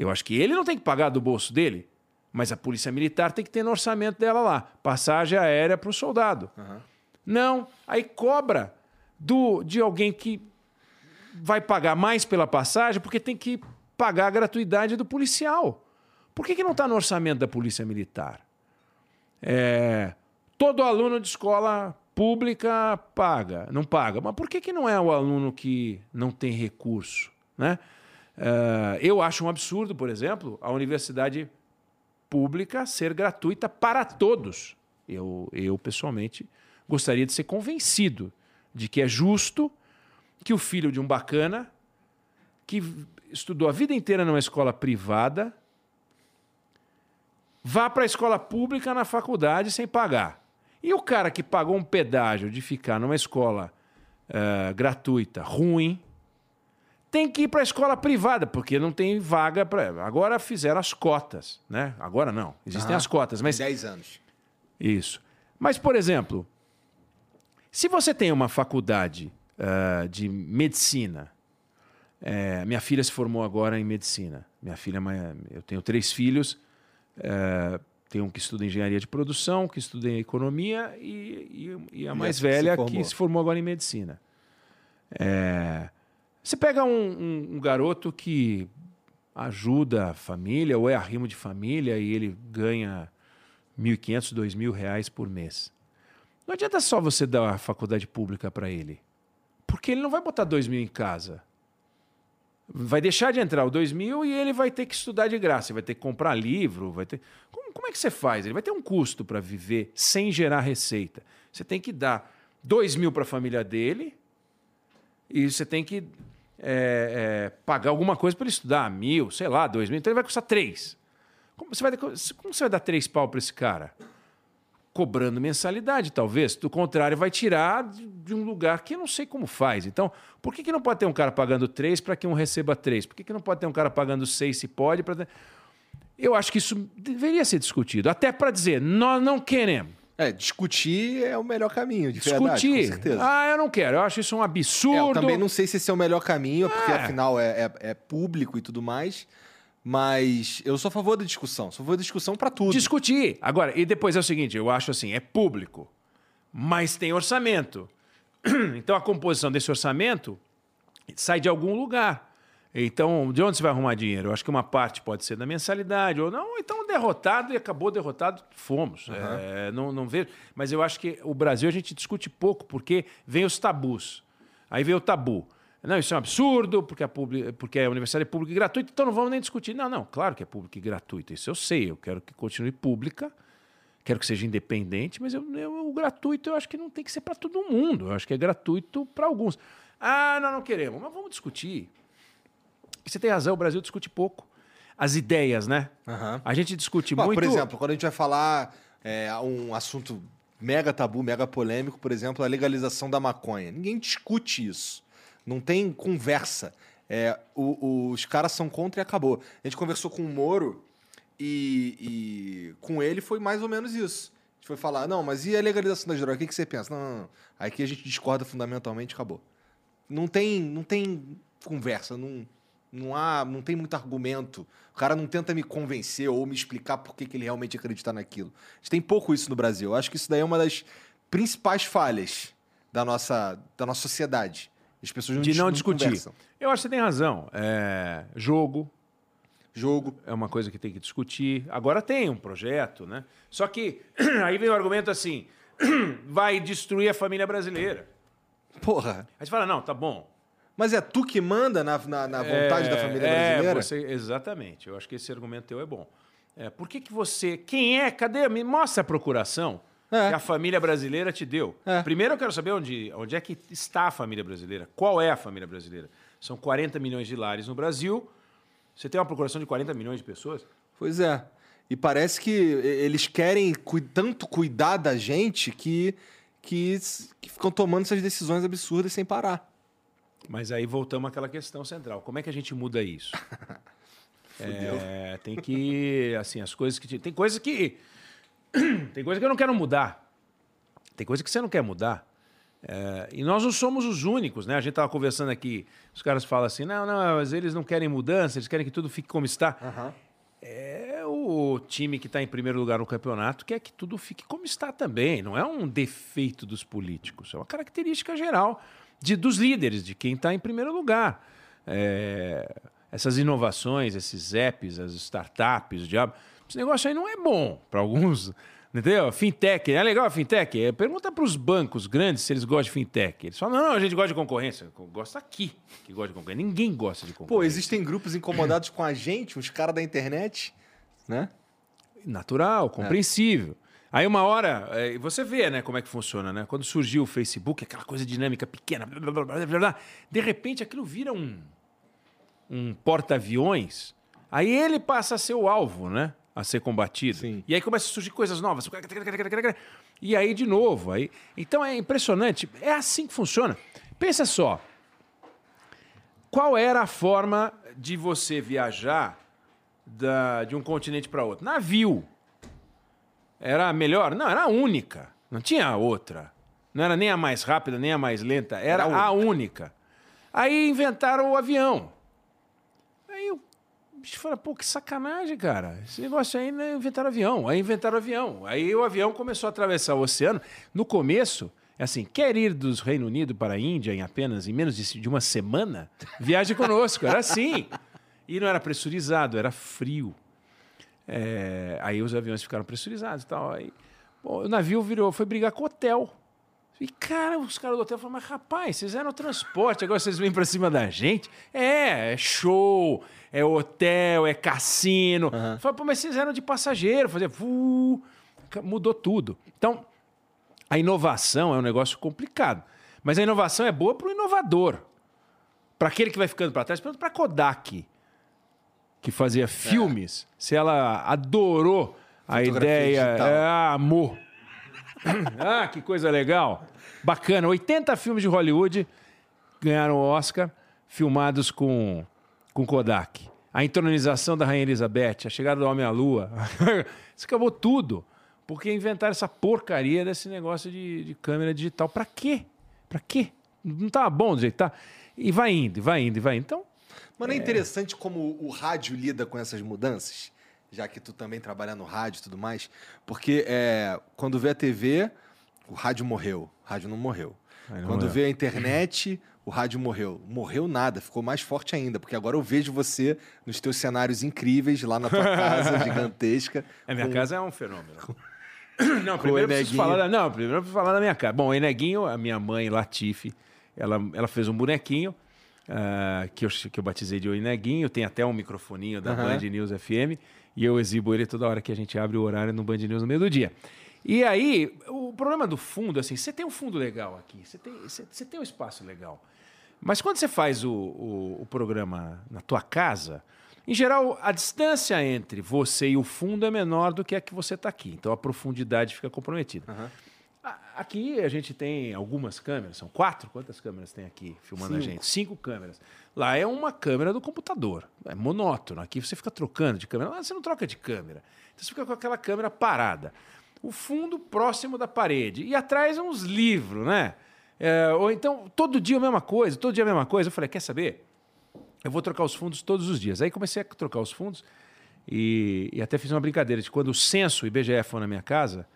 Eu acho que ele não tem que pagar do bolso dele, mas a polícia militar tem que ter no orçamento dela lá passagem aérea para o soldado. Uhum. Não, aí cobra do de alguém que vai pagar mais pela passagem porque tem que pagar a gratuidade do policial. Por que, que não está no orçamento da polícia militar? É, todo aluno de escola pública paga, não paga. Mas por que, que não é o aluno que não tem recurso? Né? Uh, eu acho um absurdo, por exemplo, a universidade pública ser gratuita para todos. Eu, eu, pessoalmente, gostaria de ser convencido de que é justo que o filho de um bacana, que estudou a vida inteira numa escola privada, vá para a escola pública na faculdade sem pagar. E o cara que pagou um pedágio de ficar numa escola uh, gratuita, ruim, tem que ir para a escola privada, porque não tem vaga para. Agora fizeram as cotas, né? Agora não, existem as cotas, mas 10 anos. Isso. Mas por exemplo, se você tem uma faculdade uh, de medicina, é, minha filha se formou agora em medicina. Minha filha, eu tenho três filhos. É, tem um que estuda engenharia de produção, que estuda em economia e, e, e a mais e velha se que se formou agora em medicina. É, você pega um, um, um garoto que ajuda a família ou é arrimo de família e ele ganha 1.500, 2.000 reais por mês. Não adianta só você dar a faculdade pública para ele. Porque ele não vai botar 2 mil em casa. Vai deixar de entrar o 2 mil e ele vai ter que estudar de graça. Vai ter que comprar livro. Vai ter... como, como é que você faz? Ele vai ter um custo para viver sem gerar receita. Você tem que dar 2 mil para a família dele e você tem que é, é, pagar alguma coisa para ele estudar, mil, sei lá, dois mil, então ele vai custar três. Como você vai, como você vai dar três pau para esse cara? Cobrando mensalidade, talvez. Do contrário, vai tirar de um lugar que eu não sei como faz. Então, por que, que não pode ter um cara pagando três para que um receba três? Por que, que não pode ter um cara pagando seis se pode? Pra... Eu acho que isso deveria ser discutido, até para dizer, nós não queremos. É, discutir é o melhor caminho, de verdade, Discutir. com certeza. Ah, eu não quero. Eu acho isso um É, eu absurdo. também não sei se esse é o melhor caminho, porque É. afinal é, é- é público e tudo mais. Mas eu sou a favor da discussão. Sou a favor da discussão pra tudo. discutir. Agora, e depois é o seguinte, eu acho assim, é público, mas tem orçamento. Então a composição desse orçamento sai de algum lugar. Então, de onde você vai arrumar dinheiro? Eu acho que uma parte pode ser da mensalidade, ou não, então derrotado e acabou derrotado, fomos. É, não, não vejo. Mas eu acho que o Brasil a gente discute pouco, porque vem os tabus. Aí vem o tabu. Não, isso é um absurdo, porque a, porque a universidade é pública e gratuita, então não vamos nem discutir. Não, não, claro que é pública e gratuita. Isso eu sei, eu quero que continue pública, quero que seja independente, mas eu, eu- o gratuito eu acho que não tem que ser para todo mundo. Eu acho que é gratuito para alguns. Ah, nós não queremos, mas vamos discutir. Você tem razão, o Brasil discute pouco. As ideias, né? Aham. A gente discute Pô, muito. Por exemplo, quando a gente vai falar é, um assunto mega tabu, mega polêmico, por exemplo, a legalização da maconha. Ninguém discute isso. Não tem conversa. É, o- os caras são contra e acabou. A gente conversou com o Moro e, e com ele foi mais ou menos isso. A gente foi falar, não, mas e a legalização da droga? O que, que você pensa? Não, não, não. Aqui a gente discorda fundamentalmente, acabou. Não tem, não tem conversa, não, não há, não tem muito argumento. O cara não tenta me convencer ou me explicar por que, que ele realmente acredita naquilo. A gente tem pouco isso no Brasil. Eu acho que isso daí é uma das principais falhas da nossa, da nossa sociedade. As pessoas não, de não discutir. conversam. Eu acho que você tem razão. É, jogo Jogo. é uma coisa que tem que discutir. Agora tem um projeto, né? Só que aí vem o argumento assim: vai destruir a família brasileira. Porra. Aí você fala, não, tá bom. Mas é tu que manda na, na, na vontade da família é, brasileira? você- exatamente. Eu acho que esse argumento teu é bom. É, por que, que você. Quem é? Cadê? Me mostra a procuração É. que a família brasileira te deu. É. Primeiro eu quero saber onde, onde é que está a família brasileira. Qual é a família brasileira? São 40 milhões de lares no Brasil. Você tem uma procuração de 40 milhões de pessoas? Pois é. E parece que eles querem cui- tanto cuidar da gente que, que, que ficam tomando essas decisões absurdas sem parar. Mas aí voltamos àquela questão central. Como é que a gente muda isso? É, tem que, assim, as coisas que... te- Tem coisas que... Tem coisa que eu não quero mudar. Tem coisa que você não quer mudar. É, e nós não somos os únicos, né? A gente estava conversando aqui, os caras falam assim, não, não, mas eles não querem mudança, eles querem que tudo fique como está. É o time que está em primeiro lugar no campeonato quer que tudo fique como está também. Não é um defeito dos políticos, é uma característica geral de, dos líderes, de quem está em primeiro lugar. É, essas inovações, esses apps, as startups, o diabo, esse negócio aí não é bom para alguns. Entendeu? Fintech, é legal a fintech? É, pergunta para os bancos grandes se eles gostam de fintech. Eles falam, não, não, a gente gosta de concorrência. Gosta aqui que gosta de concorrência. Ninguém gosta de concorrência. Pô, existem grupos incomodados com a gente, uns caras da internet, né? Natural, compreensível. Aí uma hora, é, você vê, né, como é que funciona, né? Quando surgiu o Facebook, aquela coisa dinâmica pequena, blá, blá, blá, blá, blá, blá, de repente aquilo vira um, um porta-aviões, aí ele passa a ser o alvo, né? A ser combatido. Sim. E aí começa a surgir coisas novas. E aí de novo. Aí... Então é impressionante. É assim que funciona. Pensa só. Qual era a forma de você viajar da- de um continente para outro? Navio. Era a melhor? Não, era a única. Não tinha outra. Não era nem a mais rápida, nem a mais lenta. Era, Era a única. Aí inventaram o avião. Aí o bicho fala, pô, que sacanagem, cara. Esse negócio aí não é inventaram avião. Aí inventaram o avião. Aí o avião começou a atravessar o oceano. No começo, é assim, quer ir do Reino Unido para a Índia em apenas em menos de, de uma semana? Viaje conosco. Era assim. E não era pressurizado, era frio. É, aí os aviões ficaram pressurizados e tal. Aí, bom, o navio virou, foi brigar com o hotel. E, cara, os caras do hotel falaram, mas rapaz, vocês eram transporte, agora vocês vêm pra cima da gente? É, é show, é hotel, é cassino. Aham. Fala, pô, mas vocês eram de passageiro, fazer mudou tudo. Então, a inovação é um negócio complicado. Mas a inovação é boa pro inovador. Para aquele que vai ficando para trás, para Kodak, que fazia filmes, se ela adorou a ideia, é, amor. ah, que coisa legal. Bacana. 80 filmes de Hollywood ganharam o Oscar, filmados com, com Kodak. a entronização da Rainha Elizabeth, a chegada do Homem à Lua. Isso acabou tudo. Porque inventaram essa porcaria desse negócio de, de câmera digital. Para quê? Para quê? Não estava bom do jeito que tá. E vai indo, vai indo, vai indo. Então. Mas não é, é interessante como o rádio lida com essas mudanças? Já que tu também trabalha no rádio e tudo mais. Porque é, quando vê a TV, o rádio morreu. O rádio não morreu. Não quando vê a internet, o rádio morreu. Morreu nada, ficou mais forte ainda, porque agora eu vejo você nos teus cenários incríveis lá na tua casa gigantesca. A minha com... casa é um fenômeno. não, primeiro eu preciso falar da, não, primeiro eu preciso falar da minha casa. Bom, o Eneguinho, a minha mãe, Latife, ela, ela fez um bonequinho uh, que, eu, que eu batizei de O Eneguinho, tem até um microfoninho da uhum. Band News FM, e eu exibo ele toda hora que a gente abre o horário no Band News no meio do dia. E aí, o problema do fundo, assim, você tem um fundo legal aqui, você tem, você, você tem um espaço legal. Mas quando você faz o, o, o, programa na tua casa, em geral, a distância entre você e o fundo é menor do que a que você está aqui. Então a profundidade fica comprometida. Uhum. Aqui a gente tem algumas câmeras, são quatro? Quantas câmeras tem aqui filmando Cinco. a gente? Cinco câmeras. Lá é uma câmera do computador, é monótono. Aqui você fica trocando de câmera. Lá você não troca de câmera. Então você fica com aquela câmera parada o fundo próximo da parede. E atrás uns livros, né? É, ou então, todo dia a mesma coisa, todo dia a mesma coisa. Eu falei, quer saber? Eu vou trocar os fundos todos os dias. Aí comecei a trocar os fundos e, e até fiz uma brincadeira de quando o censo IBGE for na minha casa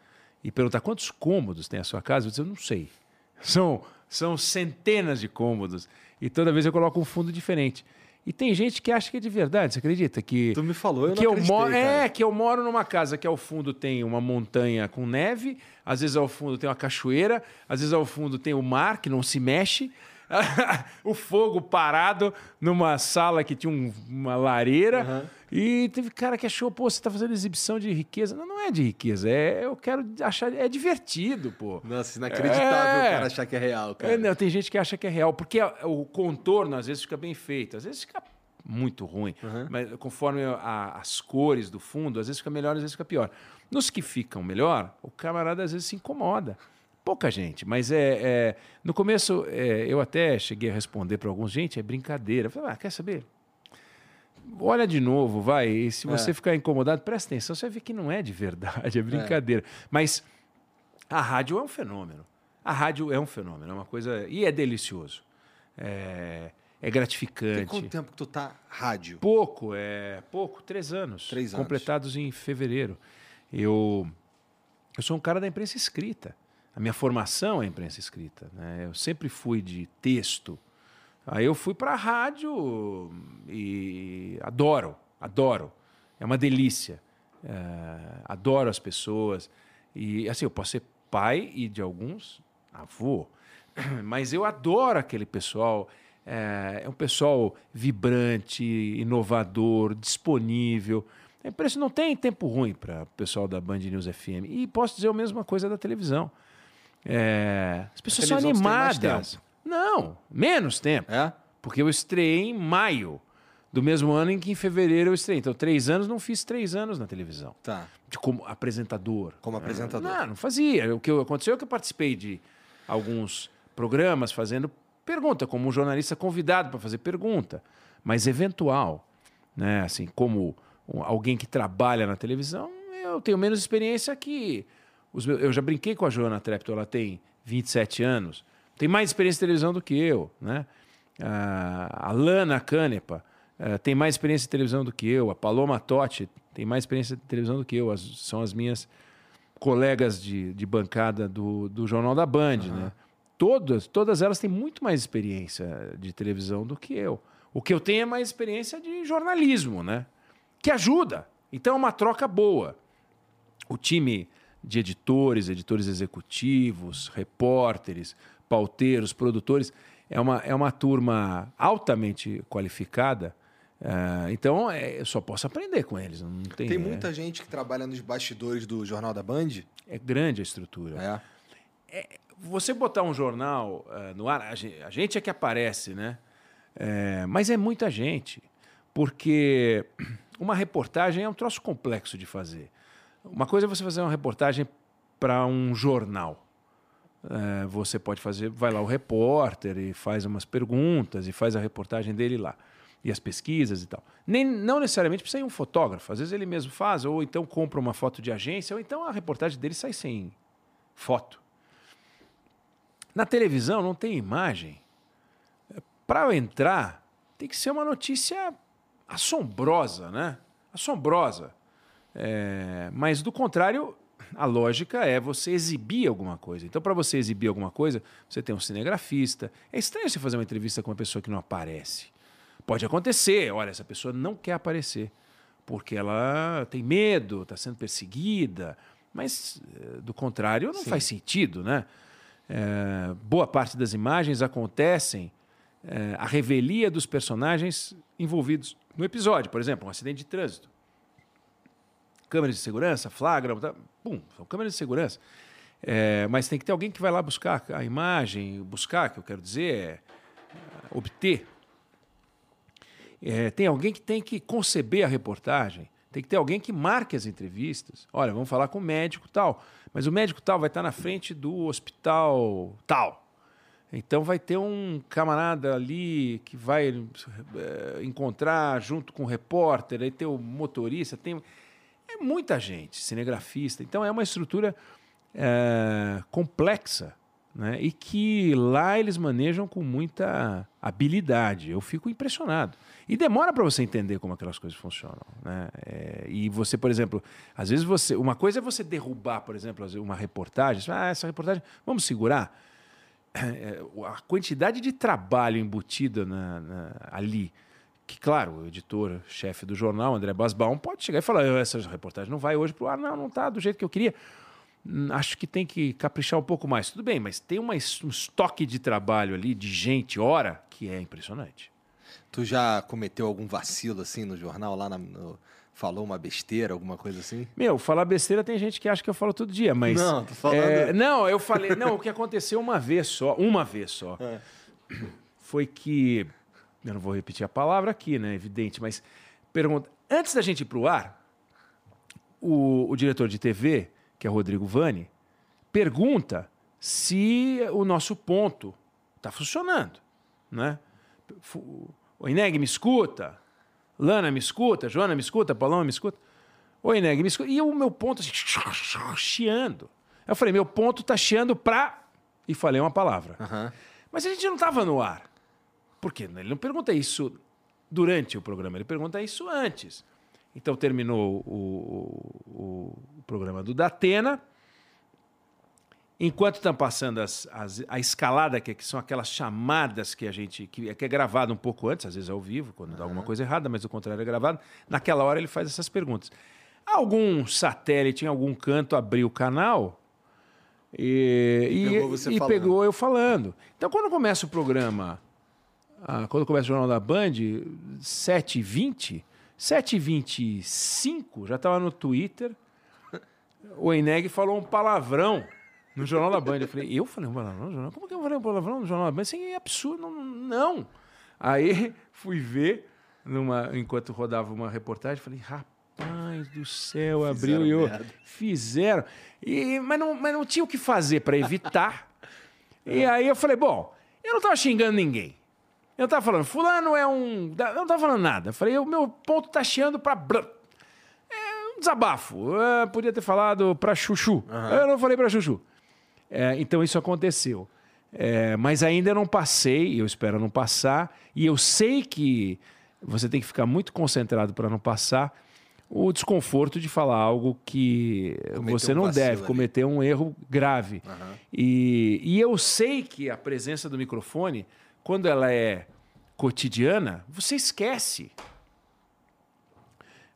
e perguntar quantos cômodos tem a sua casa, eu disse, eu não sei. São, são centenas de cômodos. E toda vez eu coloco um fundo diferente. E tem gente que acha que é de verdade, você acredita? Que, tu me falou, eu que não eu moro, É, que eu moro numa casa que ao fundo tem uma montanha com neve, às vezes ao fundo tem uma cachoeira, às vezes ao fundo tem o mar que não se mexe, o fogo parado numa sala que tinha um, uma lareira. Uhum. E teve cara que achou, pô, você tá fazendo exibição de riqueza. Não, não é de riqueza, é eu quero achar, é divertido, pô. Nossa, inacreditável é... o cara achar que é real, cara. É, não, tem gente que acha que é real, porque o contorno às vezes fica bem feito, às vezes fica muito ruim, uhum. mas conforme a, as cores do fundo, às vezes fica melhor, às vezes fica pior. Nos que ficam melhor, o camarada às vezes se incomoda. Pouca gente, mas é, é no começo é, eu até cheguei a responder para alguns gente, é brincadeira. Eu falei, ah, quer saber? olha de novo, vai. E se você é. ficar incomodado, presta atenção, você vai ver que não é de verdade, é brincadeira. É. Mas a rádio é um fenômeno. A rádio é um fenômeno, é uma coisa. E é delicioso. É, é gratificante. Tem quanto tempo que tu tá rádio? Pouco, é pouco, três anos. Três anos. Completados em fevereiro. Eu, eu sou um cara da imprensa escrita. A minha formação é imprensa escrita. Né? Eu sempre fui de texto. Aí eu fui para a rádio e adoro, adoro. É uma delícia. É, adoro as pessoas. E assim, eu posso ser pai e de alguns avô, mas eu adoro aquele pessoal. É, é um pessoal vibrante, inovador, disponível. A imprensa não tem tempo ruim para o pessoal da Band News FM. E posso dizer a mesma coisa da televisão. É, as pessoas são animadas. Não, menos tempo. É? Porque eu estreiei em maio do mesmo ano em que em fevereiro eu estreiei. Então, três anos, não fiz três anos na televisão. Tá. De como apresentador. Como apresentador. Não, não fazia. O que aconteceu é que eu participei de alguns programas fazendo pergunta, como um jornalista convidado para fazer pergunta, mas eventual. Né? Assim, como alguém que trabalha na televisão, eu tenho menos experiência que... Os meus... Eu já brinquei com a Joana Trepto, ela tem 27 anos tem mais experiência em televisão do que eu, né? a Lana Canepa uh, tem mais experiência em televisão do que eu, a Paloma Totti tem mais experiência em televisão do que eu, as, são as minhas colegas de, de bancada do, do Jornal da Band, uhum. né? Todas, todas elas têm muito mais experiência de televisão do que eu. O que eu tenho é mais experiência de jornalismo, né? Que ajuda. Então é uma troca boa. O time de editores, editores executivos, repórteres, pauteiros, produtores, é uma, é uma turma altamente qualificada. Uh, então, é, eu só posso aprender com eles. Não tem, tem muita é... gente que trabalha nos bastidores do Jornal da Band? É grande a estrutura. É. é você botar um jornal uh, no ar, a gente, a gente, é que aparece, né? É, mas é muita gente. Porque uma reportagem é um troço complexo de fazer. Uma coisa é você fazer uma reportagem para um jornal. É, você pode fazer, vai lá o repórter e faz umas perguntas e faz a reportagem dele lá. e as pesquisas e tal. Nem, não necessariamente precisa ir um fotógrafo, às vezes ele mesmo faz, ou então compra uma foto de agência, ou então a reportagem dele sai sem foto. Na televisão não tem imagem. Para eu entrar, tem que ser uma notícia assombrosa, né? Assombrosa. É, mas do contrário, a lógica é você exibir alguma coisa. Então, para você exibir alguma coisa, você tem um cinegrafista. É estranho você fazer uma entrevista com uma pessoa que não aparece. Pode acontecer, olha, essa pessoa não quer aparecer porque ela tem medo, está sendo perseguida, mas eh, do contrário não Sim. faz sentido, né? É, boa parte das imagens acontecem é, a revelia dos personagens envolvidos no episódio, por exemplo, um acidente de trânsito. Câmeras de segurança, flagram, tá, pum, são câmeras de segurança. É, mas tem que ter alguém que vai lá buscar a imagem, buscar, que eu quero dizer, é, obter é, tem alguém que tem que conceber a reportagem, tem que ter alguém que marque as entrevistas. Olha, vamos falar com o médico tal, mas o médico tal vai estar na frente do hospital tal. Então vai ter um camarada ali que vai é, encontrar junto com o repórter, aí tem o motorista, tem é muita gente, cinegrafista. Então é uma estrutura é, complexa né? e que lá eles manejam com muita habilidade. Eu fico impressionado. E demora para você entender como aquelas coisas funcionam. Né? É, e você, por exemplo, às vezes você. Uma coisa é você derrubar, por exemplo, uma reportagem. Ah, essa reportagem, vamos segurar. É, a quantidade de trabalho embutida na, na, ali. Que, claro, o editor, chefe do jornal, André Basbaum, pode chegar e falar: essa reportagem não vai hoje para o ar, não, não está do jeito que eu queria. Hum, acho que tem que caprichar um pouco mais. Tudo bem, mas tem uma, um estoque de trabalho ali, de gente, hora, que é impressionante. Tu já cometeu algum vacilo assim no jornal, lá na, no, falou uma besteira, alguma coisa assim? Meu, falar besteira tem gente que acha que eu falo todo dia, mas. Não, tô falando. É, não, eu falei. Não, o que aconteceu uma vez só, uma vez só, é. foi que. Eu não vou repetir a palavra aqui, né? Evidente, mas pergunta. Antes da gente ir para o ar, o diretor de TV que é o Rodrigo Vani, pergunta se o nosso ponto está funcionando. Né? O Ineg me escuta, Lana me escuta, Joana me escuta, Paloma me escuta. O Ineg me escuta. E o meu ponto assim, chiando. Eu falei, meu ponto está chiando para... E falei uma palavra. Uhum. Mas a gente não estava no ar. Por quê? Ele não pergunta isso durante o programa, ele pergunta isso antes. Então terminou o, o, o programa do Datena. Enquanto estão passando as, as, a escalada, que, que, são aquelas chamadas que a gente. que, que é gravado um pouco antes, às vezes ao vivo, quando uhum. dá alguma coisa errada, mas o contrário é gravado. Naquela hora ele faz essas perguntas. Algum satélite em algum canto abriu o canal e, e, pegou, e pegou, eu falando. Então, quando começa o programa, ah, quando começa o Jornal da Band, 7h20, 7h25, já estava no Twitter, o Eneg falou um palavrão no Jornal da Band. Eu falei, eu falei um palavrão no jornal? Como que eu falei um palavrão no Jornal da Band? Isso é absurdo, não. não. Aí fui ver, numa, enquanto rodava uma reportagem, falei, rapaz do céu, abriu e eu. Fizeram. E, mas, não, mas não tinha o que fazer para evitar. e aí eu falei, bom, eu não estava xingando ninguém. Eu tava falando, fulano é um. Eu não tava falando nada. Eu falei, o meu ponto tá chiando pra. É um desabafo. Eu podia ter falado pra Chuchu. Uhum. Eu não falei pra Chuchu. É, então isso aconteceu. É, mas ainda não passei, eu espero não passar. E eu sei que você tem que ficar muito concentrado para não passar o desconforto de falar algo que Cometeu você não um deve, ali. cometer um erro grave. Uhum. E, e eu sei que a presença do microfone quando ela é cotidiana, você esquece.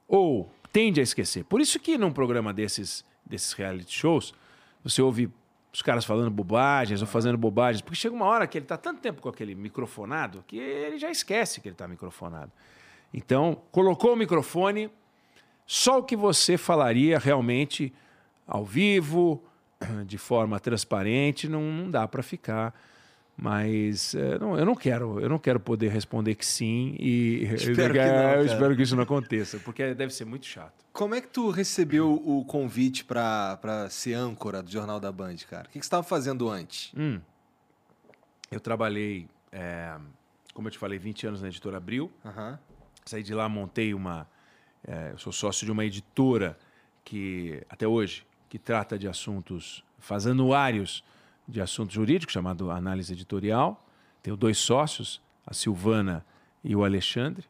Ou tende a esquecer. Por isso que num programa desses, desses reality shows, você ouve os caras falando bobagens ou fazendo bobagens, porque chega uma hora que ele está tanto tempo com aquele microfonado que ele já esquece que ele está microfonado. Então, colocou o microfone, só o que você falaria realmente ao vivo, de forma transparente, não, não dá para ficar mas é, não, eu não quero, eu não quero poder responder que sim e espero que não, eu espero que isso não aconteça, porque deve ser muito chato. Como é que tu recebeu o convite para ser âncora do Jornal da Band, cara? O que, que você estava fazendo antes? Hum. Eu trabalhei é, como eu te falei, 20 anos na editora Abril. Saí de lá, montei uma. é, eu sou sócio de uma editora que, até hoje, que trata de assuntos, faz anuários de assuntos jurídicos, chamado Análise Editorial. Tenho dois sócios, a Silvana e o Alexandre.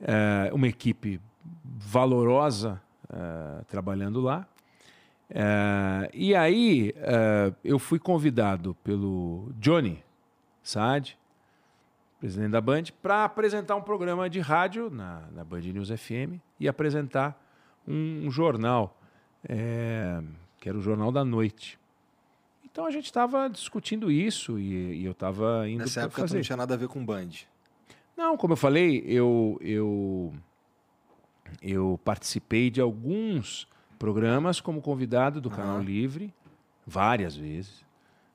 É, uma equipe valorosa é, trabalhando lá. É, e aí é, eu fui convidado pelo Johnny Saad, presidente da Band, para apresentar um programa de rádio na, na Band News FM e apresentar um, um jornal, é, que era o Jornal da Noite. Então a gente estava discutindo isso e, e eu estava indo Nessa época fazer. não tinha nada a ver com Band. Não, como eu falei, eu, eu, eu participei de alguns programas como convidado do Canal Aham. Livre, várias vezes.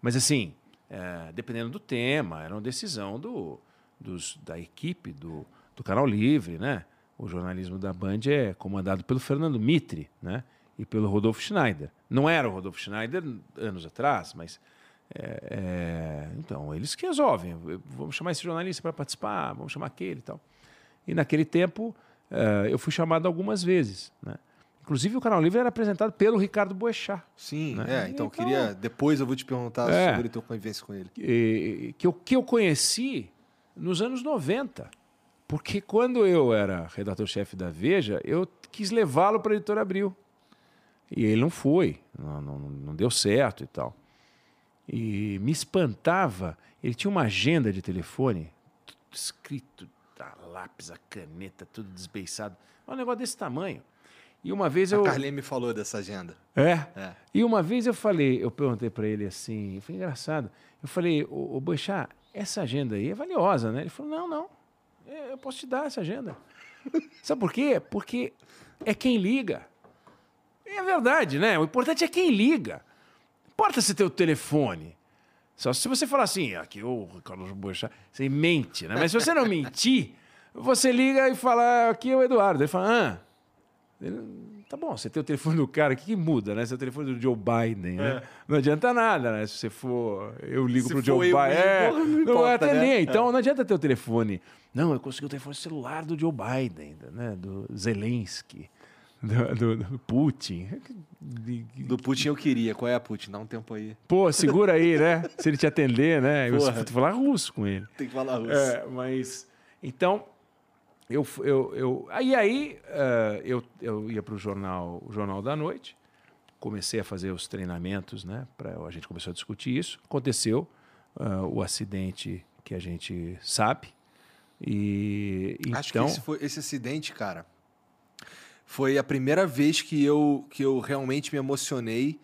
Mas assim, é, dependendo do tema, era uma decisão do, dos, da equipe do, do Canal Livre, né? O jornalismo da Band é comandado pelo Fernando Mitre, né? E pelo Rodolfo Schneider. Não era o Rodolfo Schneider anos atrás, mas é, é, então, eles que resolvem. Vamos chamar esse jornalista para participar, vamos chamar aquele e tal. E naquele tempo, eh, eu fui chamado algumas vezes. Né? Inclusive, o Canal Livre era apresentado pelo Ricardo Boechat, Sim, Né? é. Então, Então- eu queria. Depois eu vou te perguntar É. sobre a tua convivência com ele. que, que, eu, que eu conheci nos anos 90. Porque quando eu era redator-chefe da Veja, eu quis levá-lo para a Editora Abril. E ele não foi, não, não, não deu certo e tal. E me espantava, ele tinha uma agenda de telefone, escrito a lápis, a caneta, tudo desbeiçado. Um negócio desse tamanho. E uma vez eu. A Carlinha me falou dessa agenda. É? É. E uma vez eu falei, eu perguntei para ele assim, foi engraçado. Eu falei, ô, ô Boixá, essa agenda aí é valiosa, né? Ele falou, não, não, é, eu posso te dar essa agenda. Sabe por quê? Porque é quem liga. É verdade, né? O importante é quem liga. Não importa se tem o telefone. Só se você falar assim, aqui o Carlos Boixá, você mente, né? Mas se você não mentir, você liga e fala, aqui é o Eduardo. Ele fala, ah, ele, tá bom, você tem o telefone do cara, o que, que muda, né? Se é o telefone do Joe Biden, né? Não adianta nada, né? Se você for. Eu ligo Se pro Joe Biden. É, não importa, atender. né? Então não adianta ter o telefone. Não, eu consegui o telefone celular do Joe Biden, né? Do Zelensky, do, do- do Putin. Do Putin eu queria. Qual é a Putin? Dá um tempo aí. Pô, segura aí, né? Se ele te atender, né? Eu Porra. vou falar russo com ele. Tem que falar russo. É, mas. Então, eu. eu, eu aí, aí eh, eu, eu ia para o jornal, o jornal da Noite, comecei a fazer os treinamentos, né? Pra, a gente começou a discutir isso. Aconteceu ah, o acidente que a gente sabe. E Acho então. que esse, foi, esse acidente, cara, foi a primeira vez que eu, que eu realmente me emocionei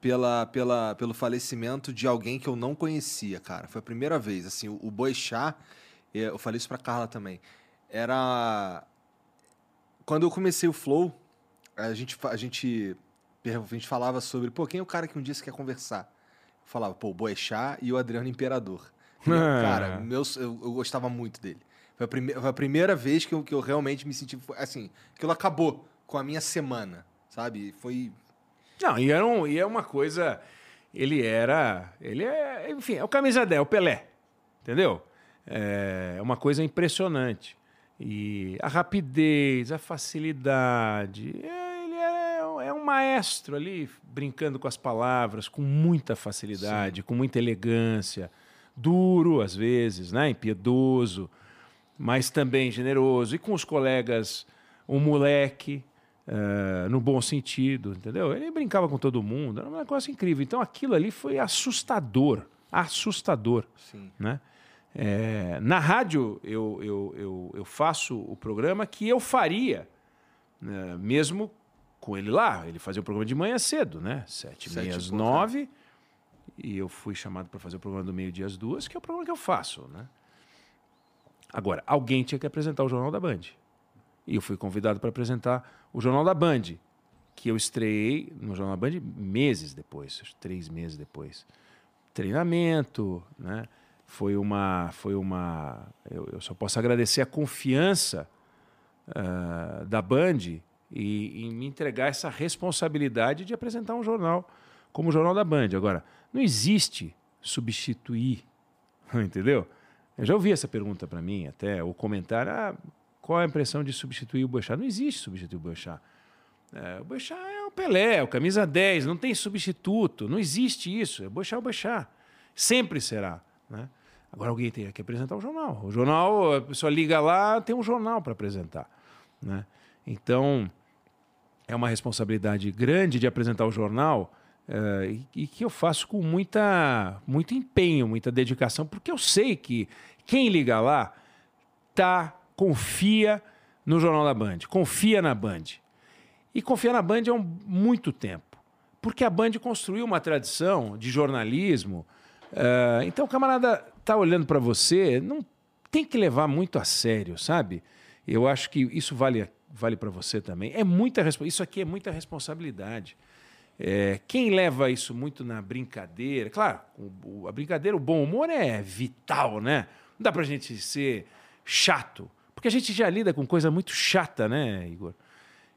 pela, pela, pelo falecimento de alguém que eu não conhecia, cara. Foi a primeira vez. Assim, o, o Boixá, eh, eu falei isso pra Carla também, era... Quando eu comecei o Flow, a gente, a gente, a gente falava sobre, pô, quem é o cara que um dia você quer conversar? Eu falava, pô, o Boechat e o Adriano Imperador. Cara, meus, eu, eu gostava muito dele. Foi a, prime foi a primeira vez que eu, que eu realmente me senti, assim, aquilo acabou com a minha semana, sabe? Foi... Não, e, era um, e é uma coisa. Ele era. Ele é. Enfim, é o camisa 10, é o Pelé. Entendeu? É uma coisa impressionante. E a rapidez, a facilidade. é, ele é, um- é um maestro ali, brincando com as palavras, com muita facilidade, com muita elegância. Duro, às vezes, né? impiedoso, mas também generoso. E com os colegas, um moleque. eh, no bom sentido, entendeu? Ele brincava com todo mundo, era um negócio incrível. Então aquilo ali foi assustador, assustador, Sim. né? É, na rádio eu, eu, eu, eu faço o programa que eu faria, né, mesmo com ele lá. Ele fazia o programa de manhã cedo, né? Sete, e Sete às pouco, nove. E eu fui chamado para fazer o programa do meio-dia às duas, que é o programa que eu faço, né? Agora, alguém tinha que apresentar o Jornal da Band. E eu fui convidado para apresentar o Jornal da Band, que eu estreiei no Jornal da Band meses depois, três meses depois. Treinamento, né? Foi uma, foi uma, eu, eu só posso agradecer a confiança ah, da Band e em me entregar essa responsabilidade de apresentar um jornal como o Jornal da Band. Agora, não existe substituir, entendeu? Eu já ouvi essa pergunta para mim, até o comentário, ah, qual é a impressão de substituir o Boechat? Não existe substituir o Boechat. É, o Boechat é o Pelé, é o camisa 10, não tem substituto, não existe isso. O Boechat é o Boechat. Sempre será. Né? Agora alguém tem que apresentar o jornal. O jornal, a pessoa liga lá, tem um jornal para apresentar. Né? Então, é uma responsabilidade grande de apresentar o jornal uh, e, que eu faço com muita, muito empenho, muita dedicação, porque eu sei que quem liga lá tá, confia no Jornal da Band, confia na Band. E confia na Band há um, muito tempo, porque a Band construiu uma tradição de jornalismo. Uh, então, o camarada está olhando para você, não tem que levar muito a sério, sabe? Eu acho que isso vale, vale para você também. É muita isso aqui é muita responsabilidade. É, quem leva isso muito na brincadeira, claro, o, a brincadeira, o bom humor é vital, né? Não dá para a gente ser chato, porque a gente já lida com coisa muito chata, né, Igor?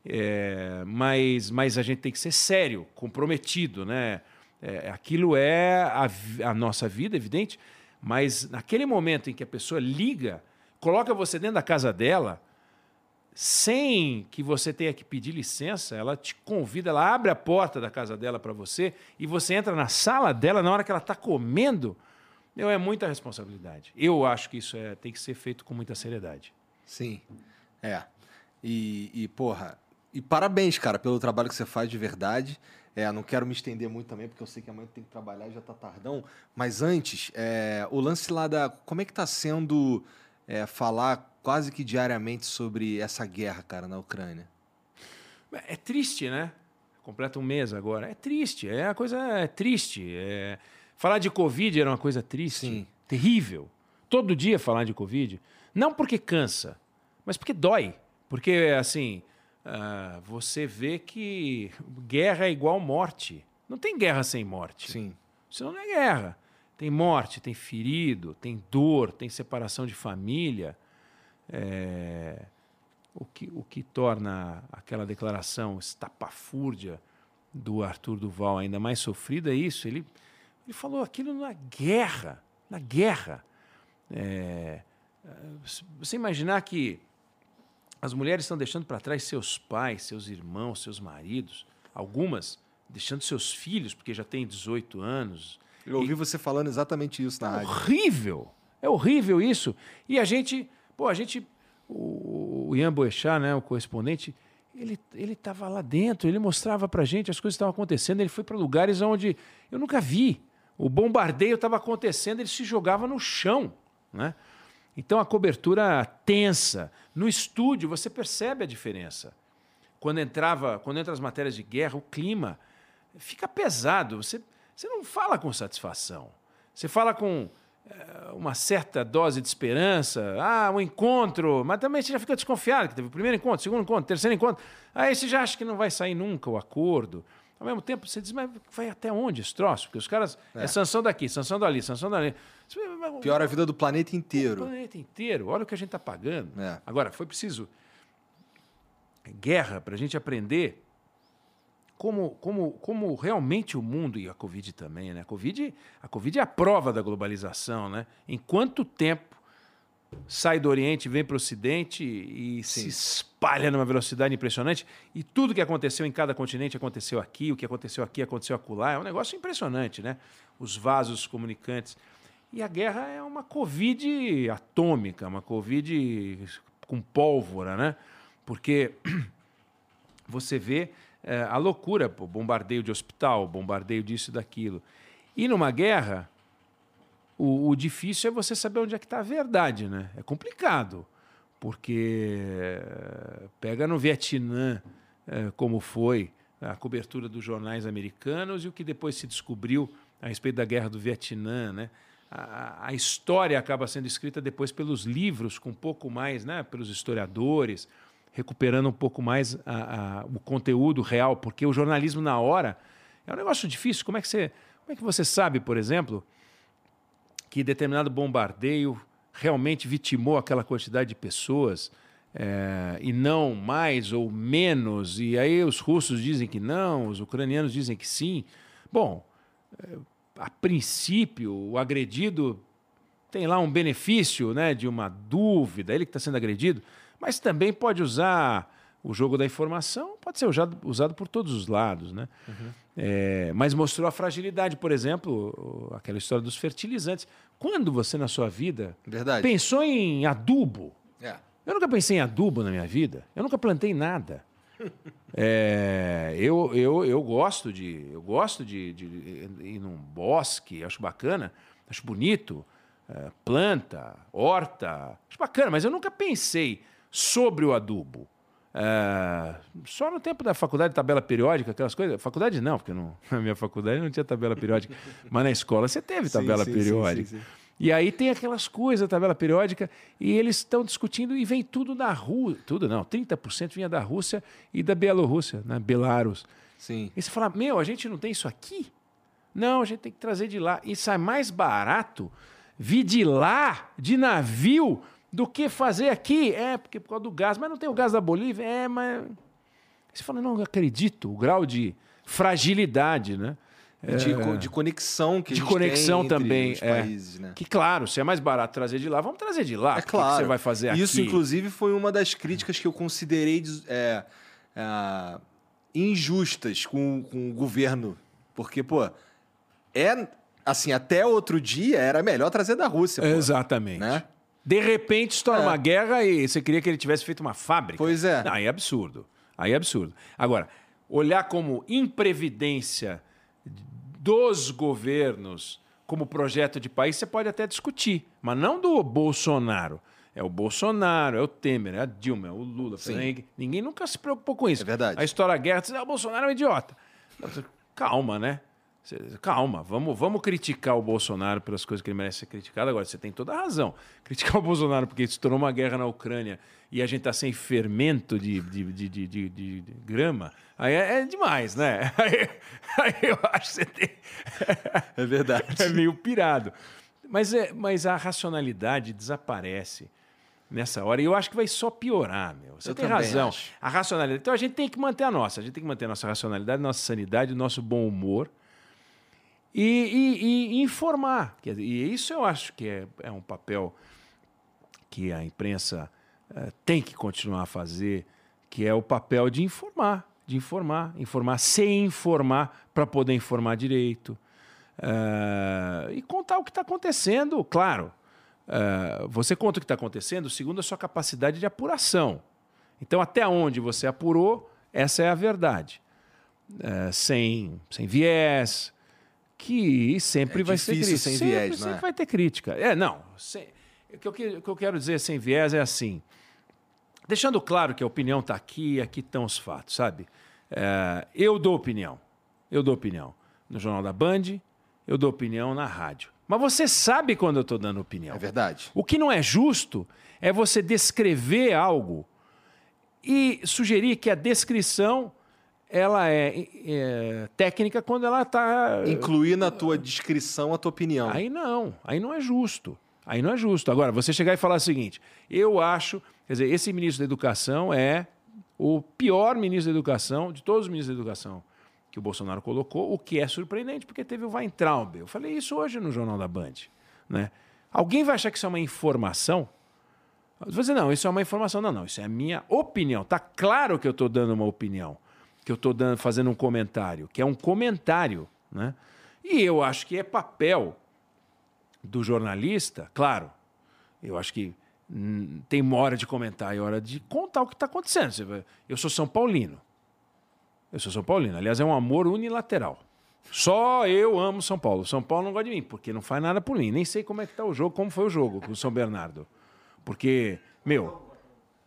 É, mas, mas a gente tem que ser sério, comprometido, né? É, aquilo é a, a nossa vida, evidente, mas naquele momento em que a pessoa liga, coloca você dentro da casa dela, sem que você tenha que pedir licença, ela te convida, ela abre a porta da casa dela para você e você entra na sala dela na hora que ela está comendo. Meu, é muita responsabilidade. Eu acho que isso é, tem que ser feito com muita seriedade. Sim, é. E, e porra, e parabéns, cara, pelo trabalho que você faz de verdade. É, não quero me estender muito também, porque eu sei que amanhã tem que trabalhar e já tá tardão. Mas antes, é, o lance lá da. Como é que tá sendo é, falar quase que diariamente sobre essa guerra, cara, na Ucrânia? É triste, né? Completa um mês agora. É triste, é uma coisa é triste. É... Falar de Covid era uma coisa triste, Sim. terrível. Todo dia falar de Covid. Não porque cansa, mas porque dói. Porque, assim, uh, você vê que guerra é igual morte. Não tem guerra sem morte. Sim. Senão não é guerra. Tem morte, tem ferido, tem dor, tem separação de família. É... O, que, o que torna aquela declaração estapafúrdia do Arthur Duval ainda mais sofrida é isso. Ele, ele falou aquilo na guerra. Na guerra. É... Você imaginar que as mulheres estão deixando para trás seus pais, seus irmãos, seus maridos, algumas deixando seus filhos, porque já têm 18 anos. Eu ouvi e... você falando exatamente isso na é rádio. Horrível! É horrível isso. E a gente, pô, a gente, o, Ian Boechat, né, o correspondente, ele ele estava lá dentro, ele mostrava para gente as coisas que estavam acontecendo, ele foi para lugares onde eu nunca vi. O bombardeio estava acontecendo, ele se jogava no chão, né? Então a cobertura tensa. No estúdio você percebe a diferença. Quando entrava, quando entra as matérias de guerra, o clima fica pesado. Você, você não fala com satisfação. Você fala com é, uma certa dose de esperança. Ah, um encontro. Mas também você já fica desconfiado que teve o primeiro encontro, segundo encontro, terceiro encontro. Aí você já acha que não vai sair nunca o acordo. Ao mesmo tempo, você diz, mas vai até onde esse troço? Porque os caras. É, é sanção daqui, sanção dali, sanção dali. Pior a vida do planeta inteiro. O planeta inteiro. Olha o que a gente está pagando. É. Agora, foi preciso guerra para a gente aprender como, como, como realmente o mundo e a Covid também, né? A Covid, a Covid é a prova da globalização, né? Em quanto tempo sai do Oriente, vem para o Ocidente e Sim. se espalha numa velocidade impressionante. E tudo que aconteceu em cada continente aconteceu aqui, o que aconteceu aqui aconteceu acolá. É um negócio impressionante, né? Os vasos comunicantes. E a guerra é uma Covid atômica, uma Covid com pólvora, né? Porque você vê é, a loucura, bombardeio de hospital, bombardeio disso e daquilo. E numa guerra, o, o difícil é você saber onde é que está a verdade, né? É complicado, porque eh, pega no Vietnã é, como foi a cobertura dos jornais americanos e o que depois se descobriu a respeito da guerra do Vietnã, né? A, a história acaba sendo escrita depois pelos livros, com um pouco mais, né? Pelos historiadores, recuperando um pouco mais a, a, o conteúdo real, porque o jornalismo na hora é um negócio difícil. Como é que você, como é que você sabe, por exemplo? que determinado bombardeio realmente vitimou aquela quantidade de pessoas é, e não mais ou menos. E aí os russos dizem que não, os ucranianos dizem que sim. Bom, é, a princípio, o agredido tem lá um benefício né, de uma dúvida, ele que está sendo agredido, mas também pode usar o jogo da informação, pode ser usado, usado por todos os lados. Né? Uhum. É, mas mostrou a fragilidade, por exemplo, aquela história dos fertilizantes. Quando você, na sua vida, Verdade. pensou em adubo? É. Eu nunca pensei em adubo na minha vida. Eu nunca plantei nada. É, eu, eu, eu gosto de eu gosto de, de, ir num bosque, acho bacana, acho bonito, é, planta, horta, acho bacana, mas eu nunca pensei sobre o adubo. É, só no tempo da faculdade, tabela periódica, aquelas coisas. Faculdade não, porque não, na minha faculdade não tinha tabela periódica, mas na escola você teve tabela sim, sim, periódica. Sim, e aí tem aquelas coisas, tabela periódica, e eles estão discutindo e vem tudo da Rússia. Tudo não, 30% vinha da Rússia e da Bielorrússia, né? Belarus. Sim. E você fala, meu, a gente não tem isso aqui? Não, a gente tem que trazer de lá. E sai mais barato vir de lá, de navio, do que fazer aqui. É, porque por causa do gás. Mas não tem o gás da Bolívia? É, mas. Você fala, não acredito, o grau de fragilidade, né? De, é. de, conexão que de conexão também é. países, né? Que claro, se é mais barato trazer de lá, vamos trazer de lá. É claro. Que você vai fazer aqui? Isso, inclusive, foi uma das críticas que eu considerei é, é, injustas com, com o governo. Porque, pô, é assim, até outro dia era melhor trazer da Rússia. Pô, Exatamente. Né? De repente estoura é. uma guerra e você queria que ele tivesse feito uma fábrica. Pois é. Não, aí é absurdo. Aí é absurdo. Agora, olhar como imprevidência dos governos como projeto de país, você pode até discutir, mas não do Bolsonaro. É o Bolsonaro, é o Temer, é a Dilma, é o Lula. Sim. Ninguém nunca se preocupou com isso. É verdade. A história da guerra, diz, ah, o Bolsonaro é um idiota. Calma, né? Calma, vamos, vamos criticar o Bolsonaro pelas coisas que ele merece ser criticado. Agora, você tem toda a razão. Criticar o Bolsonaro porque se tornou uma guerra na Ucrânia e a gente está sem fermento de, de, de, de, grama, aí é, é, demais, né? Aí, aí, eu acho que você tem. É verdade. É meio pirado. Mas, é, mas a racionalidade desaparece nessa hora. E eu acho que vai só piorar, meu. Você eu tem razão. Acho. A racionalidade. Então a gente tem que manter a nossa. A gente tem que manter a nossa racionalidade, nossa sanidade, nosso bom humor e, e, e informar. E isso eu acho que é, é um papel que a imprensa uh, tem que continuar a fazer, que é o papel de informar, de informar, informar, se informar para poder informar direito. Uh, e contar o que está acontecendo, claro. Uh, você conta o que está acontecendo segundo a sua capacidade de apuração. Então, até onde você apurou, essa é a verdade. Sem, sem viés, que sempre é vai ser crítica. sem sempre, viés, sempre é? vai ter crítica. É, não. Sem, o, que eu, o que eu quero dizer sem viés é assim. Deixando claro que a opinião está aqui, aqui estão os fatos, sabe? É, eu dou opinião. Eu dou opinião no Jornal da Band, eu dou opinião na rádio. Mas você sabe quando eu estou dando opinião. É verdade. O que não é justo é você descrever algo e sugerir que a descrição ela é, é, técnica quando ela está. Incluir na tua descrição a tua opinião. Aí não, aí não é justo. Aí não é justo. Agora, você chegar e falar o seguinte: eu acho, quer dizer, esse ministro da Educação é o pior ministro da Educação de todos os ministros da Educação que o Bolsonaro colocou, o que é surpreendente, porque teve o Weintraub. Eu falei isso hoje no Jornal da Band. Né? Alguém vai achar que isso é uma informação? Você dizer, não, isso é uma informação. Não, não, isso é a minha opinião. Está claro que eu estou dando uma opinião que eu estou fazendo um comentário, que é um comentário. Né? E eu acho que é papel do jornalista, claro, eu acho que hum, tem uma hora de comentar e hora de contar o que está acontecendo. Eu sou São Paulino. Eu sou São Paulino. Aliás, é um amor unilateral. Só eu amo São Paulo. São Paulo não gosta de mim, porque não faz nada por mim. Nem sei como é que está o jogo, como foi o jogo com o São Bernardo. Porque, meu,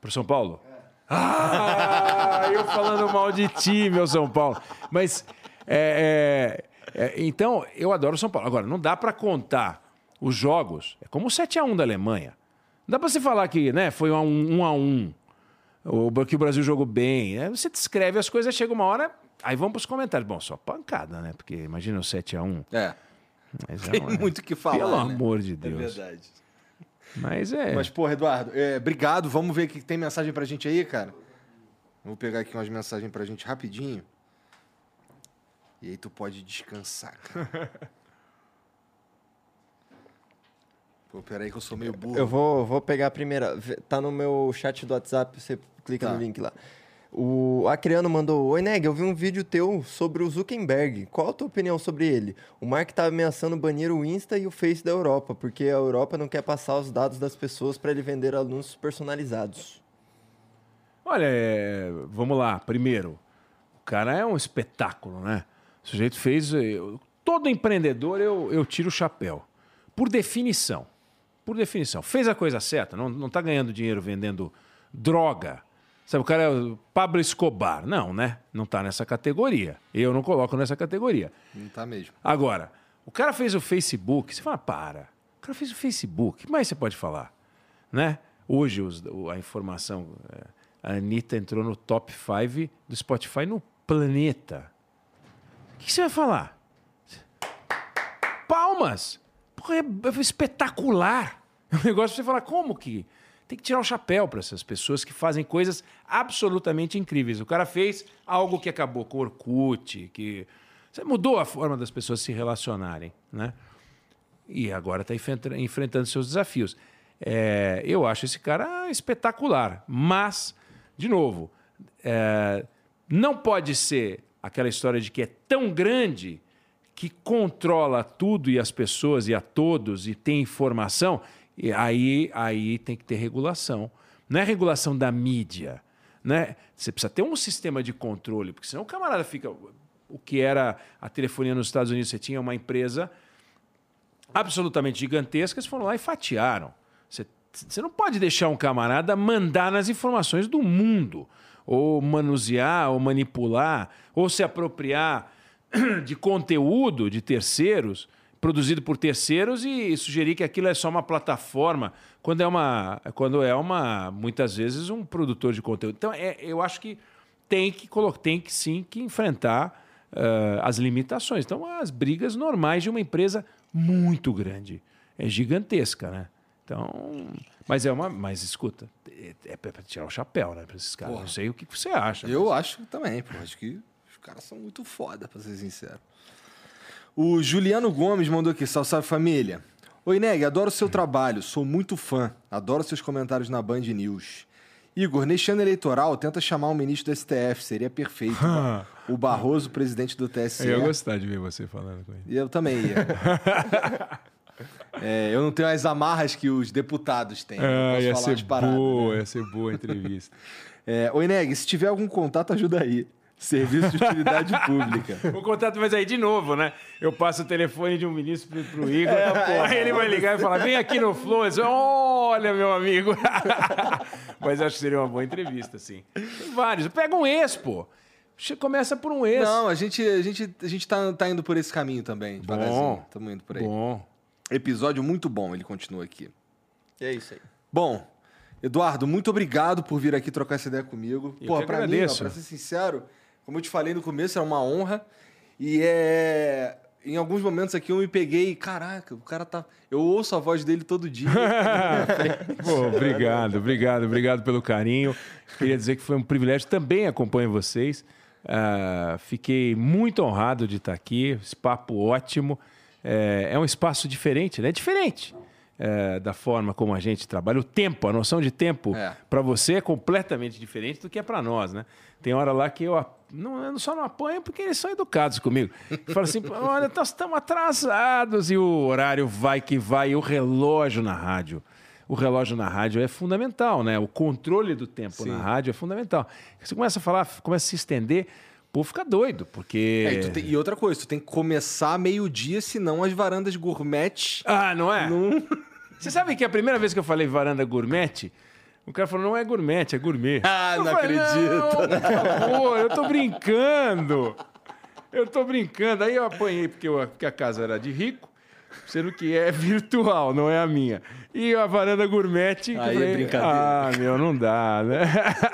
pro São Paulo? Ah, eu falando mal de ti, meu São Paulo. Mas, é, é, é, então, eu adoro São Paulo. Agora, não dá para contar os jogos. É como o 7x1 da Alemanha. Não dá para você falar que né, foi um 1 a 1 ou que o Brasil jogou bem. É, você descreve as coisas, chega uma hora, aí vamos para os comentários. Bom, só pancada, né? Porque imagina o 7x1. É. Mas Tem é, muito o que falar. Pelo né? amor de Deus. É verdade. Mas é. Mas, porra, Eduardo, é, obrigado. Vamos ver que tem mensagem pra gente aí, cara. Vou pegar aqui umas mensagens pra gente rapidinho. E aí tu pode descansar, cara. Pô, peraí que eu sou meio burro. Eu vou, vou pegar a primeira. Tá no meu chat do WhatsApp, você clica Tá. no link lá. O Acreano mandou: Oi, Neg, eu vi um vídeo teu sobre o Zuckerberg. Qual a tua opinião sobre ele? O Mark tá ameaçando banir o Insta e o Face da Europa, porque a Europa não quer passar os dados das pessoas para ele vender anúncios personalizados. Olha, é, vamos lá. Primeiro, o cara é um espetáculo, né? O sujeito fez. eu- todo empreendedor eu, eu tiro o chapéu. Por definição. Por definição. Fez a coisa certa. Não, não tá ganhando dinheiro vendendo droga. Sabe, o cara é o Pablo Escobar. Não, né? Não tá nessa categoria. Eu não coloco nessa categoria. Não tá mesmo. Agora, o cara fez o Facebook, você fala, para. O cara fez o Facebook, o que mais você pode falar? Né? Hoje os- a informação, é, a Anitta entrou no top 5 do Spotify no planeta. O que você vai falar? Palmas! Porra, é, é espetacular. É um negócio pra você falar, como que? Tem que tirar o chapéu para essas pessoas que fazem coisas absolutamente incríveis. O cara fez algo que acabou com o Orkut, que você mudou a forma das pessoas se relacionarem, né? E agora está enfrentando seus desafios. É, eu acho esse cara espetacular, mas, de novo, é, não pode ser aquela história de que é tão grande que controla tudo e as pessoas e a todos e tem informação, e aí, aí tem que ter regulação. Não é regulação da mídia. Né? Você precisa ter um sistema de controle, porque senão o camarada fica. O que era a telefonia nos Estados Unidos, você tinha uma empresa absolutamente gigantesca, eles foram lá e fatiaram. Você, você não pode deixar um camarada mandar nas informações do mundo, ou manusear, ou manipular, ou se apropriar de conteúdo de terceiros, produzido por terceiros, e sugerir que aquilo é só uma plataforma, quando é uma, quando é uma muitas vezes um produtor de conteúdo. Então, é, eu acho que tem que colocar, tem que sim que enfrentar uh, as limitações. Então, as brigas normais de uma empresa muito grande, é gigantesca, né? Então, mas é uma, mas escuta, é, é para tirar o chapéu, né, para esses caras. Porra. Não sei o que você acha. Eu mas- acho também, pô. Acho que os caras são muito foda, pra ser sincero. O Juliano Gomes mandou aqui, salve, família. Oi, Neg, adoro seu trabalho, sou muito fã, adoro seus comentários na Band News. Igor, neste ano eleitoral, tenta chamar um ministro do STF, seria perfeito. o Barroso, presidente do TSE. Eu ia gostar de ver você falando com ele. E eu também ia. É, eu não tenho as amarras que os deputados têm. Ah, ia falar ser boa, né? ia ser boa a entrevista. É, Oi, Neg, se tiver algum contato, ajuda aí. Serviço de utilidade pública. o contato, mas aí de novo, né? Eu passo o telefone de um ministro pro, pro Igor, É, aí ele vai ligar e falar: vem aqui no Flow. Digo, Olha, meu amigo. mas acho que seria uma boa entrevista, sim. Tem vários. Pega um ex, pô. Começa por um ex. Não, a gente, a gente, a gente tá, tá indo por esse caminho também, devagarzinho. Estamos indo por aí. Bom. Episódio muito bom, ele continua aqui. E é isso aí. Bom, Eduardo, muito obrigado por vir aqui trocar essa ideia comigo. Eu Pô, que pra mim, ó, agradeço. pra ser sincero, como eu te falei no começo, era uma honra. E é. Em alguns momentos aqui eu me peguei, caraca, o cara tá. Eu ouço a voz dele todo dia. Pô, obrigado, obrigado, obrigado pelo carinho. Queria dizer que foi um privilégio. Também acompanho vocês. Ah, fiquei muito honrado de estar aqui. Esse papo ótimo. É, é um espaço diferente, né? Diferente é, da forma como a gente trabalha. O tempo, a noção de tempo É. para você é completamente diferente do que é para nós, né? Tem hora lá que eu, não, eu só não apanho porque eles são educados comigo. Fala assim, olha, nós estamos atrasados e o horário vai que vai, e o relógio na rádio. O relógio na rádio é fundamental, né? O controle do tempo na rádio é fundamental. Você começa a falar, começa a se estender, pô, fica doido, porque... É, e, tem- e outra coisa, tu tem que começar meio-dia, senão as varandas gourmet. Ah, não é? Você sabe que a primeira vez que eu falei varanda gourmet, o cara falou, não é gourmet, é gourmet. Ah, Eu não falei, acredito. Não, favor, eu tô brincando. Eu tô brincando. Aí eu apanhei porque, eu- porque a casa era de rico, sendo que é virtual, não é a minha. E a varanda gourmet... que eu Aí é brincadeira. Ah, meu, não dá, né?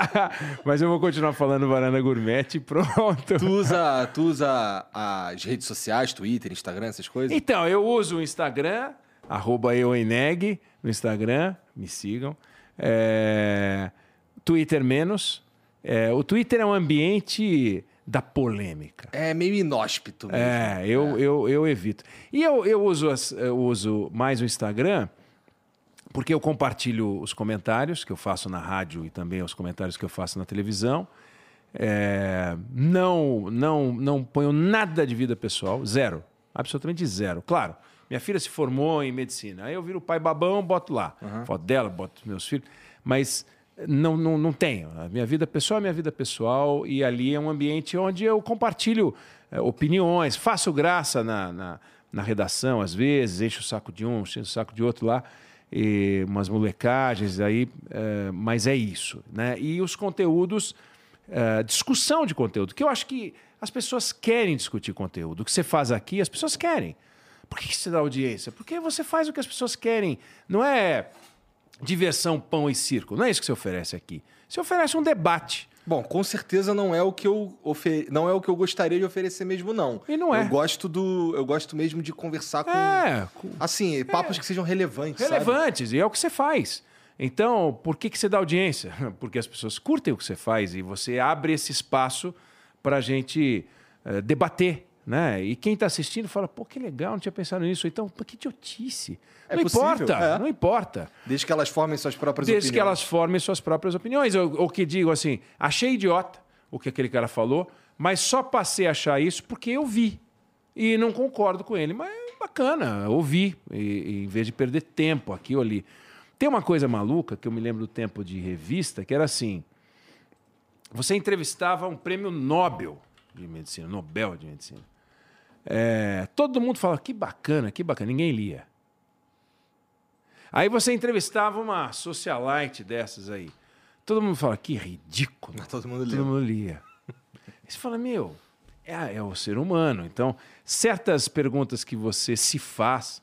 Mas eu vou continuar falando varanda gourmet pronto. Tu usa, tu usa as redes sociais, Twitter, Instagram, essas coisas? Então, eu uso o Instagram, arroba eueneg no Instagram, me sigam. É, Twitter menos. É, o Twitter é um ambiente da polêmica. É meio inóspito mesmo. É, eu, Eu, eu evito. E eu, eu, uso as- eu uso mais o Instagram porque eu compartilho os comentários que eu faço na rádio e também os comentários que eu faço na televisão. É, não, não, não ponho nada de vida pessoal, zero, absolutamente zero. Claro, minha filha se formou em medicina, aí eu viro pai babão, boto lá, uhum. foto dela, boto os meus filhos, mas não, não, não tenho. A minha vida pessoal é minha vida pessoal e ali é um ambiente onde eu compartilho é, opiniões, faço graça na, na, na redação às vezes, encho o saco de um, encho o saco de outro lá e umas molecagens aí, é, mas é isso, né? E os conteúdos, é, discussão de conteúdo, que eu acho que as pessoas querem discutir conteúdo. O que você faz aqui, as pessoas querem. Por que você dá audiência? Porque você faz o que as pessoas querem. Não é diversão, pão e circo. Não é isso que você oferece aqui. Você oferece um debate. Bom, com certeza não é o que eu ofer... não é o que eu gostaria de oferecer mesmo não. E não é. Eu gosto do eu gosto mesmo de conversar com é, assim, papos é. que sejam relevantes, Relevantes, sabe? e é o que você faz. Então, por que, que você dá audiência? Porque as pessoas curtem o que você faz e você abre esse espaço para a gente uh, debater né? E quem está assistindo fala, pô, que legal, não tinha pensado nisso. Então, pô, que idiotice. É não possível, importa, é. não importa. Desde que elas formem suas próprias Desde opiniões. Desde que elas formem suas próprias opiniões. Ou, que digo assim, achei idiota o que aquele cara falou, mas só passei a achar isso porque eu vi. E não concordo com ele. Mas bacana, ouvi, e, e, em vez de perder tempo aqui ou ali. Tem uma coisa maluca que eu me lembro do tempo de revista, que era assim: você entrevistava um prêmio Nobel de medicina, Nobel de medicina. É, todo mundo fala, que bacana, que bacana, ninguém lia. Aí você entrevistava uma socialite dessas aí. Todo mundo fala, que ridículo. Todo mundo lia. Todo mundo lia. Você fala, meu, é, é, o ser humano. Então, certas perguntas que você se faz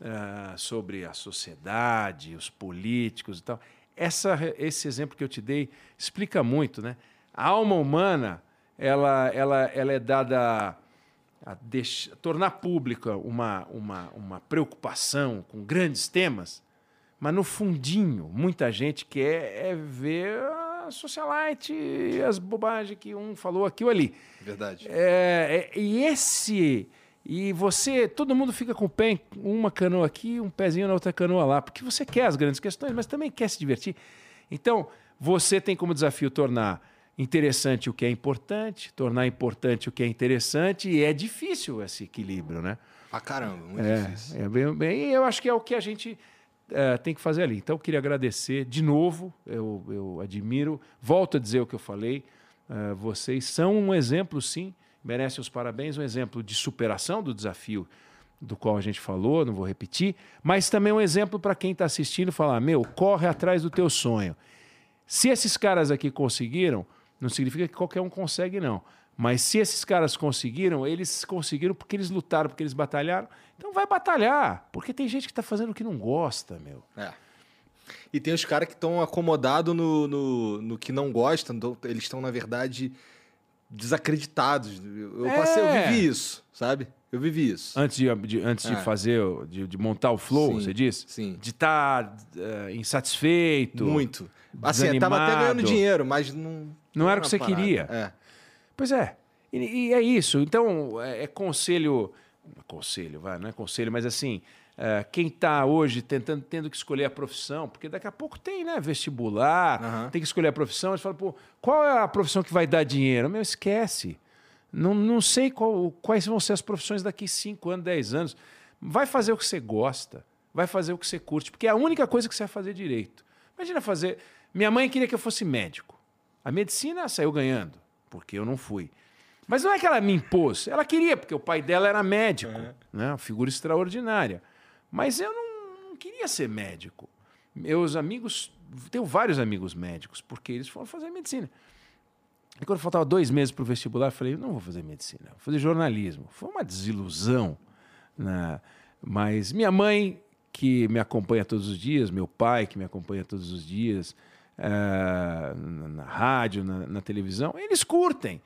uh, sobre a sociedade, os políticos e tal, essa, esse exemplo que eu te dei explica muito, né? A alma humana, ela, ela, ela é dada a deixar, tornar pública uma, uma, uma preocupação com grandes temas, mas no fundinho, muita gente quer é ver a socialite e as bobagens que um falou aqui ou ali. Verdade. É, é, e esse. E você, todo mundo fica com o pé, uma canoa aqui, um pezinho na outra canoa lá, porque você quer as grandes questões, mas também quer se divertir. Então, você tem como desafio tornar interessante o que é importante, tornar importante o que é interessante, e é difícil esse equilíbrio, né? Ah, caramba, muito é, difícil. É bem, bem, eu acho que é o que a gente é, tem que fazer ali. Então, eu queria agradecer de novo, eu, eu admiro, volto a dizer o que eu falei, é, vocês são um exemplo, sim, merecem os parabéns, um exemplo de superação do desafio do qual a gente falou, não vou repetir, mas também um exemplo para quem está assistindo falar, meu, corre atrás do teu sonho. Se esses caras aqui conseguiram, não significa que qualquer um consegue, não. Mas se esses caras conseguiram, eles conseguiram porque eles lutaram, porque eles batalharam. Então vai batalhar. Porque tem gente que está fazendo o que não gosta, meu. É. E tem os caras que estão acomodados no, no, no, que não gostam, eles estão, na verdade, desacreditados. Eu, é. passei, eu vivi isso, sabe? Eu vivi isso. Antes de, de antes é. de fazer, de, de, montar o flow, sim, você disse? Sim. De estar tá, uh, insatisfeito. Muito. Assim, estava até ganhando dinheiro, mas não. Não era o que você parada. queria. É. Pois é. E, e, é isso. Então, é, é conselho. Conselho, vai, não é conselho, mas assim. Uh, quem está hoje tentando, tendo que escolher a profissão, porque daqui a pouco tem, né? Vestibular, uhum. tem que escolher a profissão, eles falam, pô, qual é a profissão que vai dar dinheiro? Meu, esquece. Não, não sei qual, quais vão ser as profissões daqui 5 anos, 10 anos. Vai fazer o que você gosta, vai fazer o que você curte, porque é a única coisa que você vai fazer direito. Imagina fazer. Minha mãe queria que eu fosse médico. A medicina saiu ganhando, porque eu não fui. Mas não é que ela me impôs, ela queria, porque o pai dela era médico, uhum. né? uma figura extraordinária. Mas eu não, não queria ser médico. Meus amigos, tenho vários amigos médicos, porque eles foram fazer medicina. E quando faltava dois meses para o vestibular, eu falei, não vou fazer medicina, vou fazer jornalismo. Foi uma desilusão. Né? Mas minha mãe, que me acompanha todos os dias, meu pai, que me acompanha todos os dias, é, na, rádio, na, na, televisão, eles curtem.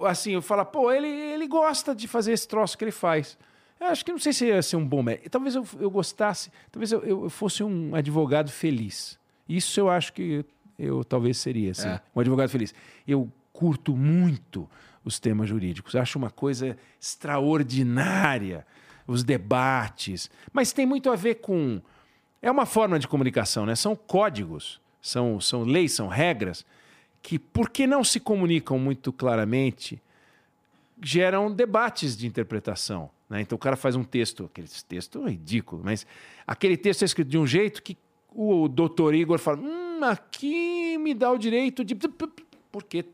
Assim, eu falo, pô, ele, ele gosta de fazer esse troço que ele faz. Eu acho que não sei se ia ser um bom médico. Talvez eu, eu gostasse, talvez eu, eu fosse um advogado feliz. Isso eu acho que eu, eu talvez seria, assim, é. um advogado feliz. Eu curto muito os temas jurídicos. Acho uma coisa extraordinária os debates. Mas tem muito a ver com, é uma forma de comunicação, né? São códigos, são, são leis, são regras que, porque não se comunicam muito claramente, geram debates de interpretação. Né? Então o cara faz um texto, aquele texto ridículo, mas aquele texto é escrito de um jeito que o doutor Igor fala: hum, aqui me dá o direito de. Porque.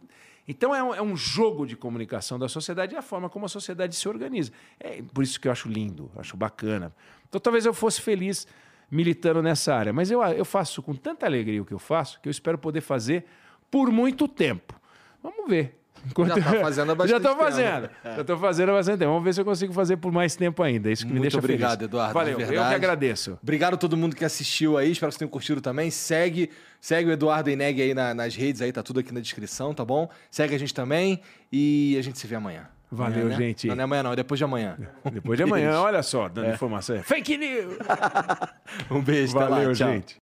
Então é um, é um, jogo de comunicação da sociedade e a forma como a sociedade se organiza. É por isso que eu acho lindo, acho bacana. Então talvez eu fosse feliz militando nessa área, mas eu, eu faço com tanta alegria o que eu faço que eu espero poder fazer por muito tempo. Vamos ver. Enquanto... Já está fazendo há bastante Já estou fazendo. É. Já estou fazendo há bastante tempo. Vamos ver se eu consigo fazer por mais tempo ainda. Isso que Muito me deixa obrigado, feliz. Eduardo. Valeu, eu que agradeço. Obrigado a todo mundo que assistiu aí. Espero que vocês tenham curtido também. Segue, segue o Eduardo Eneg aí na, nas redes aí, tá tudo aqui na descrição, tá bom? Segue a gente também e a gente se vê amanhã. Valeu, amanhã, né? gente. Não, não é amanhã, não, é depois de amanhã. Depois de amanhã, olha só, dando é. informação. Fake news! um beijo, Valeu, lá, gente.